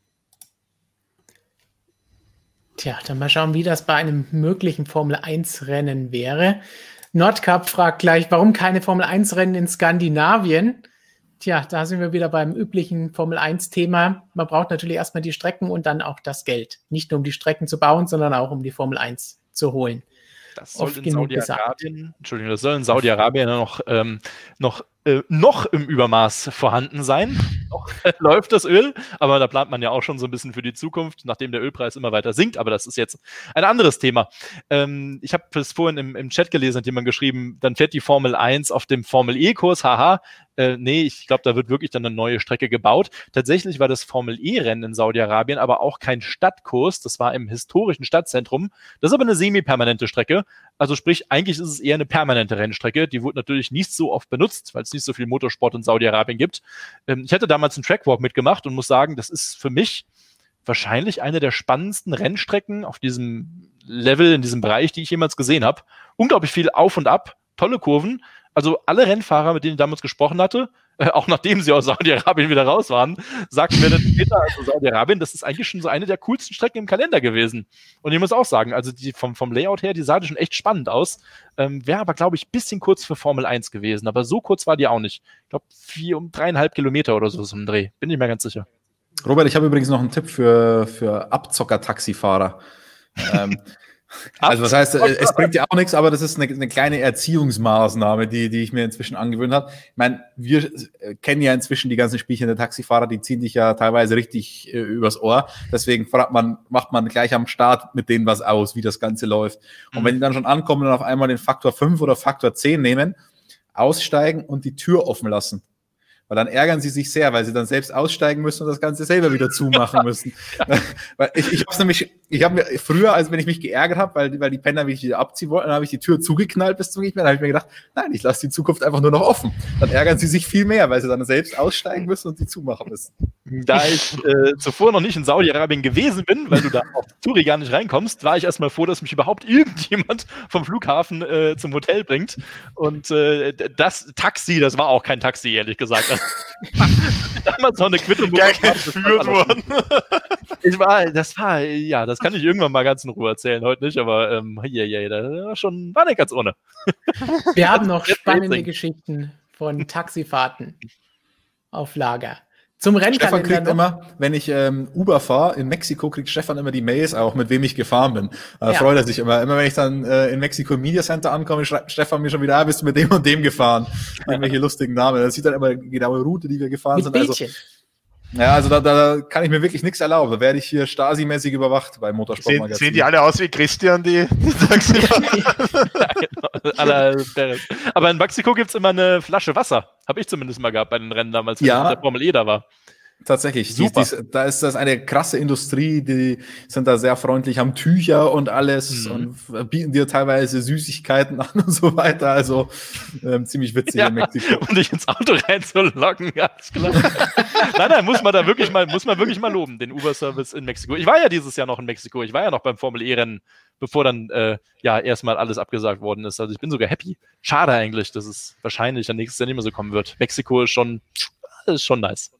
Tja, dann mal schauen, wie das bei einem möglichen Formel 1-Rennen wäre. Nordcup fragt gleich, warum keine Formel 1-Rennen in Skandinavien? Tja, da sind wir wieder beim üblichen Formel 1-Thema. Man braucht natürlich erstmal die Strecken und dann auch das Geld. Nicht nur um die Strecken zu bauen, sondern auch um die Formel 1 zu holen. Das soll in Saudi-Arabien, Entschuldigung, das soll in Saudi-Arabien noch, ähm, noch, äh, noch im Übermaß vorhanden sein. Noch läuft das Öl, aber da plant man ja auch schon so ein bisschen für die Zukunft, nachdem der Ölpreis immer weiter sinkt. Aber das ist jetzt ein anderes Thema. Ähm, ich habe es vorhin im, im Chat gelesen, hat jemand geschrieben, dann fährt die Formel 1 auf dem Formel E-Kurs, haha, äh, nee, ich glaube, da wird wirklich dann eine neue Strecke gebaut. Tatsächlich war das Formel E-Rennen in Saudi-Arabien aber auch kein Stadtkurs, das war im historischen Stadtzentrum. Das ist aber eine semi-permanente Strecke. Also sprich, eigentlich ist es eher eine permanente Rennstrecke. Die wurde natürlich nicht so oft benutzt, weil es nicht so viel Motorsport in Saudi-Arabien gibt. Ähm, ich hatte damals einen Trackwalk mitgemacht und muss sagen, das ist für mich wahrscheinlich eine der spannendsten Rennstrecken auf diesem Level, in diesem Bereich, die ich jemals gesehen habe. Unglaublich viel auf und ab, tolle Kurven, also alle Rennfahrer, mit denen ich damals gesprochen hatte, äh, auch nachdem sie aus Saudi-Arabien wieder raus waren, sagten wir dann später, also Saudi-Arabien, das ist eigentlich schon so eine der coolsten Strecken im Kalender gewesen. Und ich muss auch sagen, also die vom, vom Layout her, die sah schon echt spannend aus. Ähm, Wäre aber, glaube ich, ein bisschen kurz für Formel 1 gewesen, aber so kurz war die auch nicht. Ich glaube, vier um dreieinhalb Kilometer oder so zum Dreh. Bin ich mir ganz sicher. Robert, ich habe übrigens noch einen Tipp für, für Abzocker-Taxifahrer. ähm, also was heißt, es bringt ja auch nichts, aber das ist eine, eine kleine Erziehungsmaßnahme, die, die ich mir inzwischen angewöhnt habe. Ich meine, wir kennen ja inzwischen die ganzen Spielchen der Taxifahrer, die ziehen dich ja teilweise richtig äh, übers Ohr. Deswegen fragt man, macht man gleich am Start mit denen was aus, wie das Ganze läuft. Und wenn die dann schon ankommen und auf einmal den Faktor 5 oder Faktor 10 nehmen, aussteigen und die Tür offen lassen weil dann ärgern sie sich sehr, weil sie dann selbst aussteigen müssen und das Ganze selber wieder zumachen müssen. weil ich, ich habe nämlich, ich habe mir früher, als wenn ich mich geärgert habe, weil, weil die Penner mich wieder abziehen wollten, dann habe ich die Tür zugeknallt bis zum nicht mehr. Dann habe ich mir gedacht, nein, ich lasse die Zukunft einfach nur noch offen. Dann ärgern sie sich viel mehr, weil sie dann selbst aussteigen müssen und die zumachen müssen. Da ich äh, zuvor noch nicht in Saudi-Arabien gewesen bin, weil du da auf Touri gar nicht reinkommst, war ich erstmal froh, dass mich überhaupt irgendjemand vom Flughafen äh, zum Hotel bringt. Und äh, das Taxi, das war auch kein Taxi, ehrlich gesagt. damals noch eine Quittung geführt worden. ich war, das war, ja, das kann ich irgendwann mal ganz in Ruhe erzählen, heute nicht, aber ähm, ja, ja, das war schon, war nicht ganz ohne. Wir haben noch spannende Geschichten von Taxifahrten auf Lager. Zum Rennkalender. Stefan kriegt noch. immer, wenn ich ähm, Uber fahre, in Mexiko kriegt Stefan immer die Mails auch, mit wem ich gefahren bin. Da ja. freut er sich immer. Immer wenn ich dann äh, in Mexiko im Media Center ankomme, schreibt Stefan mir schon wieder, ah, bist du mit dem und dem gefahren. Irgendwelche lustigen Namen. Das sieht dann immer die genaue Route, die wir gefahren mit sind. Also, ja, also da, da kann ich mir wirklich nichts erlauben. Da werde ich hier Stasi-mäßig überwacht bei Motorsportmagazin. Sehen, sehen die alle aus wie Christian, die, die ja, genau. Aber in Mexiko gibt's immer eine Flasche Wasser. Habe ich zumindest mal gehabt bei den Rennen damals, wenn ja. ich mit der Formel E da war. Tatsächlich. Super. Die, die, da ist das eine krasse Industrie, die sind da sehr freundlich, haben Tücher und alles mhm. und bieten dir teilweise Süßigkeiten an und so weiter. Also ähm, ziemlich witzig ja, in Mexiko. Und dich ins Auto reinzulocken, ganz klar. nein, nein, muss man da wirklich mal, muss man wirklich mal loben, den Uber-Service in Mexiko. Ich war ja dieses Jahr noch in Mexiko. Ich war ja noch beim Formel E-Rennen, bevor dann äh, ja erstmal alles abgesagt worden ist. Also ich bin sogar happy. Schade eigentlich, dass es wahrscheinlich dann nächstes Jahr nicht mehr so kommen wird. Mexiko ist schon, ist schon nice.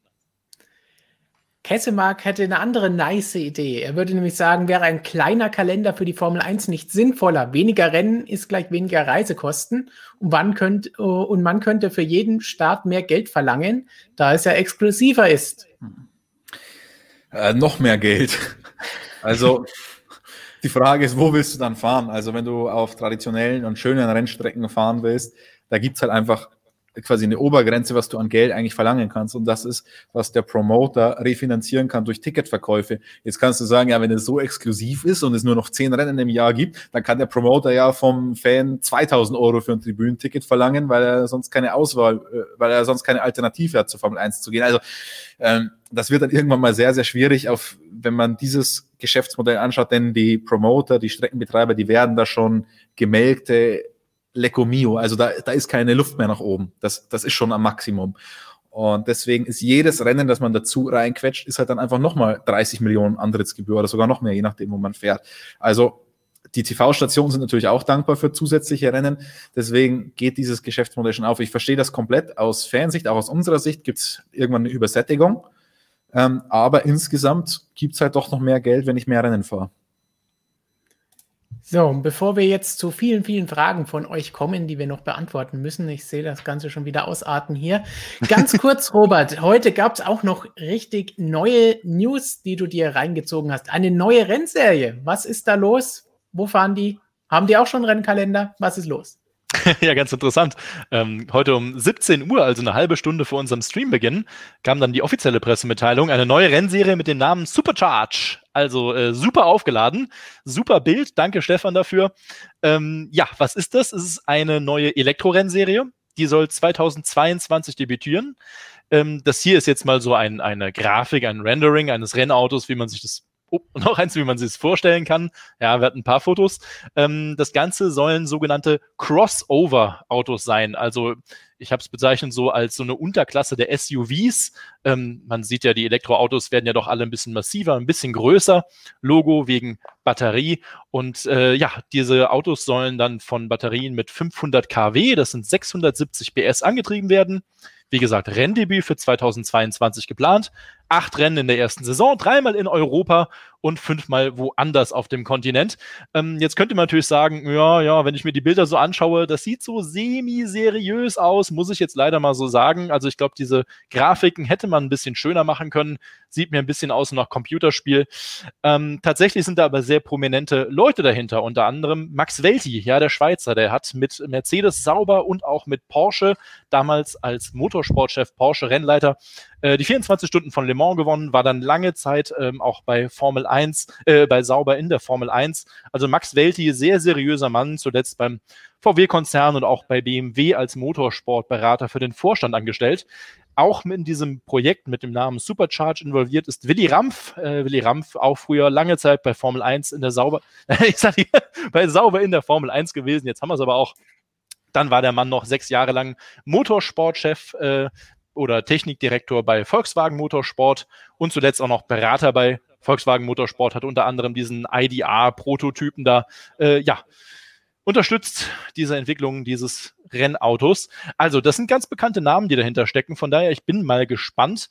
Kessemark hätte eine andere nice Idee. Er würde nämlich sagen, wäre ein kleiner Kalender für die Formel 1 nicht sinnvoller. Weniger Rennen ist gleich weniger Reisekosten und, wann könnt, äh, und man könnte für jeden Start mehr Geld verlangen, da es ja exklusiver ist. Äh, noch mehr Geld. Also die Frage ist, wo willst du dann fahren? Also wenn du auf traditionellen und schönen Rennstrecken fahren willst, da gibt es halt einfach quasi eine Obergrenze, was du an Geld eigentlich verlangen kannst. Und das ist, was der Promoter refinanzieren kann durch Ticketverkäufe. Jetzt kannst du sagen, ja, wenn es so exklusiv ist und es nur noch zehn Rennen im Jahr gibt, dann kann der Promoter ja vom Fan 2000 Euro für ein Tribünenticket verlangen, weil er sonst keine Auswahl, äh, weil er sonst keine Alternative hat, zur Formel 1 zu gehen. Also, ähm, das wird dann irgendwann mal sehr, sehr schwierig, auf, wenn man dieses Geschäftsmodell anschaut, denn die Promoter, die Streckenbetreiber, die werden da schon gemelkte Lecco Mio. Also da, da ist keine Luft mehr nach oben. Das, das ist schon am Maximum. Und deswegen ist jedes Rennen, das man dazu reinquetscht, ist halt dann einfach nochmal 30 Millionen Antrittsgebühr oder sogar noch mehr, je nachdem, wo man fährt. Also die TV-Stationen sind natürlich auch dankbar für zusätzliche Rennen. Deswegen geht dieses Geschäftsmodell schon auf. Ich verstehe das komplett aus Fansicht, auch aus unserer Sicht gibt es irgendwann eine Übersättigung. Ähm, aber insgesamt gibt es halt doch noch mehr Geld, wenn ich mehr Rennen fahre. So, bevor wir jetzt zu vielen, vielen Fragen von euch kommen, die wir noch beantworten müssen, ich sehe das Ganze schon wieder ausarten hier. Ganz kurz, Robert, heute gab es auch noch richtig neue News, die du dir reingezogen hast. Eine neue Rennserie. Was ist da los? Wo fahren die? Haben die auch schon Rennkalender? Was ist los? ja, ganz interessant. Ähm, heute um 17 Uhr, also eine halbe Stunde vor unserem Streambeginn, kam dann die offizielle Pressemitteilung. Eine neue Rennserie mit dem Namen Supercharge. Also äh, super aufgeladen, super Bild. Danke, Stefan, dafür. Ähm, ja, was ist das? Es ist eine neue Elektro-Rennserie. Die soll 2022 debütieren. Ähm, das hier ist jetzt mal so ein, eine Grafik, ein Rendering eines Rennautos, wie man sich das Oh, noch eins, wie man sich es vorstellen kann. Ja, wir hatten ein paar Fotos. Ähm, das Ganze sollen sogenannte Crossover-Autos sein. Also ich habe es bezeichnet so als so eine Unterklasse der SUVs. Ähm, man sieht ja, die Elektroautos werden ja doch alle ein bisschen massiver, ein bisschen größer. Logo wegen Batterie. Und äh, ja, diese Autos sollen dann von Batterien mit 500 kW, das sind 670 PS, angetrieben werden. Wie gesagt, Renndebüt für 2022 geplant. Acht Rennen in der ersten Saison, dreimal in Europa und fünfmal woanders auf dem Kontinent. Ähm, jetzt könnte man natürlich sagen, ja, ja, wenn ich mir die Bilder so anschaue, das sieht so semi-seriös aus, muss ich jetzt leider mal so sagen. Also ich glaube, diese Grafiken hätte man ein bisschen schöner machen können. Sieht mir ein bisschen aus nach Computerspiel. Ähm, tatsächlich sind da aber sehr prominente Leute dahinter, unter anderem Max Welti, ja, der Schweizer, der hat mit Mercedes sauber und auch mit Porsche damals als Motorsportchef Porsche Rennleiter die 24 Stunden von Le Mans gewonnen, war dann lange Zeit ähm, auch bei Formel 1, äh, bei Sauber in der Formel 1. Also Max Welti, sehr seriöser Mann, zuletzt beim VW-Konzern und auch bei BMW als Motorsportberater für den Vorstand angestellt. Auch in diesem Projekt mit dem Namen Supercharge involviert ist Willy Rampf. Äh, Willy Rampf auch früher lange Zeit bei Formel 1 in der Sauber, ich sag hier, bei Sauber in der Formel 1 gewesen. Jetzt haben wir es aber auch. Dann war der Mann noch sechs Jahre lang Motorsportchef äh, oder Technikdirektor bei Volkswagen Motorsport und zuletzt auch noch Berater bei Volkswagen Motorsport, hat unter anderem diesen IDA-Prototypen da, äh, ja, unterstützt diese Entwicklung dieses Rennautos. Also, das sind ganz bekannte Namen, die dahinter stecken. Von daher, ich bin mal gespannt,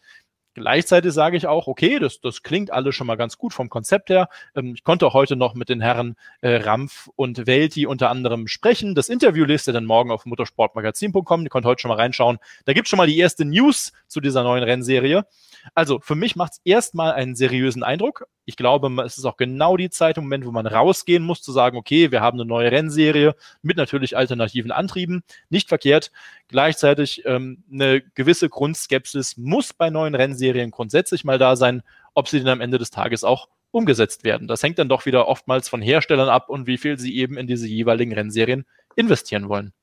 Gleichzeitig sage ich auch, okay, das, das klingt alles schon mal ganz gut vom Konzept her. Ähm, ich konnte heute noch mit den Herren äh, Rampf und Welti unter anderem sprechen. Das Interview lest ihr dann morgen auf motorsportmagazin.com. Ihr könnt heute schon mal reinschauen. Da gibt es schon mal die erste News zu dieser neuen Rennserie. Also für mich macht es erstmal einen seriösen Eindruck. Ich glaube, es ist auch genau die Zeit im Moment, wo man rausgehen muss, zu sagen, okay, wir haben eine neue Rennserie mit natürlich alternativen Antrieben. Nicht verkehrt. Gleichzeitig ähm, eine gewisse Grundskepsis muss bei neuen Rennserien grundsätzlich mal da sein, ob sie denn am Ende des Tages auch umgesetzt werden. Das hängt dann doch wieder oftmals von Herstellern ab und wie viel sie eben in diese jeweiligen Rennserien investieren wollen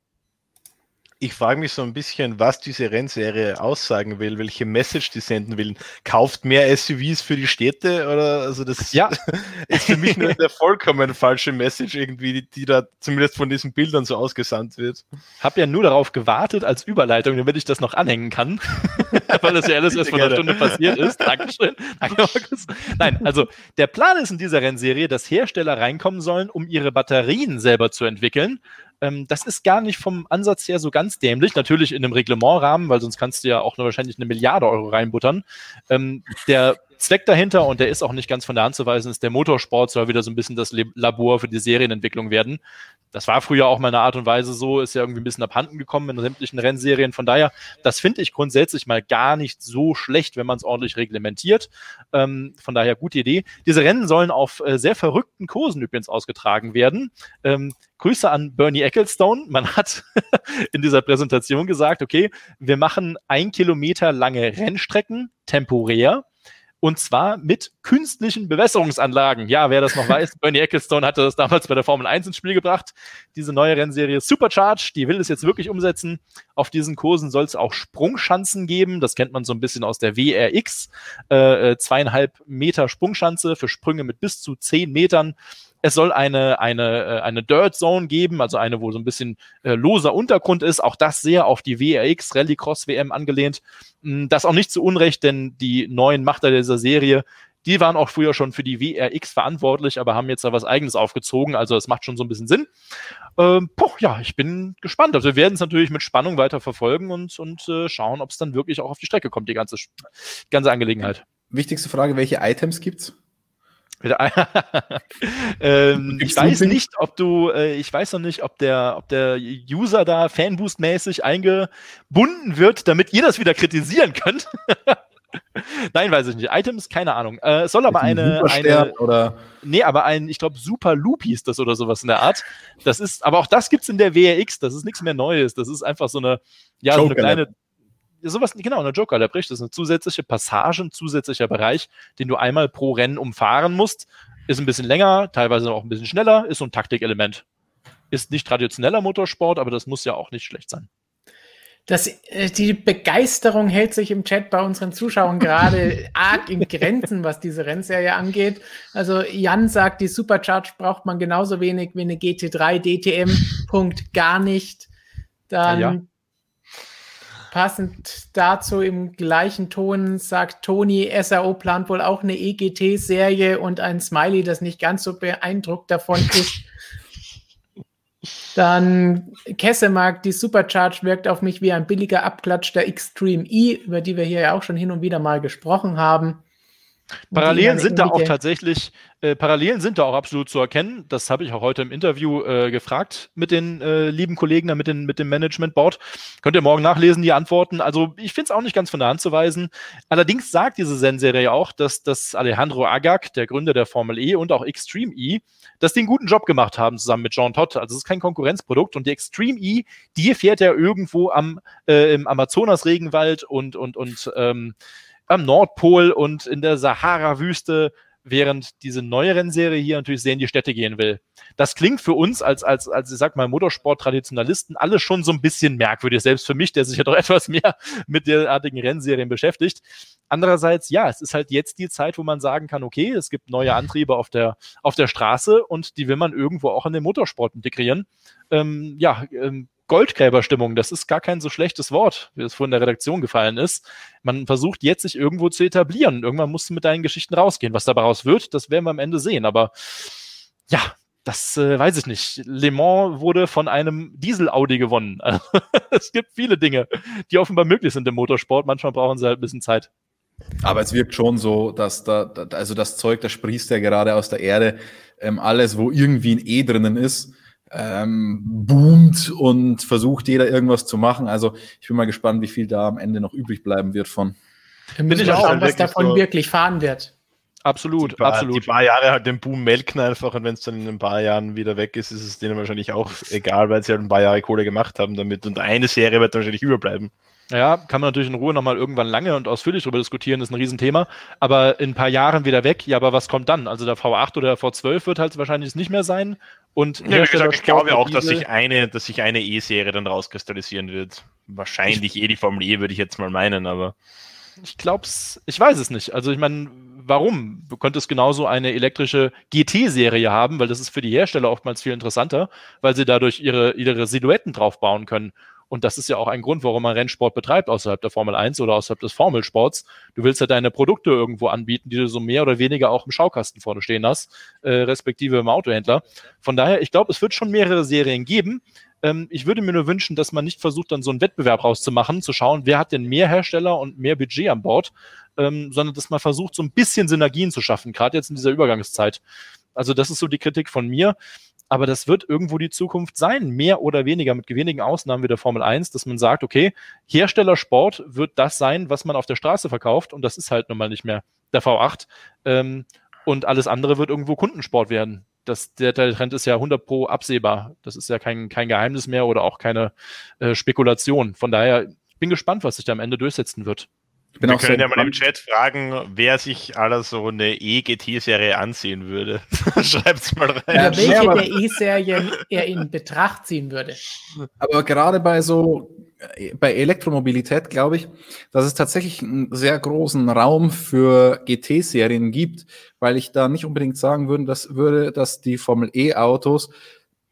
ich frage mich so ein bisschen, was diese Rennserie aussagen will, welche Message die senden will. Kauft mehr SUVs für die Städte oder also das ja. ist für mich nur eine vollkommen falsche Message irgendwie, die, die, da zumindest von diesen Bildern so ausgesandt wird. Hab ja nur darauf gewartet als Überleitung, damit ich das noch anhängen kann, weil das ja alles erst vor einer Stunde passiert ist. Dankeschön. Danke, Markus. Nein, also der Plan ist in dieser Rennserie, dass Hersteller reinkommen sollen, um ihre Batterien selber zu entwickeln ähm, das ist gar nicht vom Ansatz her so ganz dämlich. Natürlich in einem Reglementrahmen, weil sonst kannst du ja auch nur wahrscheinlich eine Milliarde Euro reinbuttern. Ähm, der Zweck dahinter, und der ist auch nicht ganz von der Hand zu weisen, ist, der Motorsport soll wieder so ein bisschen das Labor für die Serienentwicklung werden. Das war früher auch mal eine Art und Weise so, ist ja irgendwie ein bisschen abhanden gekommen in sämtlichen Rennserien. Von daher, das finde ich grundsätzlich mal gar nicht so schlecht, wenn man es ordentlich reglementiert. Ähm, von daher, gute Idee. Diese Rennen sollen auf äh, sehr verrückten Kursen übrigens ausgetragen werden. Ähm, Grüße an Bernie Ecclestone. Man hat in dieser Präsentation gesagt, okay, wir machen ein Kilometer lange Rennstrecken temporär und zwar mit künstlichen Bewässerungsanlagen. Ja, wer das noch weiß, Bernie Ecclestone hatte das damals bei der Formel 1 ins Spiel gebracht. Diese neue Rennserie Supercharge, die will es jetzt wirklich umsetzen. Auf diesen Kursen soll es auch Sprungschanzen geben. Das kennt man so ein bisschen aus der WRX. Äh, äh, zweieinhalb Meter Sprungschanze für Sprünge mit bis zu zehn Metern. Es soll eine, eine, äh, eine Dirt Zone geben, also eine, wo so ein bisschen äh, loser Untergrund ist. Auch das sehr auf die WRX Rallycross WM angelehnt. Hm, das auch nicht zu Unrecht, denn die neuen Machter dieser Serie, die waren auch früher schon für die WRX verantwortlich, aber haben jetzt da was Eigenes aufgezogen. Also es macht schon so ein bisschen Sinn. Ähm, poch, ja, ich bin gespannt. Also wir werden es natürlich mit Spannung weiter verfolgen und, und äh, schauen, ob es dann wirklich auch auf die Strecke kommt, die ganze, ganze Angelegenheit. Wichtigste Frage, welche Items gibt's? ähm, ich weiß nicht, ob du, äh, ich weiß noch nicht, ob der, ob der User da Fanboost-mäßig eingebunden wird, damit ihr das wieder kritisieren könnt. Nein, weiß ich nicht. Items, keine Ahnung. Äh, es soll aber eine, eine oder nee, aber ein, ich glaube, Super Loop hieß das oder sowas in der Art. Das ist, aber auch das gibt's in der WRX. Das ist nichts mehr Neues. Das ist einfach so eine, ja, so eine kleine, sowas, genau, eine Joker Lab, richtig. Das ist eine zusätzliche Passage, ein zusätzlicher Bereich, den du einmal pro Rennen umfahren musst. Ist ein bisschen länger, teilweise auch ein bisschen schneller, ist so ein Taktikelement. Ist nicht traditioneller Motorsport, aber das muss ja auch nicht schlecht sein. Das, äh, die Begeisterung hält sich im Chat bei unseren Zuschauern gerade arg in Grenzen, was diese Rennserie angeht. Also Jan sagt, die Supercharge braucht man genauso wenig wie eine GT3 DTM. Punkt gar nicht. Dann ja, ja. Passend dazu im gleichen Ton sagt Toni, SAO plant wohl auch eine EGT-Serie und ein Smiley, das nicht ganz so beeindruckt davon ist. Dann Kessemark, die Supercharge wirkt auf mich wie ein billiger Abklatsch der Extreme E, über die wir hier ja auch schon hin und wieder mal gesprochen haben. Parallelen sind da auch tatsächlich, äh, Parallelen sind da auch absolut zu erkennen. Das habe ich auch heute im Interview äh, gefragt mit den äh, lieben Kollegen da, mit, den, mit dem Management Board. Könnt ihr morgen nachlesen, die Antworten. Also ich finde es auch nicht ganz von der Hand zu weisen. Allerdings sagt diese Zen-Serie auch, dass, dass Alejandro Agag, der Gründer der Formel E und auch Extreme E, dass die einen guten Job gemacht haben zusammen mit John Todd. Also es ist kein Konkurrenzprodukt und die Extreme E, die fährt ja irgendwo am äh, im Amazonas-Regenwald und, und, und ähm, am Nordpol und in der Sahara-Wüste, während diese neue Rennserie hier natürlich sehr in die Städte gehen will. Das klingt für uns als, als, als ich sag mal, Motorsport-Traditionalisten alles schon so ein bisschen merkwürdig, selbst für mich, der sich ja doch etwas mehr mit derartigen Rennserien beschäftigt. Andererseits, ja, es ist halt jetzt die Zeit, wo man sagen kann, okay, es gibt neue Antriebe auf der, auf der Straße und die will man irgendwo auch in den Motorsport integrieren. Ähm, ja, ähm, Goldgräberstimmung, das ist gar kein so schlechtes Wort, wie es vorhin in der Redaktion gefallen ist. Man versucht jetzt, sich irgendwo zu etablieren. Irgendwann musst du mit deinen Geschichten rausgehen. Was daraus wird, das werden wir am Ende sehen. Aber ja, das äh, weiß ich nicht. Le Mans wurde von einem Diesel-Audi gewonnen. es gibt viele Dinge, die offenbar möglich sind im Motorsport. Manchmal brauchen sie halt ein bisschen Zeit. Aber es wirkt schon so, dass da, also das Zeug, das sprießt ja gerade aus der Erde. Ähm, alles, wo irgendwie ein E drinnen ist, ähm, boomt und versucht jeder irgendwas zu machen. Also ich bin mal gespannt, wie viel da am Ende noch übrig bleiben wird von. Bin ich auch, schauen, was davon so wirklich fahren wird. Absolut, die paar, absolut. Die paar Jahre halt den Boom melken einfach und wenn es dann in ein paar Jahren wieder weg ist, ist es denen wahrscheinlich auch egal, weil sie halt ein paar Jahre Kohle gemacht haben damit und eine Serie wird wahrscheinlich überbleiben. Ja, kann man natürlich in Ruhe nochmal irgendwann lange und ausführlich darüber diskutieren, ist ein Riesenthema. Aber in ein paar Jahren wieder weg, ja, aber was kommt dann? Also der V8 oder der V12 wird halt wahrscheinlich nicht mehr sein. Und ja, wie gesagt, ich glaube auch, dass sich eine, dass sich eine E-Serie dann rauskristallisieren wird. Wahrscheinlich eh die Formel E, würde ich jetzt mal meinen, aber. Ich glaube es, ich weiß es nicht. Also ich meine, warum? Du könntest genauso eine elektrische GT-Serie haben, weil das ist für die Hersteller oftmals viel interessanter, weil sie dadurch ihre, ihre Silhouetten drauf bauen können. Und das ist ja auch ein Grund, warum man Rennsport betreibt außerhalb der Formel 1 oder außerhalb des Formelsports. Du willst ja deine Produkte irgendwo anbieten, die du so mehr oder weniger auch im Schaukasten vorne stehen hast, äh, respektive im Autohändler. Von daher, ich glaube, es wird schon mehrere Serien geben. Ähm, ich würde mir nur wünschen, dass man nicht versucht, dann so einen Wettbewerb rauszumachen, zu schauen, wer hat denn mehr Hersteller und mehr Budget an Bord, ähm, sondern dass man versucht, so ein bisschen Synergien zu schaffen, gerade jetzt in dieser Übergangszeit. Also das ist so die Kritik von mir aber das wird irgendwo die Zukunft sein, mehr oder weniger, mit wenigen Ausnahmen wie der Formel 1, dass man sagt, okay, Herstellersport wird das sein, was man auf der Straße verkauft und das ist halt nun mal nicht mehr der V8 ähm, und alles andere wird irgendwo Kundensport werden. Das, der, Trend ist ja 100 pro absehbar. Das ist ja kein, kein Geheimnis mehr oder auch keine äh, Spekulation. Von daher, ich bin gespannt, was sich da am Ende durchsetzen wird. Wir können ja mal im Chat fragen, wer sich aller so eine E-GT-Serie ansehen würde. Schreibt's mal rein. Ja, welche der E-Serien er in Betracht ziehen würde. Aber gerade bei so, bei Elektromobilität glaube ich, dass es tatsächlich einen sehr großen Raum für GT-Serien gibt, weil ich da nicht unbedingt sagen würde, dass, würde, dass die Formel E-Autos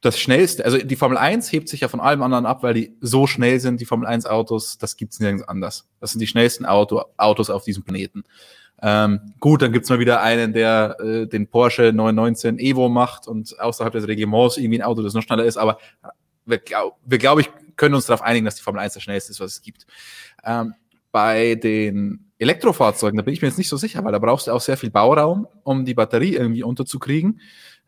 das schnellste, also die Formel 1 hebt sich ja von allem anderen ab, weil die so schnell sind, die Formel 1 Autos, das gibt's nirgends anders. Das sind die schnellsten Auto, Autos auf diesem Planeten. Ähm, gut, dann gibt's mal wieder einen, der äh, den Porsche 919 Evo macht und außerhalb des Regiments irgendwie ein Auto, das noch schneller ist, aber wir, glaub, glaube ich, können uns darauf einigen, dass die Formel 1 das schnellste ist, was es gibt. Ähm, bei den Elektrofahrzeugen, da bin ich mir jetzt nicht so sicher, weil da brauchst du auch sehr viel Bauraum, um die Batterie irgendwie unterzukriegen.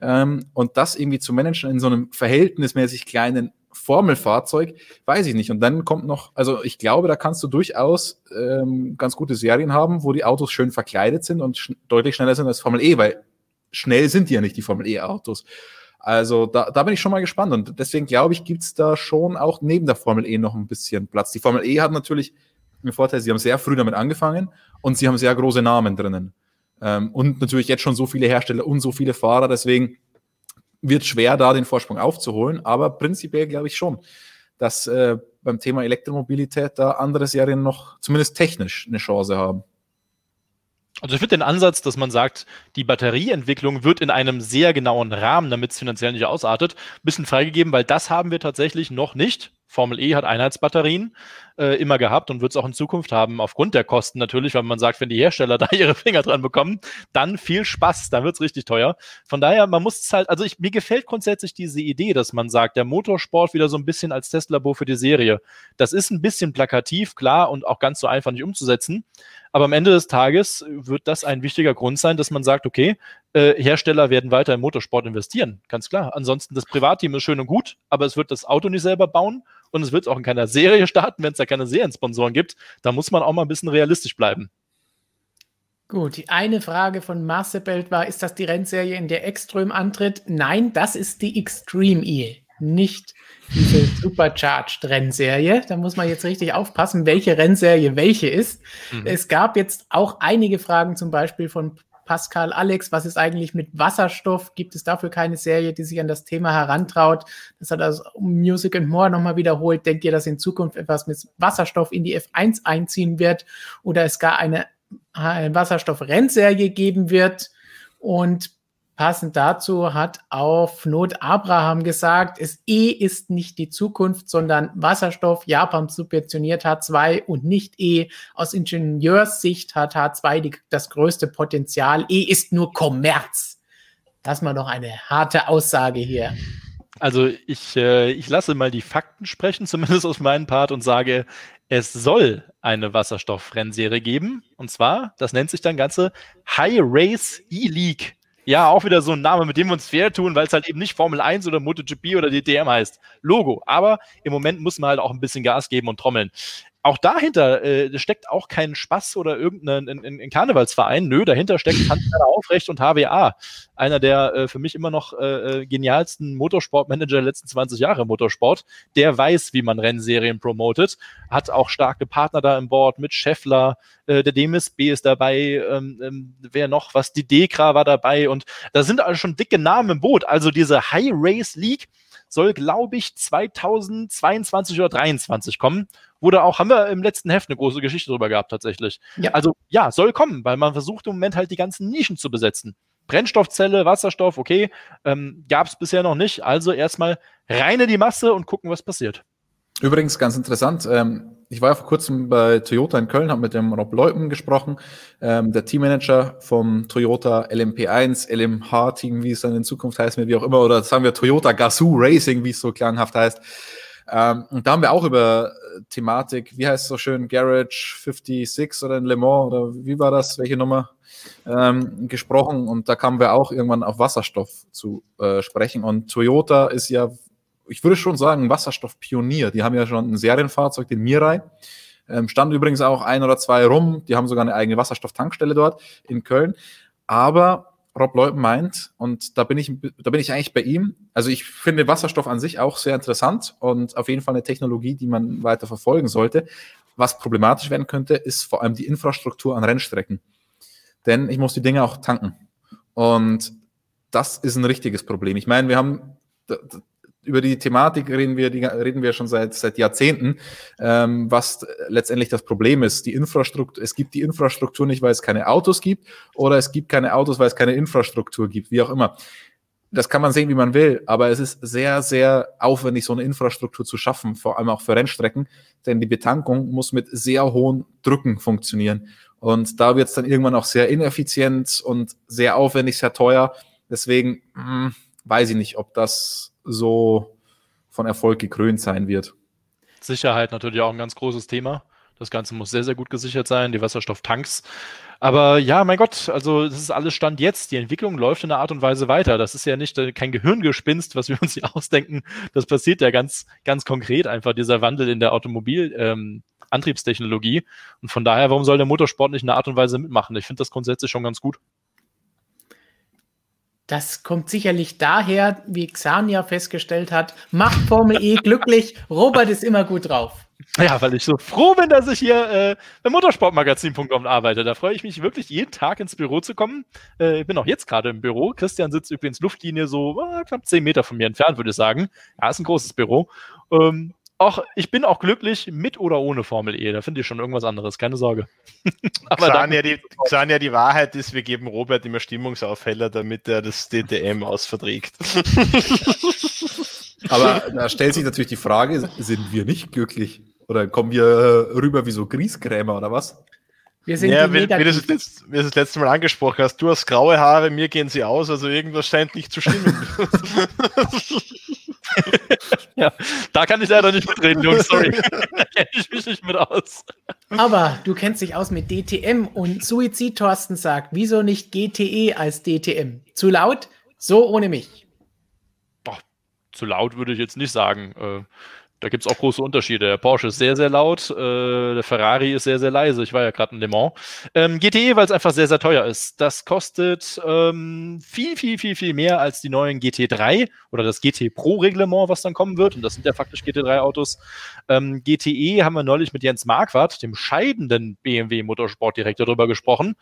Ähm, und das irgendwie zu managen in so einem verhältnismäßig kleinen Formelfahrzeug, weiß ich nicht. Und dann kommt noch, also ich glaube, da kannst du durchaus ähm, ganz gute Serien haben, wo die Autos schön verkleidet sind und sch deutlich schneller sind als Formel E, weil schnell sind die ja nicht, die Formel E-Autos. Also da, da bin ich schon mal gespannt und deswegen glaube ich, gibt's da schon auch neben der Formel E noch ein bisschen Platz. Die Formel E hat natürlich den Vorteil, sie haben sehr früh damit angefangen und sie haben sehr große Namen drinnen. Ähm, und natürlich jetzt schon so viele Hersteller und so viele Fahrer, deswegen wird schwer, da den Vorsprung aufzuholen. Aber prinzipiell glaube ich schon, dass äh, beim Thema Elektromobilität da andere Serien noch zumindest technisch eine Chance haben. Also ich finde den Ansatz, dass man sagt, die Batterieentwicklung wird in einem sehr genauen Rahmen, damit es finanziell nicht ausartet, ein bisschen freigegeben, weil das haben wir tatsächlich noch nicht. Formel E hat Einheitsbatterien äh, immer gehabt und wird es auch in Zukunft haben, aufgrund der Kosten natürlich, weil man sagt, wenn die Hersteller da ihre Finger dran bekommen, dann viel Spaß, dann wird es richtig teuer. Von daher, man muss es halt, also ich, mir gefällt grundsätzlich diese Idee, dass man sagt, der Motorsport wieder so ein bisschen als Testlabor für die Serie. Das ist ein bisschen plakativ, klar, und auch ganz so einfach nicht umzusetzen. Aber am Ende des Tages wird das ein wichtiger Grund sein, dass man sagt, okay, äh, Hersteller werden weiter im Motorsport investieren, ganz klar. Ansonsten das Privatteam ist schön und gut, aber es wird das Auto nicht selber bauen und es wird auch in keiner Serie starten, wenn es da keine Seriensponsoren gibt. Da muss man auch mal ein bisschen realistisch bleiben. Gut, die eine Frage von Marcebelt war, ist das die Rennserie, in der Extreme antritt? Nein, das ist die Extreme E, nicht diese Supercharged Rennserie. Da muss man jetzt richtig aufpassen, welche Rennserie welche ist. Mhm. Es gab jetzt auch einige Fragen, zum Beispiel von Pascal Alex, was ist eigentlich mit Wasserstoff? Gibt es dafür keine Serie, die sich an das Thema herantraut? Das hat also Music and More nochmal wiederholt. Denkt ihr, dass in Zukunft etwas mit Wasserstoff in die F1 einziehen wird oder es gar eine, eine Wasserstoff-Rennserie geben wird? Und Passend dazu hat auf Not Abraham gesagt, es E ist nicht die Zukunft, sondern Wasserstoff. Japan subventioniert H2 und nicht E. Aus Ingenieurssicht hat H2 die, das größte Potenzial. E ist nur Kommerz. Das mal doch eine harte Aussage hier. Also ich, äh, ich lasse mal die Fakten sprechen, zumindest aus meinem Part, und sage, es soll eine Wasserstoffrennserie geben. Und zwar, das nennt sich dann ganze High Race E-League. Ja, auch wieder so ein Name, mit dem wir uns fair tun, weil es halt eben nicht Formel 1 oder MotoGP oder DTM heißt. Logo. Aber im Moment muss man halt auch ein bisschen Gas geben und trommeln auch dahinter äh, steckt auch kein Spaß oder irgendein ein, ein Karnevalsverein. Nö, dahinter steckt Hans-Werner Aufrecht und HWA. Einer der äh, für mich immer noch äh, äh, genialsten Motorsportmanager der letzten 20 Jahre im Motorsport. Der weiß, wie man Rennserien promotet. Hat auch starke Partner da im Board mit Scheffler, äh, der DMSB ist dabei, ähm, ähm, wer noch was, die Dekra war dabei und da sind also schon dicke Namen im Boot. Also diese High Race League soll, glaube ich, 2022 oder 2023 kommen. Wurde auch, haben wir im letzten Heft eine große Geschichte drüber gehabt, tatsächlich. Ja. Also ja, soll kommen, weil man versucht im Moment halt die ganzen Nischen zu besetzen. Brennstoffzelle, Wasserstoff, okay, ähm, gab es bisher noch nicht. Also erstmal reine die Masse und gucken, was passiert. Übrigens ganz interessant, ähm, ich war ja vor kurzem bei Toyota in Köln, habe mit dem Rob Leupen gesprochen, ähm, der Teammanager vom Toyota LMP1, LMH-Team, wie es dann in Zukunft heißt, wie auch immer, oder sagen wir Toyota Gazoo Racing, wie es so klanghaft heißt. Ähm, und da haben wir auch über äh, Thematik, wie heißt es so schön, Garage 56 oder in Le Mans oder wie war das, welche Nummer, ähm, gesprochen. Und da kamen wir auch irgendwann auf Wasserstoff zu äh, sprechen. Und Toyota ist ja ich würde schon sagen, Wasserstoffpionier. Die haben ja schon ein Serienfahrzeug, den Mirai. Ähm, stand übrigens auch ein oder zwei rum. Die haben sogar eine eigene Wasserstofftankstelle dort in Köln. Aber Rob Leupen meint, und da bin ich, da bin ich eigentlich bei ihm. Also ich finde Wasserstoff an sich auch sehr interessant und auf jeden Fall eine Technologie, die man weiter verfolgen sollte. Was problematisch werden könnte, ist vor allem die Infrastruktur an Rennstrecken. Denn ich muss die Dinge auch tanken. Und das ist ein richtiges Problem. Ich meine, wir haben über die Thematik reden wir, die, reden wir schon seit, seit Jahrzehnten, ähm, was letztendlich das Problem ist. Die Infrastruktur, es gibt die Infrastruktur nicht, weil es keine Autos gibt, oder es gibt keine Autos, weil es keine Infrastruktur gibt, wie auch immer. Das kann man sehen, wie man will, aber es ist sehr, sehr aufwendig, so eine Infrastruktur zu schaffen, vor allem auch für Rennstrecken, denn die Betankung muss mit sehr hohen Drücken funktionieren. Und da wird es dann irgendwann auch sehr ineffizient und sehr aufwendig, sehr teuer. Deswegen mh, hm, weiß ich nicht, ob das so von Erfolg gekrönt sein wird. Sicherheit natürlich auch ein ganz großes Thema. Das Ganze muss sehr, sehr gut gesichert sein, die Wasserstofftanks. Aber ja, mein Gott, also das ist alles Stand jetzt. Die Entwicklung läuft in einer Art und Weise weiter. Das ist ja nicht äh, kein Gehirngespinst, was wir uns hier ausdenken. Das passiert ja ganz, ganz konkret einfach, dieser Wandel in der Automobil-Antriebstechnologie. Ähm, und von daher, warum soll der Motorsport nicht in einer Art und Weise mitmachen? Ich finde das grundsätzlich schon ganz gut. Das kommt sicherlich daher, wie Xania festgestellt hat, macht Formel E glücklich. Robert ist immer gut drauf. Ja, weil ich so froh bin, dass ich hier äh, beim Motorsportmagazin.com arbeite. Da freue ich mich wirklich jeden Tag ins Büro zu kommen. Äh, ich bin auch jetzt gerade im Büro. Christian sitzt übrigens Luftlinie so äh, knapp zehn Meter von mir entfernt, würde ich sagen. Ja, ist ein großes Büro. Ähm, auch, ich bin auch glücklich mit oder ohne Formel E. Da finde ich schon irgendwas anderes, keine Sorge. Aber Xania, die, Xania, die Wahrheit ist, wir geben Robert immer Stimmungsaufheller, damit er das DTM ausverträgt. Aber da stellt sich natürlich die Frage, sind wir nicht glücklich? Oder kommen wir rüber wie so Grießkrämer oder was? Wir sind ja, wie, wie, du das, letzt, wie du das letzte Mal angesprochen hast, du hast graue Haare, mir gehen sie aus, also irgendwas scheint nicht zu stimmen. ja, da kann ich leider nicht mitreden, Jungs, sorry. da kenne ich mich nicht mit aus. Aber du kennst dich aus mit DTM und Suizid Thorsten sagt, wieso nicht GTE als DTM? Zu laut? So ohne mich. Boah, zu laut würde ich jetzt nicht sagen. Äh, da gibt es auch große Unterschiede. Der Porsche ist sehr, sehr laut, äh, der Ferrari ist sehr, sehr leise. Ich war ja gerade in Le Mans. Ähm, GTE, weil es einfach sehr, sehr teuer ist. Das kostet ähm, viel, viel, viel, viel mehr als die neuen GT3 oder das GT Pro-Reglement, was dann kommen wird. Und das sind ja faktisch GT3-Autos. Ähm, GTE haben wir neulich mit Jens Marquardt, dem scheidenden BMW Motorsportdirektor, darüber gesprochen.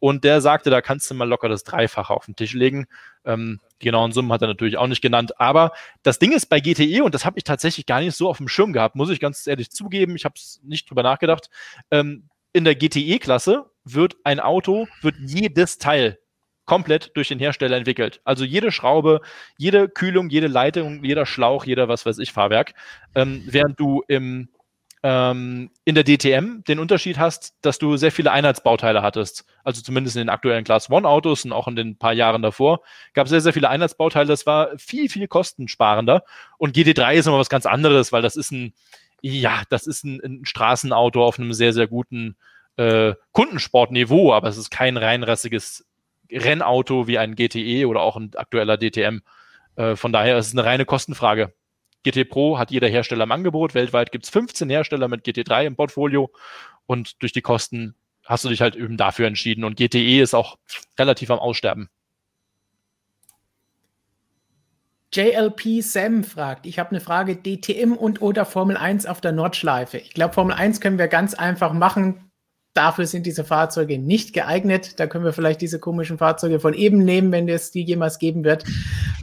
Und der sagte, da kannst du mal locker das Dreifache auf den Tisch legen. Ähm, die genauen Summen hat er natürlich auch nicht genannt. Aber das Ding ist bei GTE, und das habe ich tatsächlich gar nicht so auf dem Schirm gehabt, muss ich ganz ehrlich zugeben, ich habe es nicht drüber nachgedacht. Ähm, in der GTE-Klasse wird ein Auto, wird jedes Teil komplett durch den Hersteller entwickelt. Also jede Schraube, jede Kühlung, jede Leitung, jeder Schlauch, jeder was weiß ich Fahrwerk. Ähm, während du im ähm, in der DTM den Unterschied hast, dass du sehr viele Einheitsbauteile hattest. Also zumindest in den aktuellen Class One Autos und auch in den paar Jahren davor gab es sehr, sehr viele Einheitsbauteile. Das war viel, viel kostensparender. Und GT3 ist immer was ganz anderes, weil das ist ein, ja, das ist ein, ein Straßenauto auf einem sehr, sehr guten äh, Kundensportniveau, aber es ist kein reinrassiges Rennauto wie ein GTE oder auch ein aktueller DTM. Äh, von daher ist es eine reine Kostenfrage. GT Pro hat jeder Hersteller im Angebot. Weltweit gibt es 15 Hersteller mit GT3 im Portfolio und durch die Kosten hast du dich halt eben dafür entschieden. Und GTE ist auch relativ am Aussterben. JLP Sam fragt, ich habe eine Frage, DTM und oder Formel 1 auf der Nordschleife. Ich glaube, Formel 1 können wir ganz einfach machen. Dafür sind diese Fahrzeuge nicht geeignet. Da können wir vielleicht diese komischen Fahrzeuge von eben nehmen, wenn es die jemals geben wird.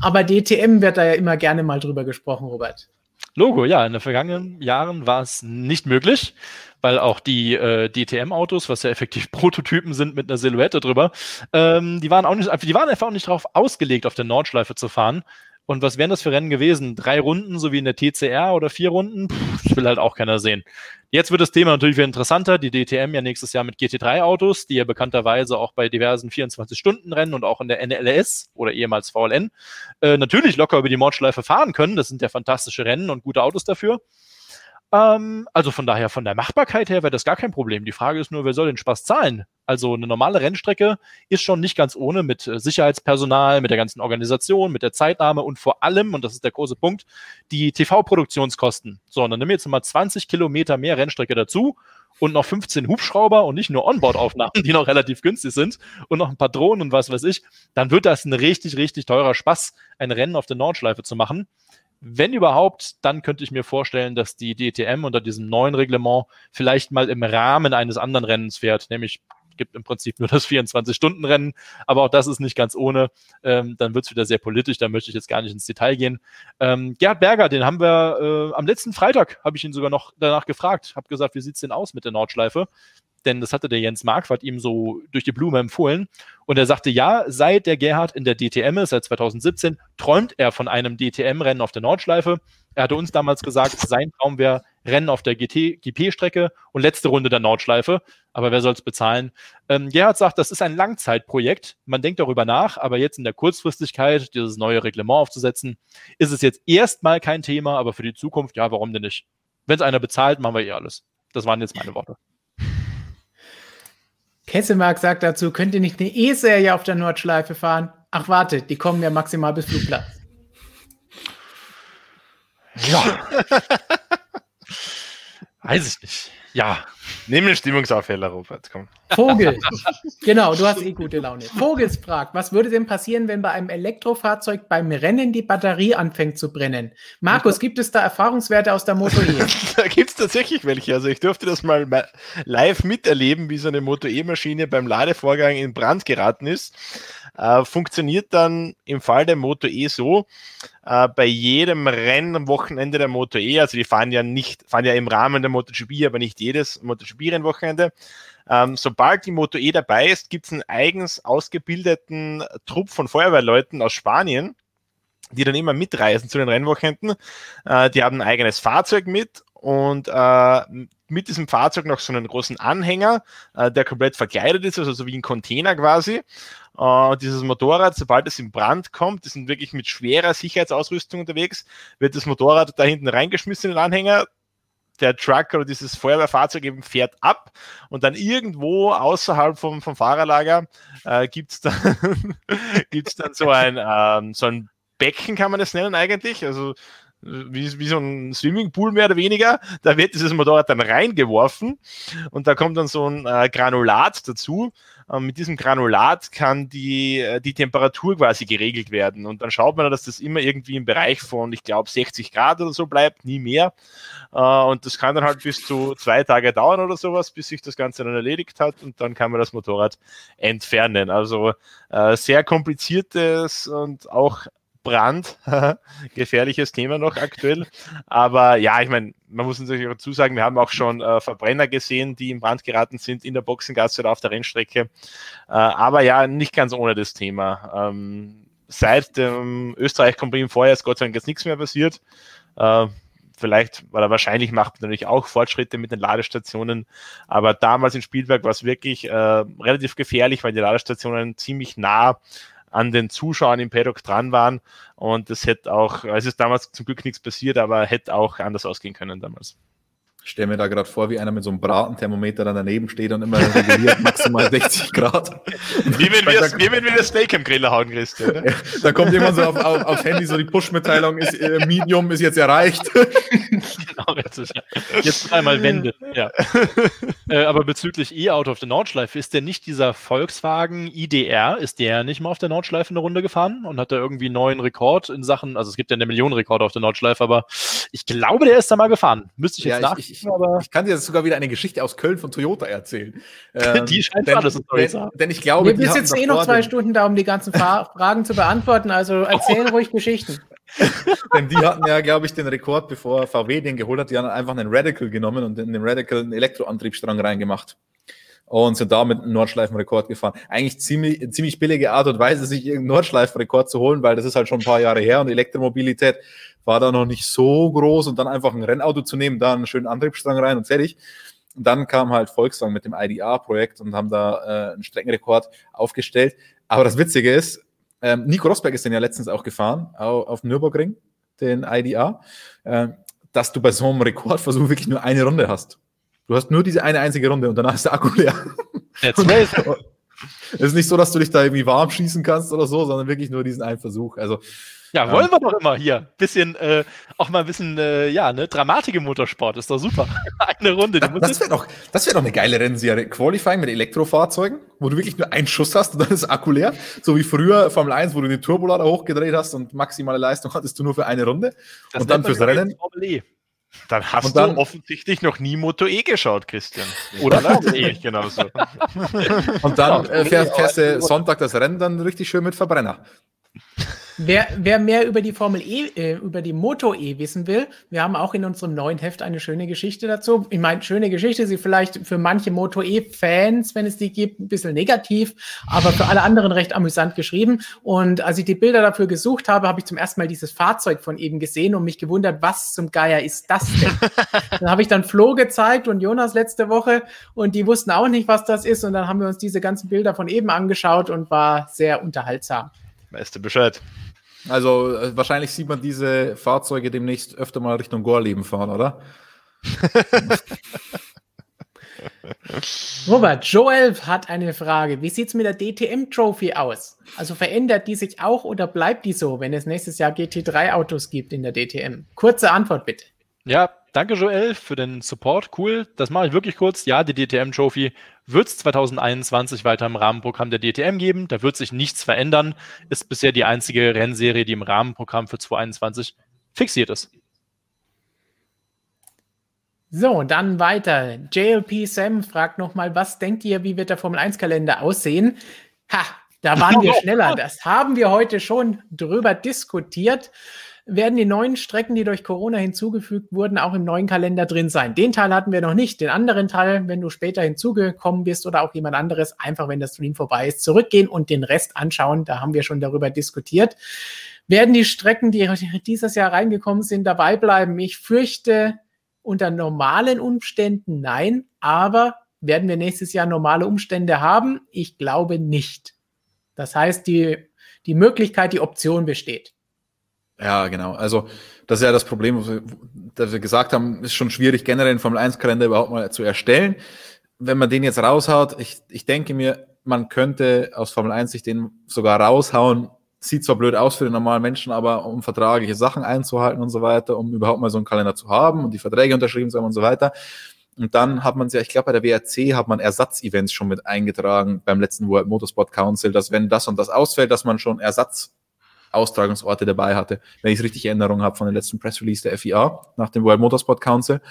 Aber DTM wird da ja immer gerne mal drüber gesprochen, Robert. Logo, ja, in den vergangenen Jahren war es nicht möglich, weil auch die äh, DTM-Autos, was ja effektiv Prototypen sind mit einer Silhouette drüber, ähm, die waren auch nicht, die waren einfach auch nicht darauf ausgelegt, auf der Nordschleife zu fahren. Und was wären das für Rennen gewesen? Drei Runden, so wie in der TCR oder vier Runden? Puh, das will halt auch keiner sehen. Jetzt wird das Thema natürlich wieder interessanter. Die DTM ja nächstes Jahr mit GT3-Autos, die ja bekannterweise auch bei diversen 24-Stunden-Rennen und auch in der NLS oder ehemals VLN äh, natürlich locker über die Mordschleife fahren können. Das sind ja fantastische Rennen und gute Autos dafür. Ähm, also von daher, von der Machbarkeit her wäre das gar kein Problem. Die Frage ist nur, wer soll den Spaß zahlen? Also eine normale Rennstrecke ist schon nicht ganz ohne mit äh, Sicherheitspersonal, mit der ganzen Organisation, mit der Zeitnahme und vor allem, und das ist der große Punkt, die TV-Produktionskosten. So, und dann nehmen wir jetzt mal 20 Kilometer mehr Rennstrecke dazu und noch 15 Hubschrauber und nicht nur Onboard-Aufnahmen, die noch relativ günstig sind und noch ein paar Drohnen und was weiß ich, dann wird das ein richtig, richtig teurer Spaß, ein Rennen auf der Nordschleife zu machen. Wenn überhaupt, dann könnte ich mir vorstellen, dass die DTM unter diesem neuen Reglement vielleicht mal im Rahmen eines anderen Rennens fährt, nämlich gibt im Prinzip nur das 24-Stunden-Rennen, aber auch das ist nicht ganz ohne. Ähm, dann wird es wieder sehr politisch, da möchte ich jetzt gar nicht ins Detail gehen. Ähm, Gerhard Berger, den haben wir äh, am letzten Freitag, habe ich ihn sogar noch danach gefragt, habe gesagt, wie sieht es denn aus mit der Nordschleife? Denn das hatte der Jens Marquardt ihm so durch die Blume empfohlen. Und er sagte, ja, seit der Gerhard in der DTM ist, seit 2017, träumt er von einem DTM-Rennen auf der Nordschleife. Er hatte uns damals gesagt, sein Traum wäre Rennen auf der GP-Strecke und letzte Runde der Nordschleife. Aber wer soll es bezahlen? Ähm, Gerhard sagt, das ist ein Langzeitprojekt. Man denkt darüber nach, aber jetzt in der Kurzfristigkeit, dieses neue Reglement aufzusetzen, ist es jetzt erstmal kein Thema, aber für die Zukunft, ja, warum denn nicht? Wenn es einer bezahlt, machen wir eh alles. Das waren jetzt meine Worte. Kessemark sagt dazu, könnt ihr nicht eine E-Serie auf der Nordschleife fahren? Ach, warte, die kommen ja maximal bis Flugplatz. Ja. Weiß ich nicht. Ja. Nimm den Stimmungsaufheller, Robert. Komm. Vogel. genau, du hast eh gute Laune. Vogels fragt, was würde denn passieren, wenn bei einem Elektrofahrzeug beim Rennen die Batterie anfängt zu brennen? Markus, gibt es da Erfahrungswerte aus der Moto E? da gibt es tatsächlich welche. Also ich durfte das mal live miterleben, wie so eine Moto E-Maschine beim Ladevorgang in Brand geraten ist. Äh, funktioniert dann im Fall der Moto E so, äh, bei jedem Rennen am Wochenende der Moto E, also die fahren ja nicht, fahren ja im Rahmen der MotoGP, aber nicht jedes MotoGP-Rennwochenende. Ähm, sobald die Moto E dabei ist, gibt es einen eigens ausgebildeten Trupp von Feuerwehrleuten aus Spanien, die dann immer mitreisen zu den Rennwochenenden. Äh, die haben ein eigenes Fahrzeug mit und äh, mit diesem Fahrzeug noch so einen großen Anhänger, äh, der komplett verkleidet ist, also so wie ein Container quasi. Äh, dieses Motorrad, sobald es in Brand kommt, die sind wirklich mit schwerer Sicherheitsausrüstung unterwegs, wird das Motorrad da hinten reingeschmissen in den Anhänger, der Truck oder dieses Feuerwehrfahrzeug eben fährt ab und dann irgendwo außerhalb vom, vom Fahrerlager äh, gibt es dann, gibt's dann so ein, ähm, so ein Becken, kann man das nennen eigentlich, also wie, wie so ein Swimmingpool mehr oder weniger. Da wird dieses Motorrad dann reingeworfen und da kommt dann so ein äh, Granulat dazu. Ähm, mit diesem Granulat kann die, äh, die Temperatur quasi geregelt werden. Und dann schaut man, dass das immer irgendwie im Bereich von, ich glaube, 60 Grad oder so bleibt, nie mehr. Äh, und das kann dann halt bis zu zwei Tage dauern oder sowas, bis sich das Ganze dann erledigt hat und dann kann man das Motorrad entfernen. Also äh, sehr kompliziertes und auch Brand. Gefährliches Thema noch aktuell. Aber ja, ich meine, man muss natürlich dazu sagen, wir haben auch schon äh, Verbrenner gesehen, die in Brand geraten sind in der Boxengasse oder auf der Rennstrecke. Äh, aber ja, nicht ganz ohne das Thema. Ähm, seit dem Österreich Prix vorher ist Gott sei Dank jetzt nichts mehr passiert. Äh, vielleicht, oder wahrscheinlich macht man natürlich auch Fortschritte mit den Ladestationen, aber damals in Spielberg war es wirklich äh, relativ gefährlich, weil die Ladestationen ziemlich nah an den Zuschauern im Paddock dran waren. Und es hätte auch, es ist damals zum Glück nichts passiert, aber hätte auch anders ausgehen können damals. Ich stelle mir da gerade vor, wie einer mit so einem Bratenthermometer dann daneben steht und immer reguliert maximal 60 Grad. Wie wenn, wir, wie wenn wir das Steak im Grill hauen, Christian. Ne? da kommt jemand so auf, auf, aufs Handy so die Push-Mitteilung, ist äh, Medium ist jetzt erreicht. genau, jetzt, ist, jetzt einmal Wende. Ja. äh, aber bezüglich E-Auto auf der Nordschleife, ist der nicht dieser Volkswagen IDR, ist der nicht mal auf der Nordschleife eine Runde gefahren und hat da irgendwie einen neuen Rekord in Sachen, also es gibt ja eine Millionenrekord auf der Nordschleife, aber ich glaube, der ist da mal gefahren. Müsste ich jetzt ja, nach ich, ich, aber ich kann dir jetzt sogar wieder eine Geschichte aus Köln von Toyota erzählen. Ähm, die scheint denn, alles denn, denn ich glaube, wir sitzen eh noch zwei Stunden da, um die ganzen Fragen zu beantworten. Also erzählen ruhig Geschichten. denn die hatten ja, glaube ich, den Rekord, bevor VW den geholt hat. Die haben einfach einen Radical genommen und in den Radical einen Elektroantriebsstrang reingemacht und sind damit einen Nordschleifenrekord gefahren. Eigentlich ziemlich, ziemlich billige Art und Weise, sich irgendeinen Nordschleifenrekord zu holen, weil das ist halt schon ein paar Jahre her und Elektromobilität war da noch nicht so groß und dann einfach ein Rennauto zu nehmen, da einen schönen Antriebsstrang rein und fertig. Und dann kam halt Volkswagen mit dem IDA-Projekt und haben da äh, einen Streckenrekord aufgestellt. Aber das Witzige ist, ähm, Nico Rosberg ist den ja letztens auch gefahren auf, auf Nürburgring, den IDA, äh, dass du bei so einem Rekordversuch wirklich nur eine Runde hast. Du hast nur diese eine einzige Runde und danach ist der Akku leer. That's Es ist nicht so, dass du dich da irgendwie warm schießen kannst oder so, sondern wirklich nur diesen einen Versuch. Also ja, wollen wir doch immer hier. Bisschen, äh, auch mal ein bisschen, äh, ja, ne, Dramatik im Motorsport, ist doch super. eine Runde. Das, das wäre doch, das wär doch eine geile Rennserie. Qualifying mit Elektrofahrzeugen, wo du wirklich nur einen Schuss hast und dann ist Akku leer. So wie früher Formel 1, wo du den Turbolader hochgedreht hast und maximale Leistung hattest du nur für eine Runde. Das und dann fürs Rennen. E. Dann hast und dann, du offensichtlich noch nie Moto E geschaut, Christian. Oder Moto E, genauso. Und dann äh, fährst, fährst du Sonntag das Rennen dann richtig schön mit Verbrenner. Wer, wer mehr über die Formel E, äh, über die Moto E wissen will, wir haben auch in unserem neuen Heft eine schöne Geschichte dazu. Ich meine, schöne Geschichte, sie vielleicht für manche Moto E-Fans, wenn es die gibt, ein bisschen negativ, aber für alle anderen recht amüsant geschrieben. Und als ich die Bilder dafür gesucht habe, habe ich zum ersten Mal dieses Fahrzeug von eben gesehen und mich gewundert, was zum Geier ist das denn? dann habe ich dann Flo gezeigt und Jonas letzte Woche und die wussten auch nicht, was das ist. Und dann haben wir uns diese ganzen Bilder von eben angeschaut und war sehr unterhaltsam. Weißt du Bescheid? Also äh, wahrscheinlich sieht man diese Fahrzeuge demnächst öfter mal Richtung Gorleben fahren, oder? Robert, Joel hat eine Frage. Wie sieht es mit der DTM-Trophy aus? Also verändert die sich auch oder bleibt die so, wenn es nächstes Jahr GT3-Autos gibt in der DTM? Kurze Antwort bitte. Ja, danke Joel für den Support. Cool. Das mache ich wirklich kurz. Ja, die DTM Trophy wird es 2021 weiter im Rahmenprogramm der DTM geben. Da wird sich nichts verändern. Ist bisher die einzige Rennserie, die im Rahmenprogramm für 2021 fixiert ist. So, dann weiter. JLP Sam fragt nochmal, was denkt ihr, wie wird der Formel 1 Kalender aussehen? Ha, da waren wir schneller. Das haben wir heute schon drüber diskutiert werden die neuen Strecken, die durch Corona hinzugefügt wurden, auch im neuen Kalender drin sein. Den Teil hatten wir noch nicht. Den anderen Teil, wenn du später hinzugekommen bist oder auch jemand anderes, einfach, wenn das Stream vorbei ist, zurückgehen und den Rest anschauen. Da haben wir schon darüber diskutiert. Werden die Strecken, die dieses Jahr reingekommen sind, dabei bleiben? Ich fürchte, unter normalen Umständen nein, aber werden wir nächstes Jahr normale Umstände haben? Ich glaube nicht. Das heißt, die, die Möglichkeit, die Option besteht. Ja, genau. Also das ist ja das Problem, das wir gesagt haben, ist schon schwierig, generell einen Formel-1-Kalender überhaupt mal zu erstellen. Wenn man den jetzt raushaut, ich, ich denke mir, man könnte aus Formel 1 sich den sogar raushauen. Sieht zwar blöd aus für den normalen Menschen, aber um vertragliche Sachen einzuhalten und so weiter, um überhaupt mal so einen Kalender zu haben und die Verträge unterschrieben zu haben und so weiter. Und dann hat man ja, ich glaube, bei der WRC hat man Ersatzevents schon mit eingetragen beim letzten World Motorsport Council, dass wenn das und das ausfällt, dass man schon Ersatzaustragungsorte dabei hatte, wenn ich es richtig Erinnerung habe von dem letzten Press Release der FIA nach dem World Motorsport Council.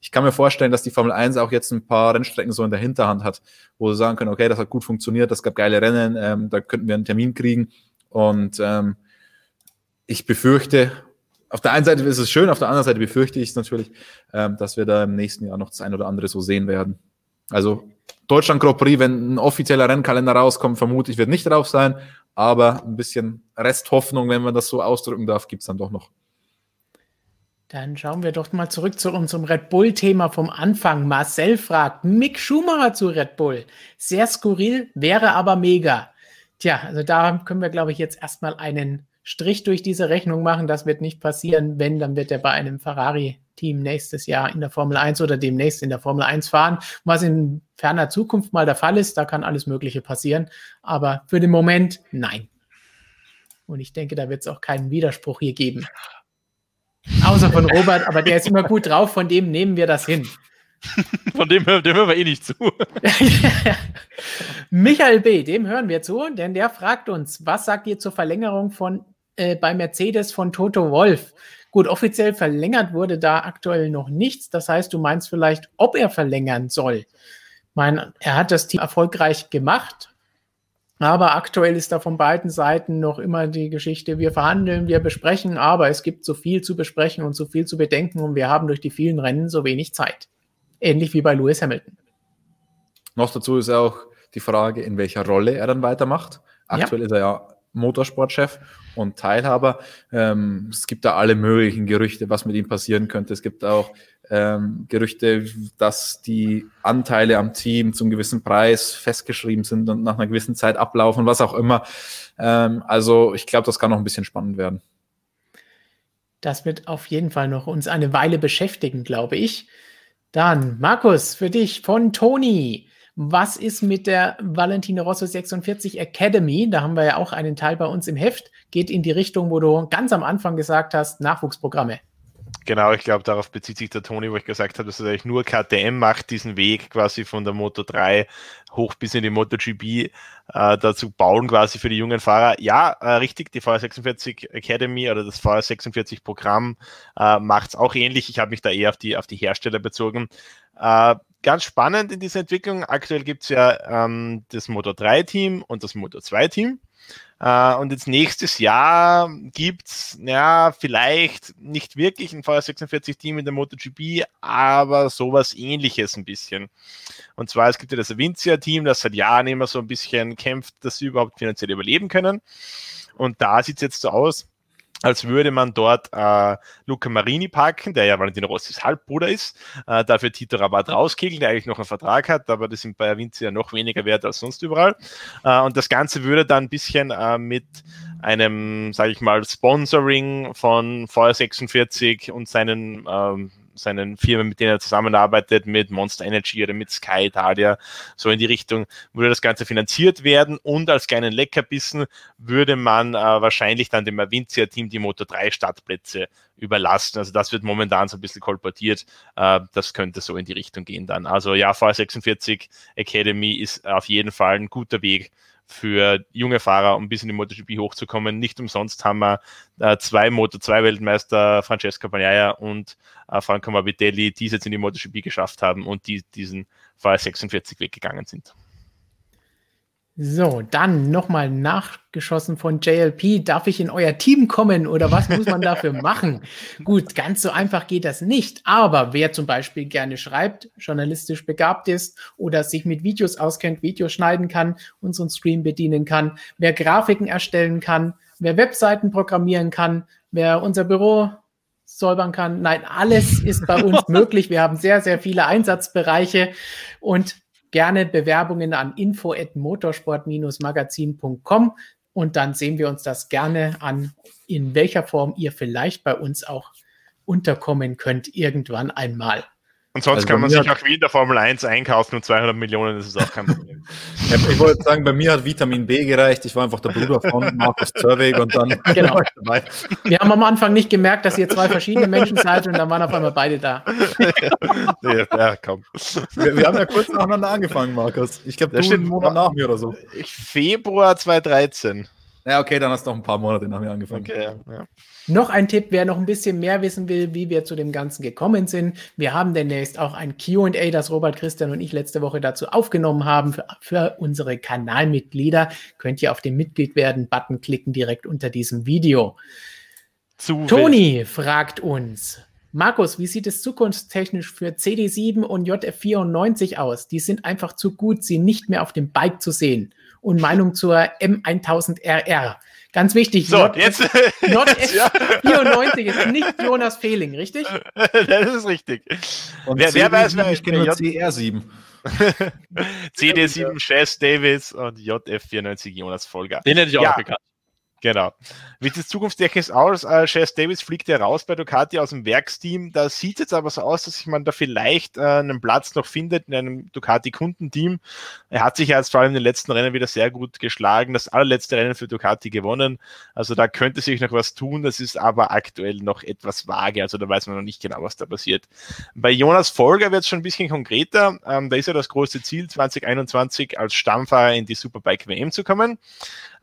Ich kann mir vorstellen, dass die Formel 1 auch jetzt ein paar Rennstrecken so in der Hinterhand hat, wo sie sagen können, okay, das hat gut funktioniert, das gab geile Rennen, ähm, da könnten wir einen Termin kriegen. Und ähm, ich befürchte, auf der einen Seite ist es schön, auf der anderen Seite befürchte ich es natürlich, ähm, dass wir da im nächsten Jahr noch das ein oder andere so sehen werden. Also Deutschland Grand Prix, wenn ein offizieller Rennkalender rauskommt, vermute ich, wird nicht drauf sein, aber ein bisschen Resthoffnung, wenn man das so ausdrücken darf, gibt es dann doch noch. Dann schauen wir doch mal zurück zu unserem Red Bull-Thema vom Anfang. Marcel fragt, Mick Schumacher zu Red Bull. Sehr skurril, wäre aber mega. Tja, also da können wir, glaube ich, jetzt erstmal einen Strich durch diese Rechnung machen. Das wird nicht passieren. Wenn, dann wird er bei einem Ferrari-Team nächstes Jahr in der Formel 1 oder demnächst in der Formel 1 fahren. Was in ferner Zukunft mal der Fall ist, da kann alles Mögliche passieren. Aber für den Moment nein. Und ich denke, da wird es auch keinen Widerspruch hier geben. Außer von Robert, aber der ist immer gut drauf, von dem nehmen wir das hin. Von dem, dem hören wir eh nicht zu. Michael B., dem hören wir zu, denn der fragt uns, was sagt ihr zur Verlängerung von äh, bei Mercedes von Toto Wolf. Gut, offiziell verlängert wurde da aktuell noch nichts. Das heißt, du meinst vielleicht, ob er verlängern soll. Ich meine, er hat das Team erfolgreich gemacht, aber aktuell ist da von beiden Seiten noch immer die Geschichte, wir verhandeln, wir besprechen, aber es gibt so viel zu besprechen und so viel zu bedenken und wir haben durch die vielen Rennen so wenig Zeit. Ähnlich wie bei Lewis Hamilton. Noch dazu ist auch die Frage, in welcher Rolle er dann weitermacht. Aktuell ja. ist er ja Motorsportchef und Teilhaber. Ähm, es gibt da alle möglichen Gerüchte, was mit ihm passieren könnte. Es gibt auch ähm, Gerüchte, dass die Anteile am Team zum gewissen Preis festgeschrieben sind und nach einer gewissen Zeit ablaufen, was auch immer. Ähm, also ich glaube, das kann noch ein bisschen spannend werden. Das wird auf jeden Fall noch uns eine Weile beschäftigen, glaube ich. Dann, Markus, für dich von Toni. Was ist mit der Valentino Rosso 46 Academy? Da haben wir ja auch einen Teil bei uns im Heft. Geht in die Richtung, wo du ganz am Anfang gesagt hast, Nachwuchsprogramme. Genau, ich glaube, darauf bezieht sich der Toni, wo ich gesagt habe, dass er eigentlich nur KTM macht, diesen Weg quasi von der Moto 3 hoch bis in die MotoGP äh, dazu bauen, quasi für die jungen Fahrer. Ja, äh, richtig, die VR46 Academy oder das VR46 Programm äh, macht es auch ähnlich. Ich habe mich da eher auf die, auf die Hersteller bezogen. Äh, ganz spannend in dieser Entwicklung. Aktuell gibt es ja ähm, das Moto 3 Team und das Moto 2 Team. Äh, und jetzt nächstes Jahr gibt's ja, vielleicht nicht wirklich ein VR46-Team in der MotoGP, aber sowas ähnliches ein bisschen. Und zwar, es gibt ja das Avincia-Team, das seit Jahren immer so ein bisschen kämpft, dass sie überhaupt finanziell überleben können. Und da sieht es jetzt so aus, als würde man dort äh, Luca Marini packen, der ja Valentino Rossis Halbbruder ist, äh, dafür Tito Rabat rauskegeln, der eigentlich noch einen Vertrag hat, aber das sind bei Vinci ja noch weniger wert als sonst überall. Äh, und das Ganze würde dann ein bisschen äh, mit einem, sage ich mal, Sponsoring von VR46 und seinen ähm, seinen Firmen, mit denen er zusammenarbeitet, mit Monster Energy oder mit Sky Italia, so in die Richtung, würde das Ganze finanziert werden und als kleinen Leckerbissen würde man äh, wahrscheinlich dann dem Avincia-Team die Motor 3 Startplätze überlassen. Also das wird momentan so ein bisschen kolportiert. Äh, das könnte so in die Richtung gehen dann. Also ja, VR46 Academy ist auf jeden Fall ein guter Weg, für junge Fahrer, um bis in die MotoGP hochzukommen. Nicht umsonst haben wir äh, zwei Moto2-Weltmeister, Francesco Bagnaia und äh, Franco Morbidelli, die es jetzt in die MotoGP geschafft haben und die diesen VR46 weggegangen sind. So, dann nochmal nachgeschossen von JLP. Darf ich in euer Team kommen oder was muss man dafür machen? Gut, ganz so einfach geht das nicht. Aber wer zum Beispiel gerne schreibt, journalistisch begabt ist oder sich mit Videos auskennt, Videos schneiden kann, unseren Stream bedienen kann, wer Grafiken erstellen kann, wer Webseiten programmieren kann, wer unser Büro säubern kann. Nein, alles ist bei uns möglich. Wir haben sehr, sehr viele Einsatzbereiche und gerne Bewerbungen an info@motorsport-magazin.com und dann sehen wir uns das gerne an, in welcher Form ihr vielleicht bei uns auch unterkommen könnt irgendwann einmal. Und sonst also kann man sich auch wie in der Formel 1 einkaufen und 200 Millionen, das ist auch kein Problem. ja, ich wollte sagen, bei mir hat Vitamin B gereicht. Ich war einfach der Bruder von Markus Zerweg und dann genau. dabei. Wir haben am Anfang nicht gemerkt, dass ihr zwei verschiedene Menschen seid und dann waren auf einmal beide da. ja, ja, komm. Wir, wir, haben ja kurz nacheinander angefangen, Markus. Ich glaube, du steht einen Monat nach mir oder so. Februar 2013. Ja, okay, dann hast du noch ein paar Monate nach mir angefangen. Okay, ja. Noch ein Tipp, wer noch ein bisschen mehr wissen will, wie wir zu dem Ganzen gekommen sind. Wir haben demnächst auch ein QA, das Robert, Christian und ich letzte Woche dazu aufgenommen haben für, für unsere Kanalmitglieder. Könnt ihr auf den Mitglied werden Button klicken direkt unter diesem Video. Zu Toni wild. fragt uns, Markus, wie sieht es zukunftstechnisch für CD7 und JF94 aus? Die sind einfach zu gut, sie nicht mehr auf dem Bike zu sehen. Und Meinung zur M1000RR. Ganz wichtig. So, Not jetzt. Not F94 ist nicht Jonas Fehling, richtig? das ist richtig. Und wer, wer weiß, wer ich kenne CR7. CD7 Chess Davis und JF94 Jonas Folger. Den hätte ich auch ja. bekannt. Genau. Wie das zukunftstechnisch aus? Äh, Chase Davis fliegt ja raus bei Ducati aus dem Werksteam. Da sieht es jetzt aber so aus, dass man da vielleicht äh, einen Platz noch findet in einem Ducati-Kundenteam. Er hat sich ja jetzt vor allem in den letzten Rennen wieder sehr gut geschlagen. Das allerletzte Rennen für Ducati gewonnen. Also da könnte sich noch was tun. Das ist aber aktuell noch etwas vage. Also da weiß man noch nicht genau, was da passiert. Bei Jonas Folger wird es schon ein bisschen konkreter. Ähm, da ist ja das große Ziel, 2021 als Stammfahrer in die Superbike WM zu kommen.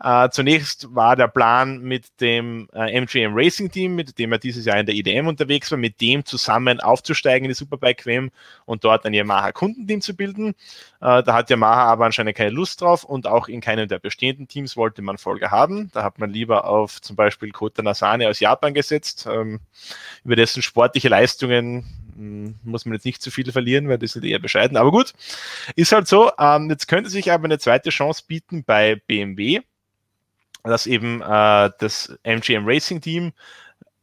Äh, zunächst war der Plan mit dem äh, MGM Racing Team, mit dem er dieses Jahr in der IDM unterwegs war, mit dem zusammen aufzusteigen in die Superbike WM und dort ein Yamaha Kundenteam zu bilden. Äh, da hat Yamaha aber anscheinend keine Lust drauf und auch in keinem der bestehenden Teams wollte man Folge haben. Da hat man lieber auf zum Beispiel Kota Nasane aus Japan gesetzt, ähm, über dessen sportliche Leistungen hm, muss man jetzt nicht zu viel verlieren, weil das ist eher bescheiden. Aber gut, ist halt so. Ähm, jetzt könnte sich aber eine zweite Chance bieten bei BMW dass eben äh, das MGM Racing Team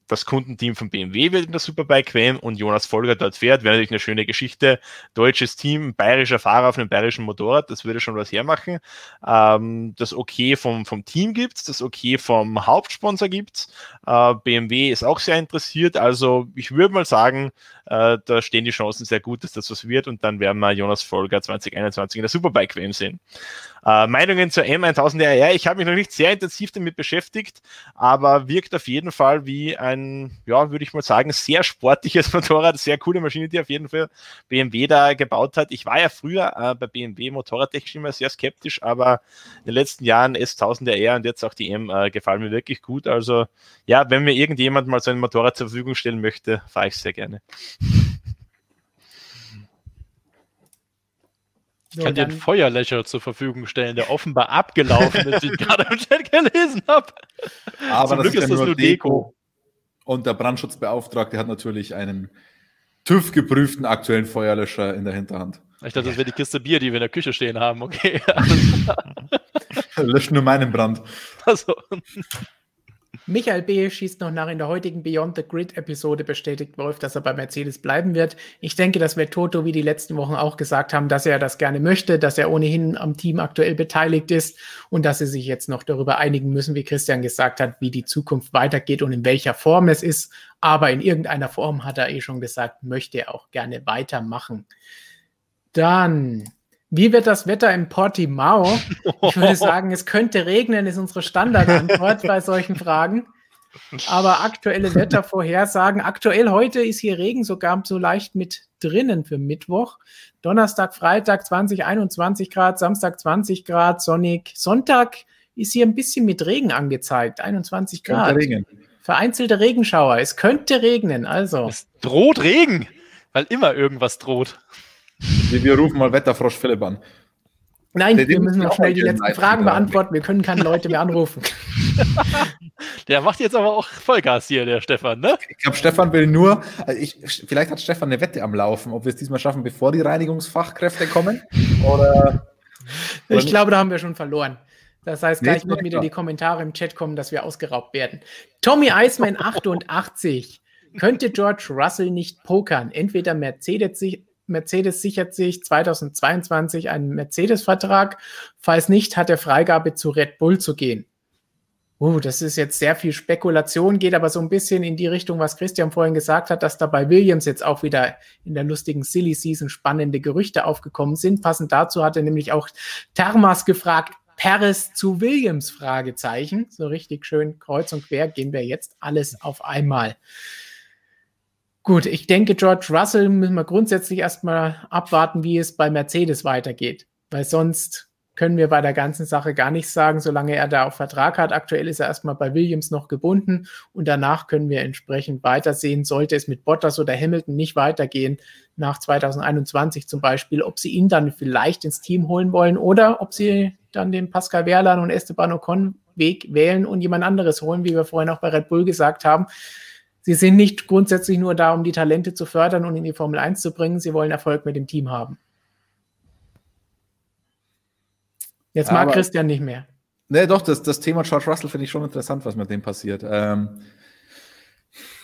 das Kundenteam von BMW wird in der Superbike WM und Jonas Folger dort fährt. Wäre natürlich eine schöne Geschichte. Deutsches Team, bayerischer Fahrer auf einem bayerischen Motorrad, das würde schon was hermachen. Ähm, das Okay vom, vom Team gibt's, das Okay vom Hauptsponsor gibt's. Äh, BMW ist auch sehr interessiert. Also ich würde mal sagen, äh, da stehen die Chancen sehr gut, dass das was wird und dann werden wir Jonas Folger 2021 in der Superbike WM sehen. Äh, Meinungen zur M1000RR. Ich habe mich noch nicht sehr intensiv damit beschäftigt, aber wirkt auf jeden Fall wie ein, ja, würde ich mal sagen, sehr sportliches Motorrad, sehr coole Maschine, die auf jeden Fall BMW da gebaut hat. Ich war ja früher äh, bei BMW Motorradtechnisch immer sehr skeptisch, aber in den letzten Jahren S1000RR und jetzt auch die M äh, gefallen mir wirklich gut. Also ja, wenn mir irgendjemand mal so ein Motorrad zur Verfügung stellen möchte, fahre ich sehr gerne. Ich kann dir einen Feuerlöcher zur Verfügung stellen, der offenbar abgelaufen ist, wie ich gerade im Chat gelesen habe. Aber Zum das Glück ist, ja das nur Deko. Deko. Und der Brandschutzbeauftragte hat natürlich einen TÜV-geprüften aktuellen Feuerlöscher in der Hinterhand. Ich dachte, das wäre die Kiste Bier, die wir in der Küche stehen haben. Okay. Löscht nur meinen Brand. Also. Michael B. schießt noch nach in der heutigen Beyond the Grid-Episode bestätigt Wolf, dass er bei Mercedes bleiben wird. Ich denke, das wird Toto wie die letzten Wochen auch gesagt haben, dass er das gerne möchte, dass er ohnehin am Team aktuell beteiligt ist und dass sie sich jetzt noch darüber einigen müssen, wie Christian gesagt hat, wie die Zukunft weitergeht und in welcher Form es ist. Aber in irgendeiner Form hat er eh schon gesagt, möchte er auch gerne weitermachen. Dann wie wird das Wetter in Portimao? Ich würde sagen, es könnte regnen, ist unsere Standardantwort bei solchen Fragen. Aber aktuelle Wettervorhersagen, aktuell heute ist hier Regen sogar so leicht mit drinnen für Mittwoch. Donnerstag, Freitag 20, 21 Grad, Samstag 20 Grad, sonnig. Sonntag ist hier ein bisschen mit Regen angezeigt, 21 Grad. Regen. Vereinzelte Regenschauer. Es könnte regnen, also. Es droht Regen, weil immer irgendwas droht. Wir rufen mal Wetterfrosch Philipp an. Nein, der, wir müssen noch schnell die letzten Fragen beantworten. Wir können keine Leute mehr anrufen. der macht jetzt aber auch Vollgas hier, der Stefan, ne? Ich glaube, Stefan will nur, also ich, vielleicht hat Stefan eine Wette am Laufen, ob wir es diesmal schaffen, bevor die Reinigungsfachkräfte kommen. Oder, oder ich glaube, da haben wir schon verloren. Das heißt, gleich wird wieder die Kommentare im Chat kommen, dass wir ausgeraubt werden. Tommy Eisman 88. Könnte George Russell nicht pokern? Entweder Mercedes, Mercedes sichert sich 2022 einen Mercedes-Vertrag. Falls nicht, hat er Freigabe zu Red Bull zu gehen. Uh, das ist jetzt sehr viel Spekulation, geht aber so ein bisschen in die Richtung, was Christian vorhin gesagt hat, dass da bei Williams jetzt auch wieder in der lustigen Silly Season spannende Gerüchte aufgekommen sind. Passend dazu hat er nämlich auch Thermas gefragt, Paris zu Williams? Fragezeichen. So richtig schön kreuz und quer gehen wir jetzt alles auf einmal. Gut, ich denke, George Russell müssen wir grundsätzlich erstmal abwarten, wie es bei Mercedes weitergeht, weil sonst können wir bei der ganzen Sache gar nichts sagen, solange er da auch Vertrag hat. Aktuell ist er erstmal bei Williams noch gebunden und danach können wir entsprechend weitersehen, sollte es mit Bottas oder Hamilton nicht weitergehen, nach 2021 zum Beispiel, ob sie ihn dann vielleicht ins Team holen wollen oder ob sie dann den Pascal Wehrlein und Esteban Ocon Weg wählen und jemand anderes holen, wie wir vorhin auch bei Red Bull gesagt haben. Sie sind nicht grundsätzlich nur da, um die Talente zu fördern und in die Formel 1 zu bringen. Sie wollen Erfolg mit dem Team haben. Jetzt mag Aber, Christian nicht mehr. Nee, doch, das, das Thema George Russell finde ich schon interessant, was mit dem passiert. Ähm,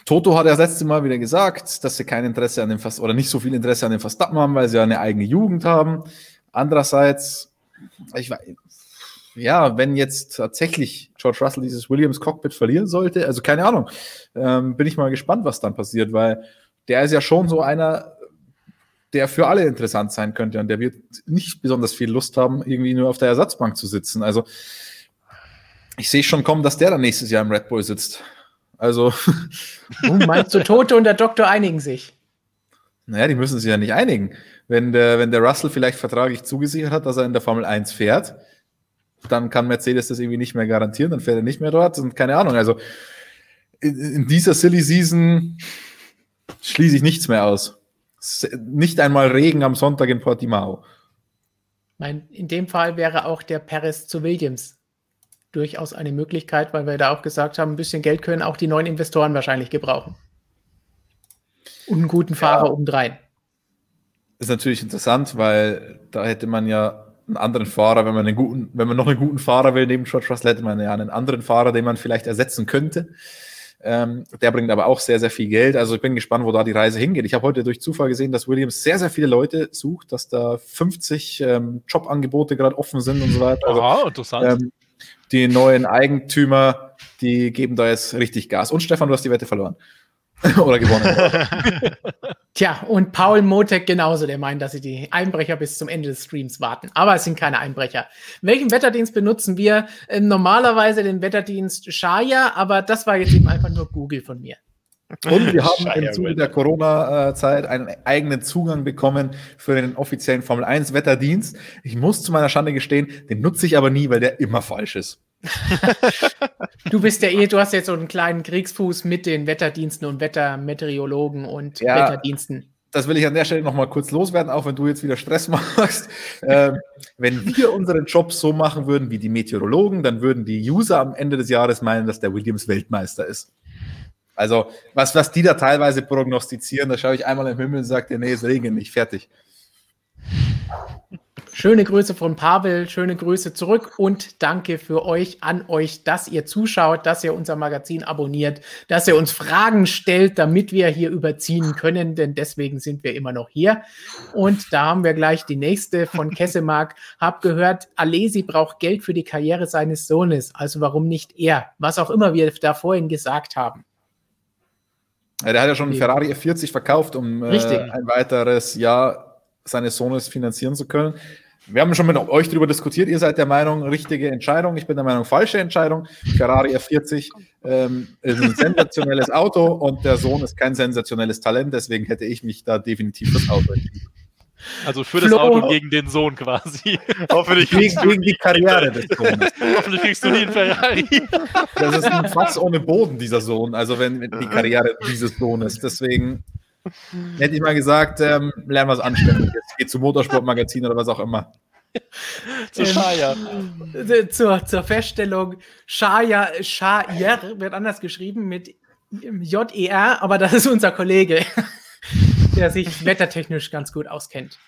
Toto hat ja das letzte Mal wieder gesagt, dass sie kein Interesse an dem Fast oder nicht so viel Interesse an dem Verstappen haben, weil sie ja eine eigene Jugend haben. Andererseits, ich weiß, ja, wenn jetzt tatsächlich George Russell dieses Williams Cockpit verlieren sollte, also keine Ahnung, ähm, bin ich mal gespannt, was dann passiert, weil der ist ja schon so einer, der für alle interessant sein könnte und der wird nicht besonders viel Lust haben, irgendwie nur auf der Ersatzbank zu sitzen. Also ich sehe schon kommen, dass der dann nächstes Jahr im Red Bull sitzt. Also. Oh, meinst du, Tote und der Doktor einigen sich? Naja, die müssen sich ja nicht einigen. Wenn der, wenn der Russell vielleicht vertraglich zugesichert hat, dass er in der Formel 1 fährt, dann kann Mercedes das irgendwie nicht mehr garantieren, dann fährt er nicht mehr dort und keine Ahnung. Also in, in dieser Silly Season schließe ich nichts mehr aus. Nicht einmal Regen am Sonntag in Portimao. In dem Fall wäre auch der Paris zu Williams durchaus eine Möglichkeit, weil wir da auch gesagt haben, ein bisschen Geld können auch die neuen Investoren wahrscheinlich gebrauchen. Und einen guten Fahrer ja. obendrein. Ist natürlich interessant, weil da hätte man ja einen anderen Fahrer, wenn man einen guten, wenn man noch einen guten Fahrer will, neben George Russell, hätte man ja einen anderen Fahrer, den man vielleicht ersetzen könnte. Ähm, der bringt aber auch sehr, sehr viel Geld. Also ich bin gespannt, wo da die Reise hingeht. Ich habe heute durch Zufall gesehen, dass Williams sehr, sehr viele Leute sucht, dass da 50 ähm, Jobangebote gerade offen sind und so weiter. Also, Aha, interessant. Ähm, die neuen Eigentümer, die geben da jetzt richtig Gas. Und Stefan, du hast die Wette verloren. Oder gewonnen. Tja, und Paul Motek genauso, der meint, dass sie die Einbrecher bis zum Ende des Streams warten. Aber es sind keine Einbrecher. Welchen Wetterdienst benutzen wir? Ähm, normalerweise den Wetterdienst Shaya, aber das war jetzt eben einfach nur Google von mir. Und wir haben im Zuge der Corona-Zeit einen eigenen Zugang bekommen für den offiziellen Formel 1 Wetterdienst. Ich muss zu meiner Schande gestehen, den nutze ich aber nie, weil der immer falsch ist. du bist ja eh, du hast jetzt so einen kleinen Kriegsfuß mit den Wetterdiensten und Wettermeteorologen und ja, Wetterdiensten. Das will ich an der Stelle nochmal kurz loswerden, auch wenn du jetzt wieder Stress machst. ähm, wenn wir unseren Job so machen würden wie die Meteorologen, dann würden die User am Ende des Jahres meinen, dass der Williams Weltmeister ist. Also, was, was die da teilweise prognostizieren, da schaue ich einmal im Himmel und sage, nee, es regnet nicht, fertig. Schöne Grüße von Pavel, schöne Grüße zurück und danke für euch, an euch, dass ihr zuschaut, dass ihr unser Magazin abonniert, dass ihr uns Fragen stellt, damit wir hier überziehen können, denn deswegen sind wir immer noch hier. Und da haben wir gleich die nächste von Kessemark. Hab gehört, Alesi braucht Geld für die Karriere seines Sohnes, also warum nicht er? Was auch immer wir da vorhin gesagt haben. Ja, der hat ja schon einen Ferrari F40 verkauft, um äh, ein weiteres Jahr seines Sohnes finanzieren zu können. Wir haben schon mit euch darüber diskutiert. Ihr seid der Meinung, richtige Entscheidung. Ich bin der Meinung, falsche Entscheidung. Ferrari F40 ähm, ist ein sensationelles Auto und der Sohn ist kein sensationelles Talent. Deswegen hätte ich mich da definitiv das Auto entschieden. Also für das Flo. Auto gegen den Sohn quasi. Hoffentlich gegen, gegen die Karriere des Sohnes. Hoffentlich kriegst du einen Ferrari. Das ist ein Fass ohne Boden, dieser Sohn. Also wenn die Karriere dieses Sohnes. Deswegen Hätte ich mal gesagt, ähm, lernen wir es anständig. Geht zu Motorsportmagazin oder was auch immer. zu Shaya. Ähm, zur, zur Feststellung, Shaya, Shayer wird anders geschrieben mit J-E-R, aber das ist unser Kollege, der sich wettertechnisch ganz gut auskennt.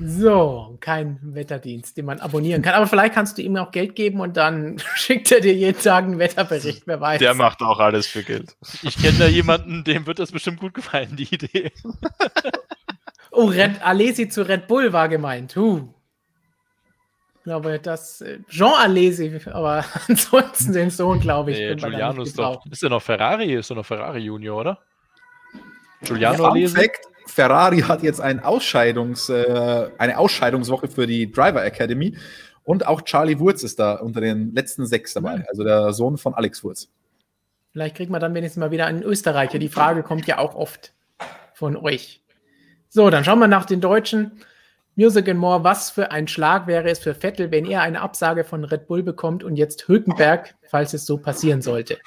So, kein Wetterdienst, den man abonnieren kann. Aber vielleicht kannst du ihm auch Geld geben und dann schickt er dir jeden Tag einen Wetterbericht, wer weiß. Der macht auch alles für Geld. Ich kenne da jemanden, dem wird das bestimmt gut gefallen, die Idee. oh, Red, Alesi zu Red Bull war gemeint. Huh. Ich glaube, das äh, Jean Alesi, aber ansonsten den Sohn, glaube ich. Nee, Giuliano ist doch. Ist er noch Ferrari? Ist er noch Ferrari Junior, oder? Giuliano ja, Alesi. Fact, Ferrari hat jetzt ein Ausscheidungs, äh, eine Ausscheidungswoche für die Driver Academy und auch Charlie Wurz ist da unter den letzten sechs dabei, mhm. also der Sohn von Alex Wurz. Vielleicht kriegt man dann wenigstens mal wieder einen Österreicher. Die Frage kommt ja auch oft von euch. So, dann schauen wir nach den Deutschen. Music and More, was für ein Schlag wäre es für Vettel, wenn er eine Absage von Red Bull bekommt und jetzt Hülkenberg, falls es so passieren sollte?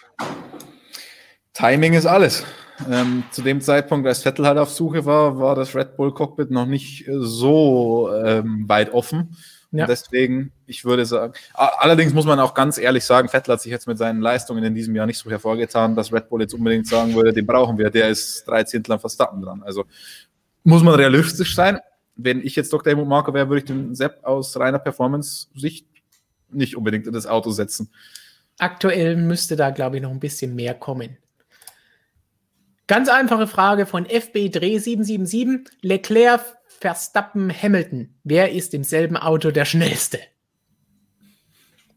Timing ist alles. Ähm, zu dem Zeitpunkt, als Vettel halt auf Suche war, war das Red Bull Cockpit noch nicht äh, so ähm, weit offen. Ja. Und deswegen, ich würde sagen, allerdings muss man auch ganz ehrlich sagen, Vettel hat sich jetzt mit seinen Leistungen in diesem Jahr nicht so hervorgetan, dass Red Bull jetzt unbedingt sagen würde, den brauchen wir, der ist drei Zehntel am Verstappen dran. Also muss man realistisch sein. Wenn ich jetzt Dr. Helmut Marker wäre, würde ich den Sepp aus reiner Performance-Sicht nicht unbedingt in das Auto setzen. Aktuell müsste da, glaube ich, noch ein bisschen mehr kommen. Ganz einfache Frage von FB Dreh 777. Leclerc, Verstappen, Hamilton. Wer ist im selben Auto der schnellste?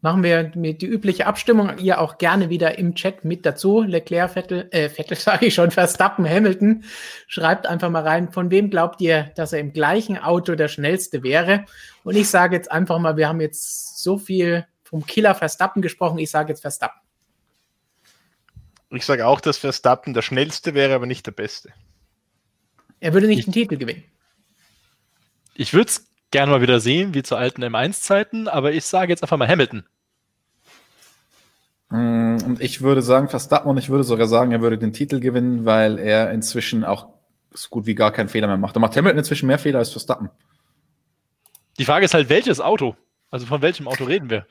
Machen wir mit die übliche Abstimmung. Ihr auch gerne wieder im Chat mit dazu. Leclerc, Vettel, äh, Vettel sage ich schon, Verstappen, Hamilton. Schreibt einfach mal rein, von wem glaubt ihr, dass er im gleichen Auto der schnellste wäre? Und ich sage jetzt einfach mal, wir haben jetzt so viel vom Killer Verstappen gesprochen. Ich sage jetzt Verstappen. Ich sage auch, dass Verstappen der schnellste wäre, aber nicht der beste. Er würde nicht ich, den Titel gewinnen. Ich würde es gerne mal wieder sehen, wie zu alten M1-Zeiten, aber ich sage jetzt einfach mal Hamilton. Mm, und ich würde sagen Verstappen und ich würde sogar sagen, er würde den Titel gewinnen, weil er inzwischen auch so gut wie gar keinen Fehler mehr macht. Er macht Hamilton inzwischen mehr Fehler als Verstappen. Die Frage ist halt, welches Auto? Also von welchem Auto reden wir?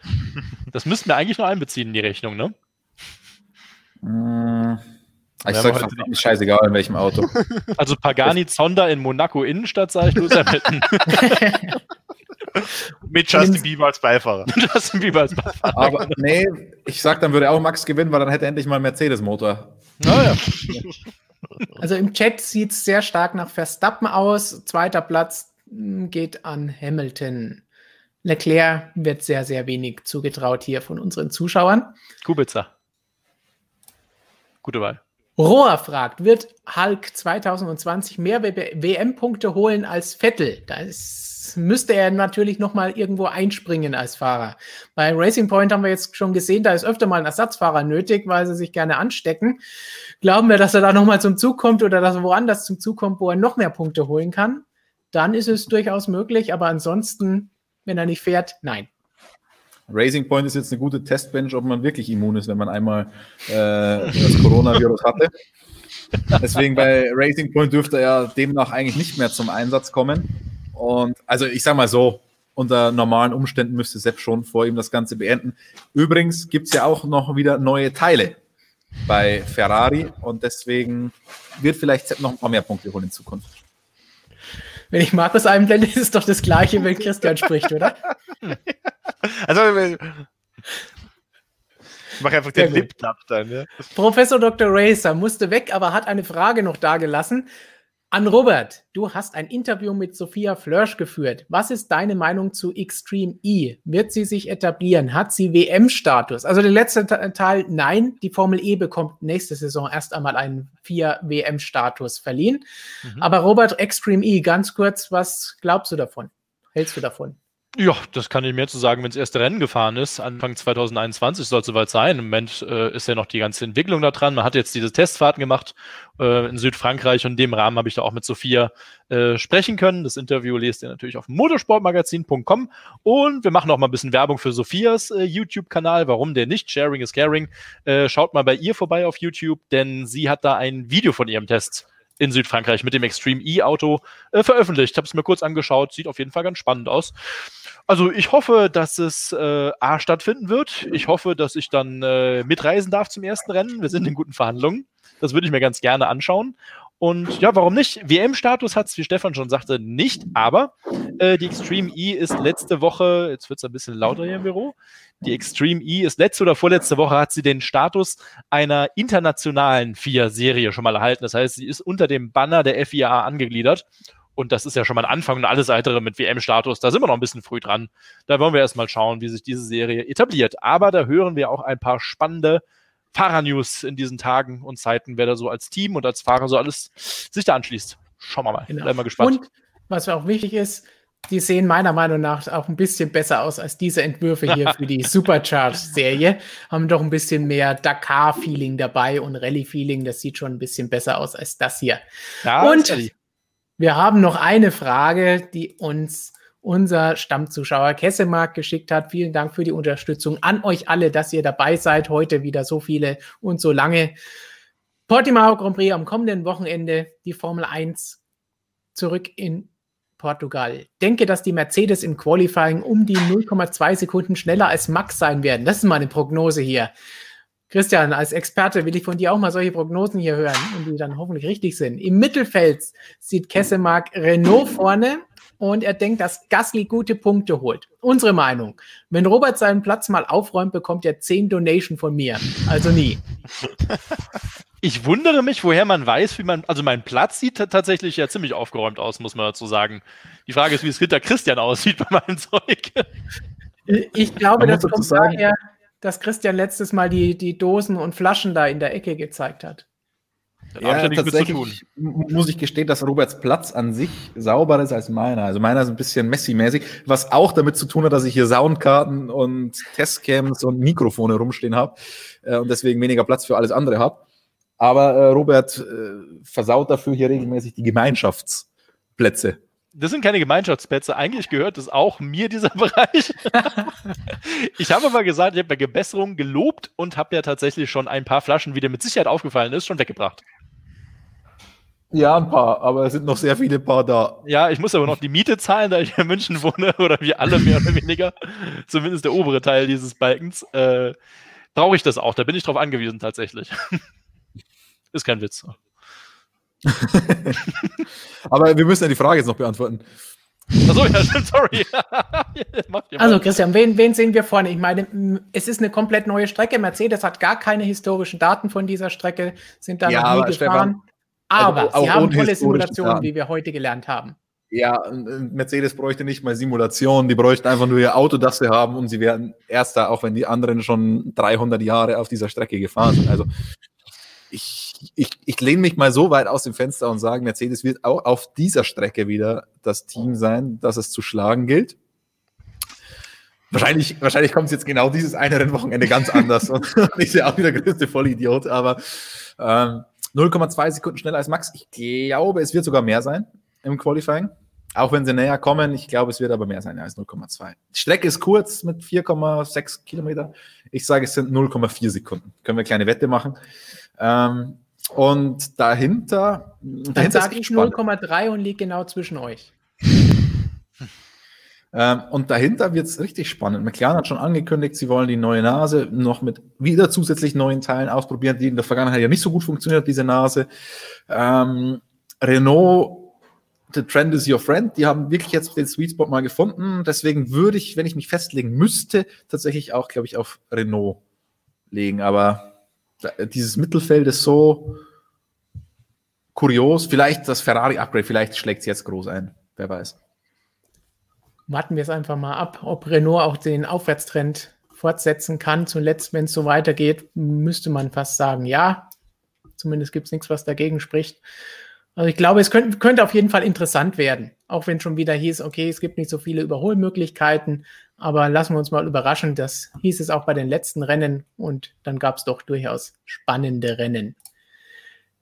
Das müssten wir eigentlich noch einbeziehen in die Rechnung, ne? Hm, ich sag fast nicht scheißegal, in welchem Auto. Also Pagani Zonda in Monaco Innenstadt, sage ich nur Hamilton. Mit Justin Bieber als Beifahrer. Justin Bieber als Beifahrer. Aber nee, ich sag, dann würde auch Max gewinnen, weil dann hätte er endlich mal einen Mercedes-Motor. Naja. Also im Chat sieht es sehr stark nach Verstappen aus. Zweiter Platz hm, geht an Hamilton. Leclerc wird sehr, sehr wenig zugetraut hier von unseren Zuschauern. Kubica. Gute Wahl. Rohr fragt, wird Hulk 2020 mehr WM-Punkte holen als Vettel? Das müsste er natürlich nochmal irgendwo einspringen als Fahrer. Bei Racing Point haben wir jetzt schon gesehen, da ist öfter mal ein Ersatzfahrer nötig, weil sie sich gerne anstecken. Glauben wir, dass er da nochmal zum Zug kommt oder dass er woanders zum Zug kommt, wo er noch mehr Punkte holen kann? Dann ist es durchaus möglich, aber ansonsten, wenn er nicht fährt, nein. Racing Point ist jetzt eine gute Testbench, ob man wirklich immun ist, wenn man einmal äh, das Coronavirus hatte. Deswegen bei Racing Point dürfte er demnach eigentlich nicht mehr zum Einsatz kommen. Und also ich sage mal so, unter normalen Umständen müsste Sepp schon vor ihm das Ganze beenden. Übrigens gibt es ja auch noch wieder neue Teile bei Ferrari und deswegen wird vielleicht Sepp noch ein paar mehr Punkte holen in Zukunft. Wenn ich Markus einblende, ist es doch das gleiche, wenn Christian spricht, oder? Also, ich mache einfach den Lip-Tap dann. Ja. Professor Dr. Racer musste weg, aber hat eine Frage noch dagelassen. An Robert, du hast ein Interview mit Sophia Flörsch geführt. Was ist deine Meinung zu Extreme E? Wird sie sich etablieren? Hat sie WM-Status? Also der letzte Teil, nein, die Formel E bekommt nächste Saison erst einmal einen 4 WM-Status verliehen. Mhm. Aber Robert, Extreme E, ganz kurz, was glaubst du davon? Hältst du davon? Ja, das kann ich mehr zu sagen, wenn das erste Rennen gefahren ist. Anfang 2021 soll es soweit sein. Im Moment äh, ist ja noch die ganze Entwicklung da dran. Man hat jetzt diese Testfahrten gemacht äh, in Südfrankreich und in dem Rahmen habe ich da auch mit Sophia äh, sprechen können. Das Interview lest ihr natürlich auf motorsportmagazin.com und wir machen auch mal ein bisschen Werbung für Sophias äh, YouTube-Kanal. Warum der nicht? Sharing is caring. Äh, schaut mal bei ihr vorbei auf YouTube, denn sie hat da ein Video von ihrem Test in Südfrankreich mit dem Extreme E-Auto äh, veröffentlicht. Ich habe es mir kurz angeschaut, sieht auf jeden Fall ganz spannend aus. Also ich hoffe, dass es äh, A stattfinden wird. Ich hoffe, dass ich dann äh, mitreisen darf zum ersten Rennen. Wir sind in guten Verhandlungen. Das würde ich mir ganz gerne anschauen. Und ja, warum nicht? WM-Status hat es, wie Stefan schon sagte, nicht, aber äh, die Extreme E ist letzte Woche, jetzt wird es ein bisschen lauter hier im Büro, die Extreme E ist letzte oder vorletzte Woche hat sie den Status einer internationalen FIA-Serie schon mal erhalten. Das heißt, sie ist unter dem Banner der FIA angegliedert. Und das ist ja schon mal ein Anfang und alles weitere mit WM-Status. Da sind wir noch ein bisschen früh dran. Da wollen wir erstmal schauen, wie sich diese Serie etabliert. Aber da hören wir auch ein paar spannende Fahrer-News in diesen Tagen und Zeiten, wer da so als Team und als Fahrer so alles sich da anschließt. Schauen wir mal. Genau. Bleiben wir gespannt. Und was auch wichtig ist, die sehen meiner Meinung nach auch ein bisschen besser aus als diese Entwürfe hier für die Supercharged-Serie. Haben doch ein bisschen mehr Dakar-Feeling dabei und Rallye-Feeling. Das sieht schon ein bisschen besser aus als das hier. Ja, und wir haben noch eine Frage, die uns unser Stammzuschauer Kessemark geschickt hat. Vielen Dank für die Unterstützung an euch alle, dass ihr dabei seid. Heute wieder so viele und so lange. Portimao Grand Prix am kommenden Wochenende, die Formel 1 zurück in Portugal. Denke, dass die Mercedes im Qualifying um die 0,2 Sekunden schneller als Max sein werden. Das ist meine Prognose hier. Christian, als Experte will ich von dir auch mal solche Prognosen hier hören und die dann hoffentlich richtig sind. Im Mittelfeld sieht Kessemark Renault vorne und er denkt, dass Gasly gute Punkte holt. Unsere Meinung. Wenn Robert seinen Platz mal aufräumt, bekommt er 10 Donation von mir. Also nie. Ich wundere mich, woher man weiß, wie man, also mein Platz sieht tatsächlich ja ziemlich aufgeräumt aus, muss man dazu sagen. Die Frage ist, wie es hinter Christian aussieht bei meinem Zeug. Ich glaube, das kommt daher, dass Christian letztes Mal die, die Dosen und Flaschen da in der Ecke gezeigt hat. Ja, tatsächlich muss ich gestehen, dass Roberts Platz an sich sauberer ist als meiner. Also meiner ist ein bisschen Messi-mäßig, was auch damit zu tun hat, dass ich hier Soundkarten und Testcams und Mikrofone rumstehen habe äh, und deswegen weniger Platz für alles andere habe. Aber äh, Robert äh, versaut dafür hier regelmäßig die Gemeinschaftsplätze. Das sind keine Gemeinschaftsplätze. Eigentlich gehört es auch mir, dieser Bereich. ich habe aber gesagt, ich habe ja Gebesserung gelobt und habe ja tatsächlich schon ein paar Flaschen, wie dir mit Sicherheit aufgefallen ist, schon weggebracht. Ja, ein paar, aber es sind noch sehr viele paar da. Ja, ich muss aber noch die Miete zahlen, da ich in München wohne, oder wir alle mehr oder weniger, zumindest der obere Teil dieses Balkens, äh, brauche ich das auch. Da bin ich drauf angewiesen tatsächlich. Ist kein Witz. aber wir müssen ja die Frage jetzt noch beantworten. Achso, ja, stimmt, sorry. also, Christian, wen, wen sehen wir vorne? Ich meine, es ist eine komplett neue Strecke. Mercedes hat gar keine historischen Daten von dieser Strecke, sind da ja, noch nie gefahren. Stefan, aber also sie haben tolle Simulationen, wie wir heute gelernt haben. Ja, Mercedes bräuchte nicht mal Simulationen, die bräuchten einfach nur ihr Auto, das sie haben und sie wären Erster, auch wenn die anderen schon 300 Jahre auf dieser Strecke gefahren sind. Also ich, ich, ich lehne mich mal so weit aus dem Fenster und sage, Mercedes wird auch auf dieser Strecke wieder das Team sein, das es zu schlagen gilt. Wahrscheinlich, wahrscheinlich kommt es jetzt genau dieses eine Rennwochenende ganz anders und ich sehe auch wieder der größte Vollidiot, aber ähm, 0,2 Sekunden schneller als Max. Ich glaube, es wird sogar mehr sein im Qualifying. Auch wenn sie näher kommen, ich glaube, es wird aber mehr sein als 0,2. Die Strecke ist kurz mit 4,6 Kilometer. Ich sage, es sind 0,4 Sekunden. Können wir eine kleine Wette machen. Ähm, und dahinter. Dann sage ich 0,3 und liege genau zwischen euch. Ähm, und dahinter wird es richtig spannend. McLaren hat schon angekündigt, sie wollen die neue Nase noch mit wieder zusätzlich neuen Teilen ausprobieren, die in der Vergangenheit ja nicht so gut funktioniert, diese Nase. Ähm, Renault, the trend is your friend, die haben wirklich jetzt den Sweet Spot mal gefunden. Deswegen würde ich, wenn ich mich festlegen müsste, tatsächlich auch, glaube ich, auf Renault legen. Aber dieses Mittelfeld ist so kurios. Vielleicht das Ferrari-Upgrade, vielleicht schlägt es jetzt groß ein. Wer weiß warten wir es einfach mal ab, ob Renault auch den Aufwärtstrend fortsetzen kann. Zuletzt, wenn es so weitergeht, müsste man fast sagen, ja. Zumindest gibt es nichts, was dagegen spricht. Also ich glaube, es könnte, könnte auf jeden Fall interessant werden. Auch wenn schon wieder hieß, okay, es gibt nicht so viele Überholmöglichkeiten, aber lassen wir uns mal überraschen. Das hieß es auch bei den letzten Rennen und dann gab es doch durchaus spannende Rennen.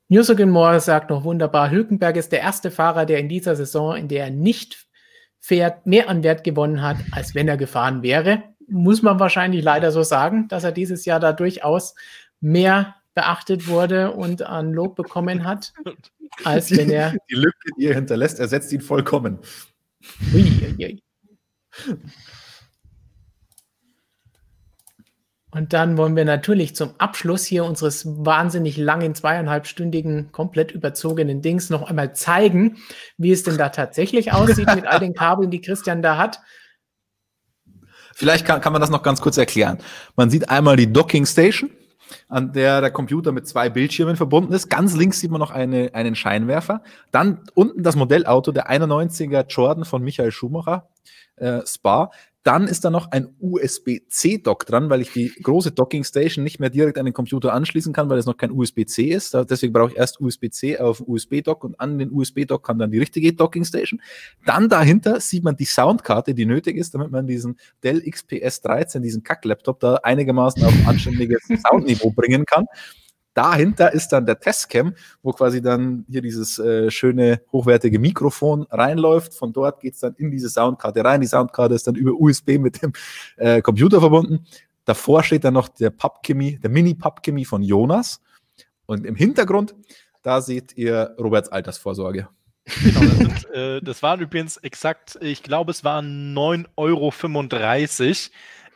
Newsogen Moore sagt noch wunderbar, Hülkenberg ist der erste Fahrer, der in dieser Saison, in der er nicht Pferd mehr an Wert gewonnen hat, als wenn er gefahren wäre. Muss man wahrscheinlich leider so sagen, dass er dieses Jahr da durchaus mehr beachtet wurde und an Lob bekommen hat, als wenn er. Die Lücke, die er hinterlässt, ersetzt ihn vollkommen. Ui, ui, ui. Und dann wollen wir natürlich zum Abschluss hier unseres wahnsinnig langen, zweieinhalbstündigen, komplett überzogenen Dings noch einmal zeigen, wie es denn da tatsächlich aussieht mit all den Kabeln, die Christian da hat. Vielleicht kann, kann man das noch ganz kurz erklären. Man sieht einmal die Docking Station, an der der Computer mit zwei Bildschirmen verbunden ist. Ganz links sieht man noch eine, einen Scheinwerfer. Dann unten das Modellauto, der 91er Jordan von Michael Schumacher, äh, Spa. Dann ist da noch ein USB-C-Dock dran, weil ich die große Docking Station nicht mehr direkt an den Computer anschließen kann, weil es noch kein USB-C ist. Deswegen brauche ich erst USB-C auf USB-Dock und an den USB-Dock kann dann die richtige Docking Station. Dann dahinter sieht man die Soundkarte, die nötig ist, damit man diesen Dell XPS 13, diesen Kack-Laptop da einigermaßen auf ein anständiges Soundniveau bringen kann dahinter ist dann der Testcam, wo quasi dann hier dieses äh, schöne, hochwertige Mikrofon reinläuft. Von dort geht es dann in diese Soundkarte rein. Die Soundkarte ist dann über USB mit dem äh, Computer verbunden. Davor steht dann noch der PubChemie, der Mini-PubChemie von Jonas. Und im Hintergrund, da seht ihr Roberts Altersvorsorge. Genau, das, sind, äh, das waren übrigens exakt, ich glaube, es waren 9,35 Euro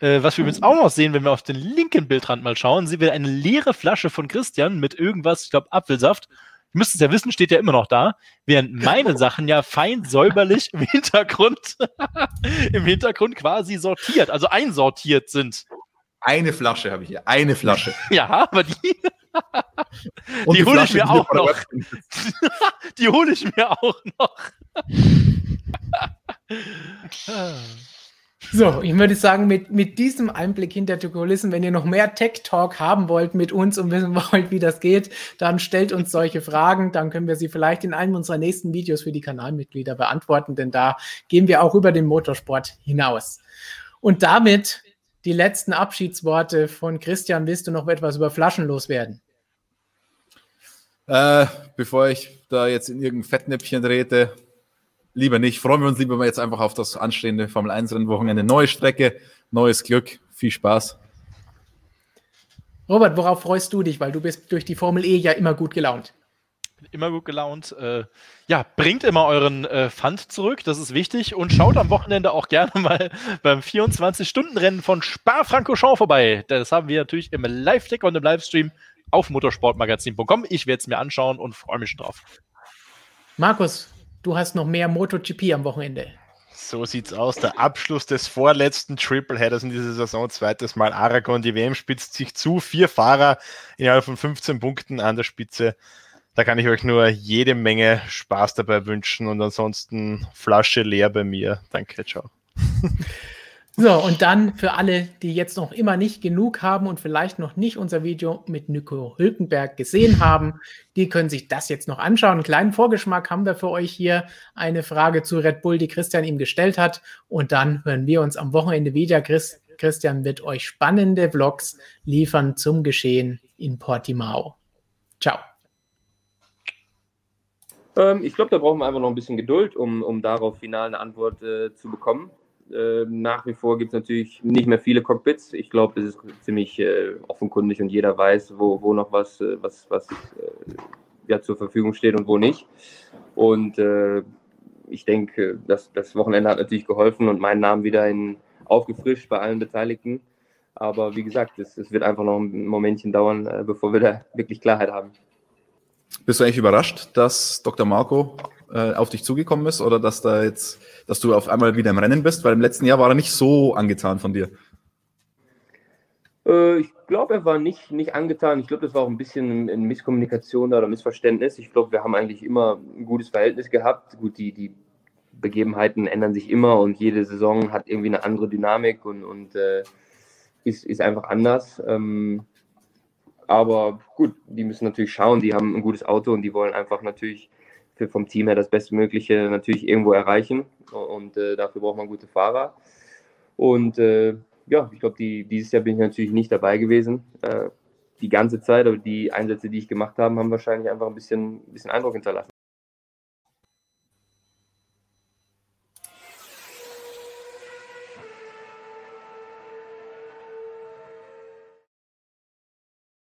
äh, was wir übrigens auch noch sehen, wenn wir auf den linken Bildrand mal schauen, sehen wir eine leere Flasche von Christian mit irgendwas, ich glaube Apfelsaft. Ihr müsst es ja wissen, steht ja immer noch da, während meine Sachen ja fein säuberlich im Hintergrund, im Hintergrund quasi sortiert, also einsortiert sind. Eine Flasche habe ich hier, eine Flasche. ja, aber die, die hole ich mir auch noch. die hole ich mir auch noch. So, ich würde sagen, mit, mit diesem Einblick hinter die Kulissen, wenn ihr noch mehr Tech Talk haben wollt mit uns und wissen wollt, wie das geht, dann stellt uns solche Fragen. Dann können wir sie vielleicht in einem unserer nächsten Videos für die Kanalmitglieder beantworten, denn da gehen wir auch über den Motorsport hinaus. Und damit die letzten Abschiedsworte von Christian. Willst du noch etwas über Flaschen loswerden? Äh, bevor ich da jetzt in irgendein Fettnäpfchen trete, lieber nicht. Freuen wir uns lieber mal jetzt einfach auf das anstehende Formel 1 Rennwochenende. Neue Strecke, neues Glück, viel Spaß. Robert, worauf freust du dich? Weil du bist durch die Formel E ja immer gut gelaunt. Immer gut gelaunt. Äh, ja, bringt immer euren äh, Pfand zurück, das ist wichtig. Und schaut am Wochenende auch gerne mal beim 24-Stunden-Rennen von Spa-Francorchamps vorbei. Das haben wir natürlich im Live-Tick und im Livestream auf motorsportmagazin.com. Ich werde es mir anschauen und freue mich drauf. Markus, du hast noch mehr MotoGP am Wochenende. So sieht's aus. Der Abschluss des vorletzten Tripleheaders in dieser Saison, zweites Mal Aragon. Die WM spitzt sich zu. Vier Fahrer innerhalb von 15 Punkten an der Spitze. Da kann ich euch nur jede Menge Spaß dabei wünschen und ansonsten Flasche leer bei mir. Danke, ciao. So, und dann für alle, die jetzt noch immer nicht genug haben und vielleicht noch nicht unser Video mit Nico Hülkenberg gesehen haben, die können sich das jetzt noch anschauen. Einen kleinen Vorgeschmack haben wir für euch hier. Eine Frage zu Red Bull, die Christian ihm gestellt hat. Und dann hören wir uns am Wochenende wieder. Chris, Christian wird euch spannende Vlogs liefern zum Geschehen in Portimao. Ciao. Ähm, ich glaube, da brauchen wir einfach noch ein bisschen Geduld, um, um darauf final eine Antwort äh, zu bekommen. Äh, nach wie vor gibt es natürlich nicht mehr viele Cockpits. Ich glaube, das ist ziemlich äh, offenkundig und jeder weiß, wo, wo noch was, äh, was, was äh, ja, zur Verfügung steht und wo nicht. Und äh, ich denke, das, das Wochenende hat natürlich geholfen und meinen Namen wieder in, aufgefrischt bei allen Beteiligten. Aber wie gesagt, es, es wird einfach noch ein Momentchen dauern, bevor wir da wirklich Klarheit haben. Bist du eigentlich überrascht, dass Dr. Marco äh, auf dich zugekommen ist oder dass da jetzt, dass du auf einmal wieder im Rennen bist? Weil im letzten Jahr war er nicht so angetan von dir. Äh, ich glaube, er war nicht, nicht angetan. Ich glaube, das war auch ein bisschen eine Misskommunikation oder Missverständnis. Ich glaube, wir haben eigentlich immer ein gutes Verhältnis gehabt. Gut, die, die Begebenheiten ändern sich immer und jede Saison hat irgendwie eine andere Dynamik und, und äh, ist, ist einfach anders. Ähm, aber gut, die müssen natürlich schauen, die haben ein gutes Auto und die wollen einfach natürlich für, vom Team her das Bestmögliche natürlich irgendwo erreichen. Und äh, dafür braucht man gute Fahrer. Und äh, ja, ich glaube, die, dieses Jahr bin ich natürlich nicht dabei gewesen. Äh, die ganze Zeit, aber die Einsätze, die ich gemacht habe, haben wahrscheinlich einfach ein bisschen, ein bisschen Eindruck hinterlassen.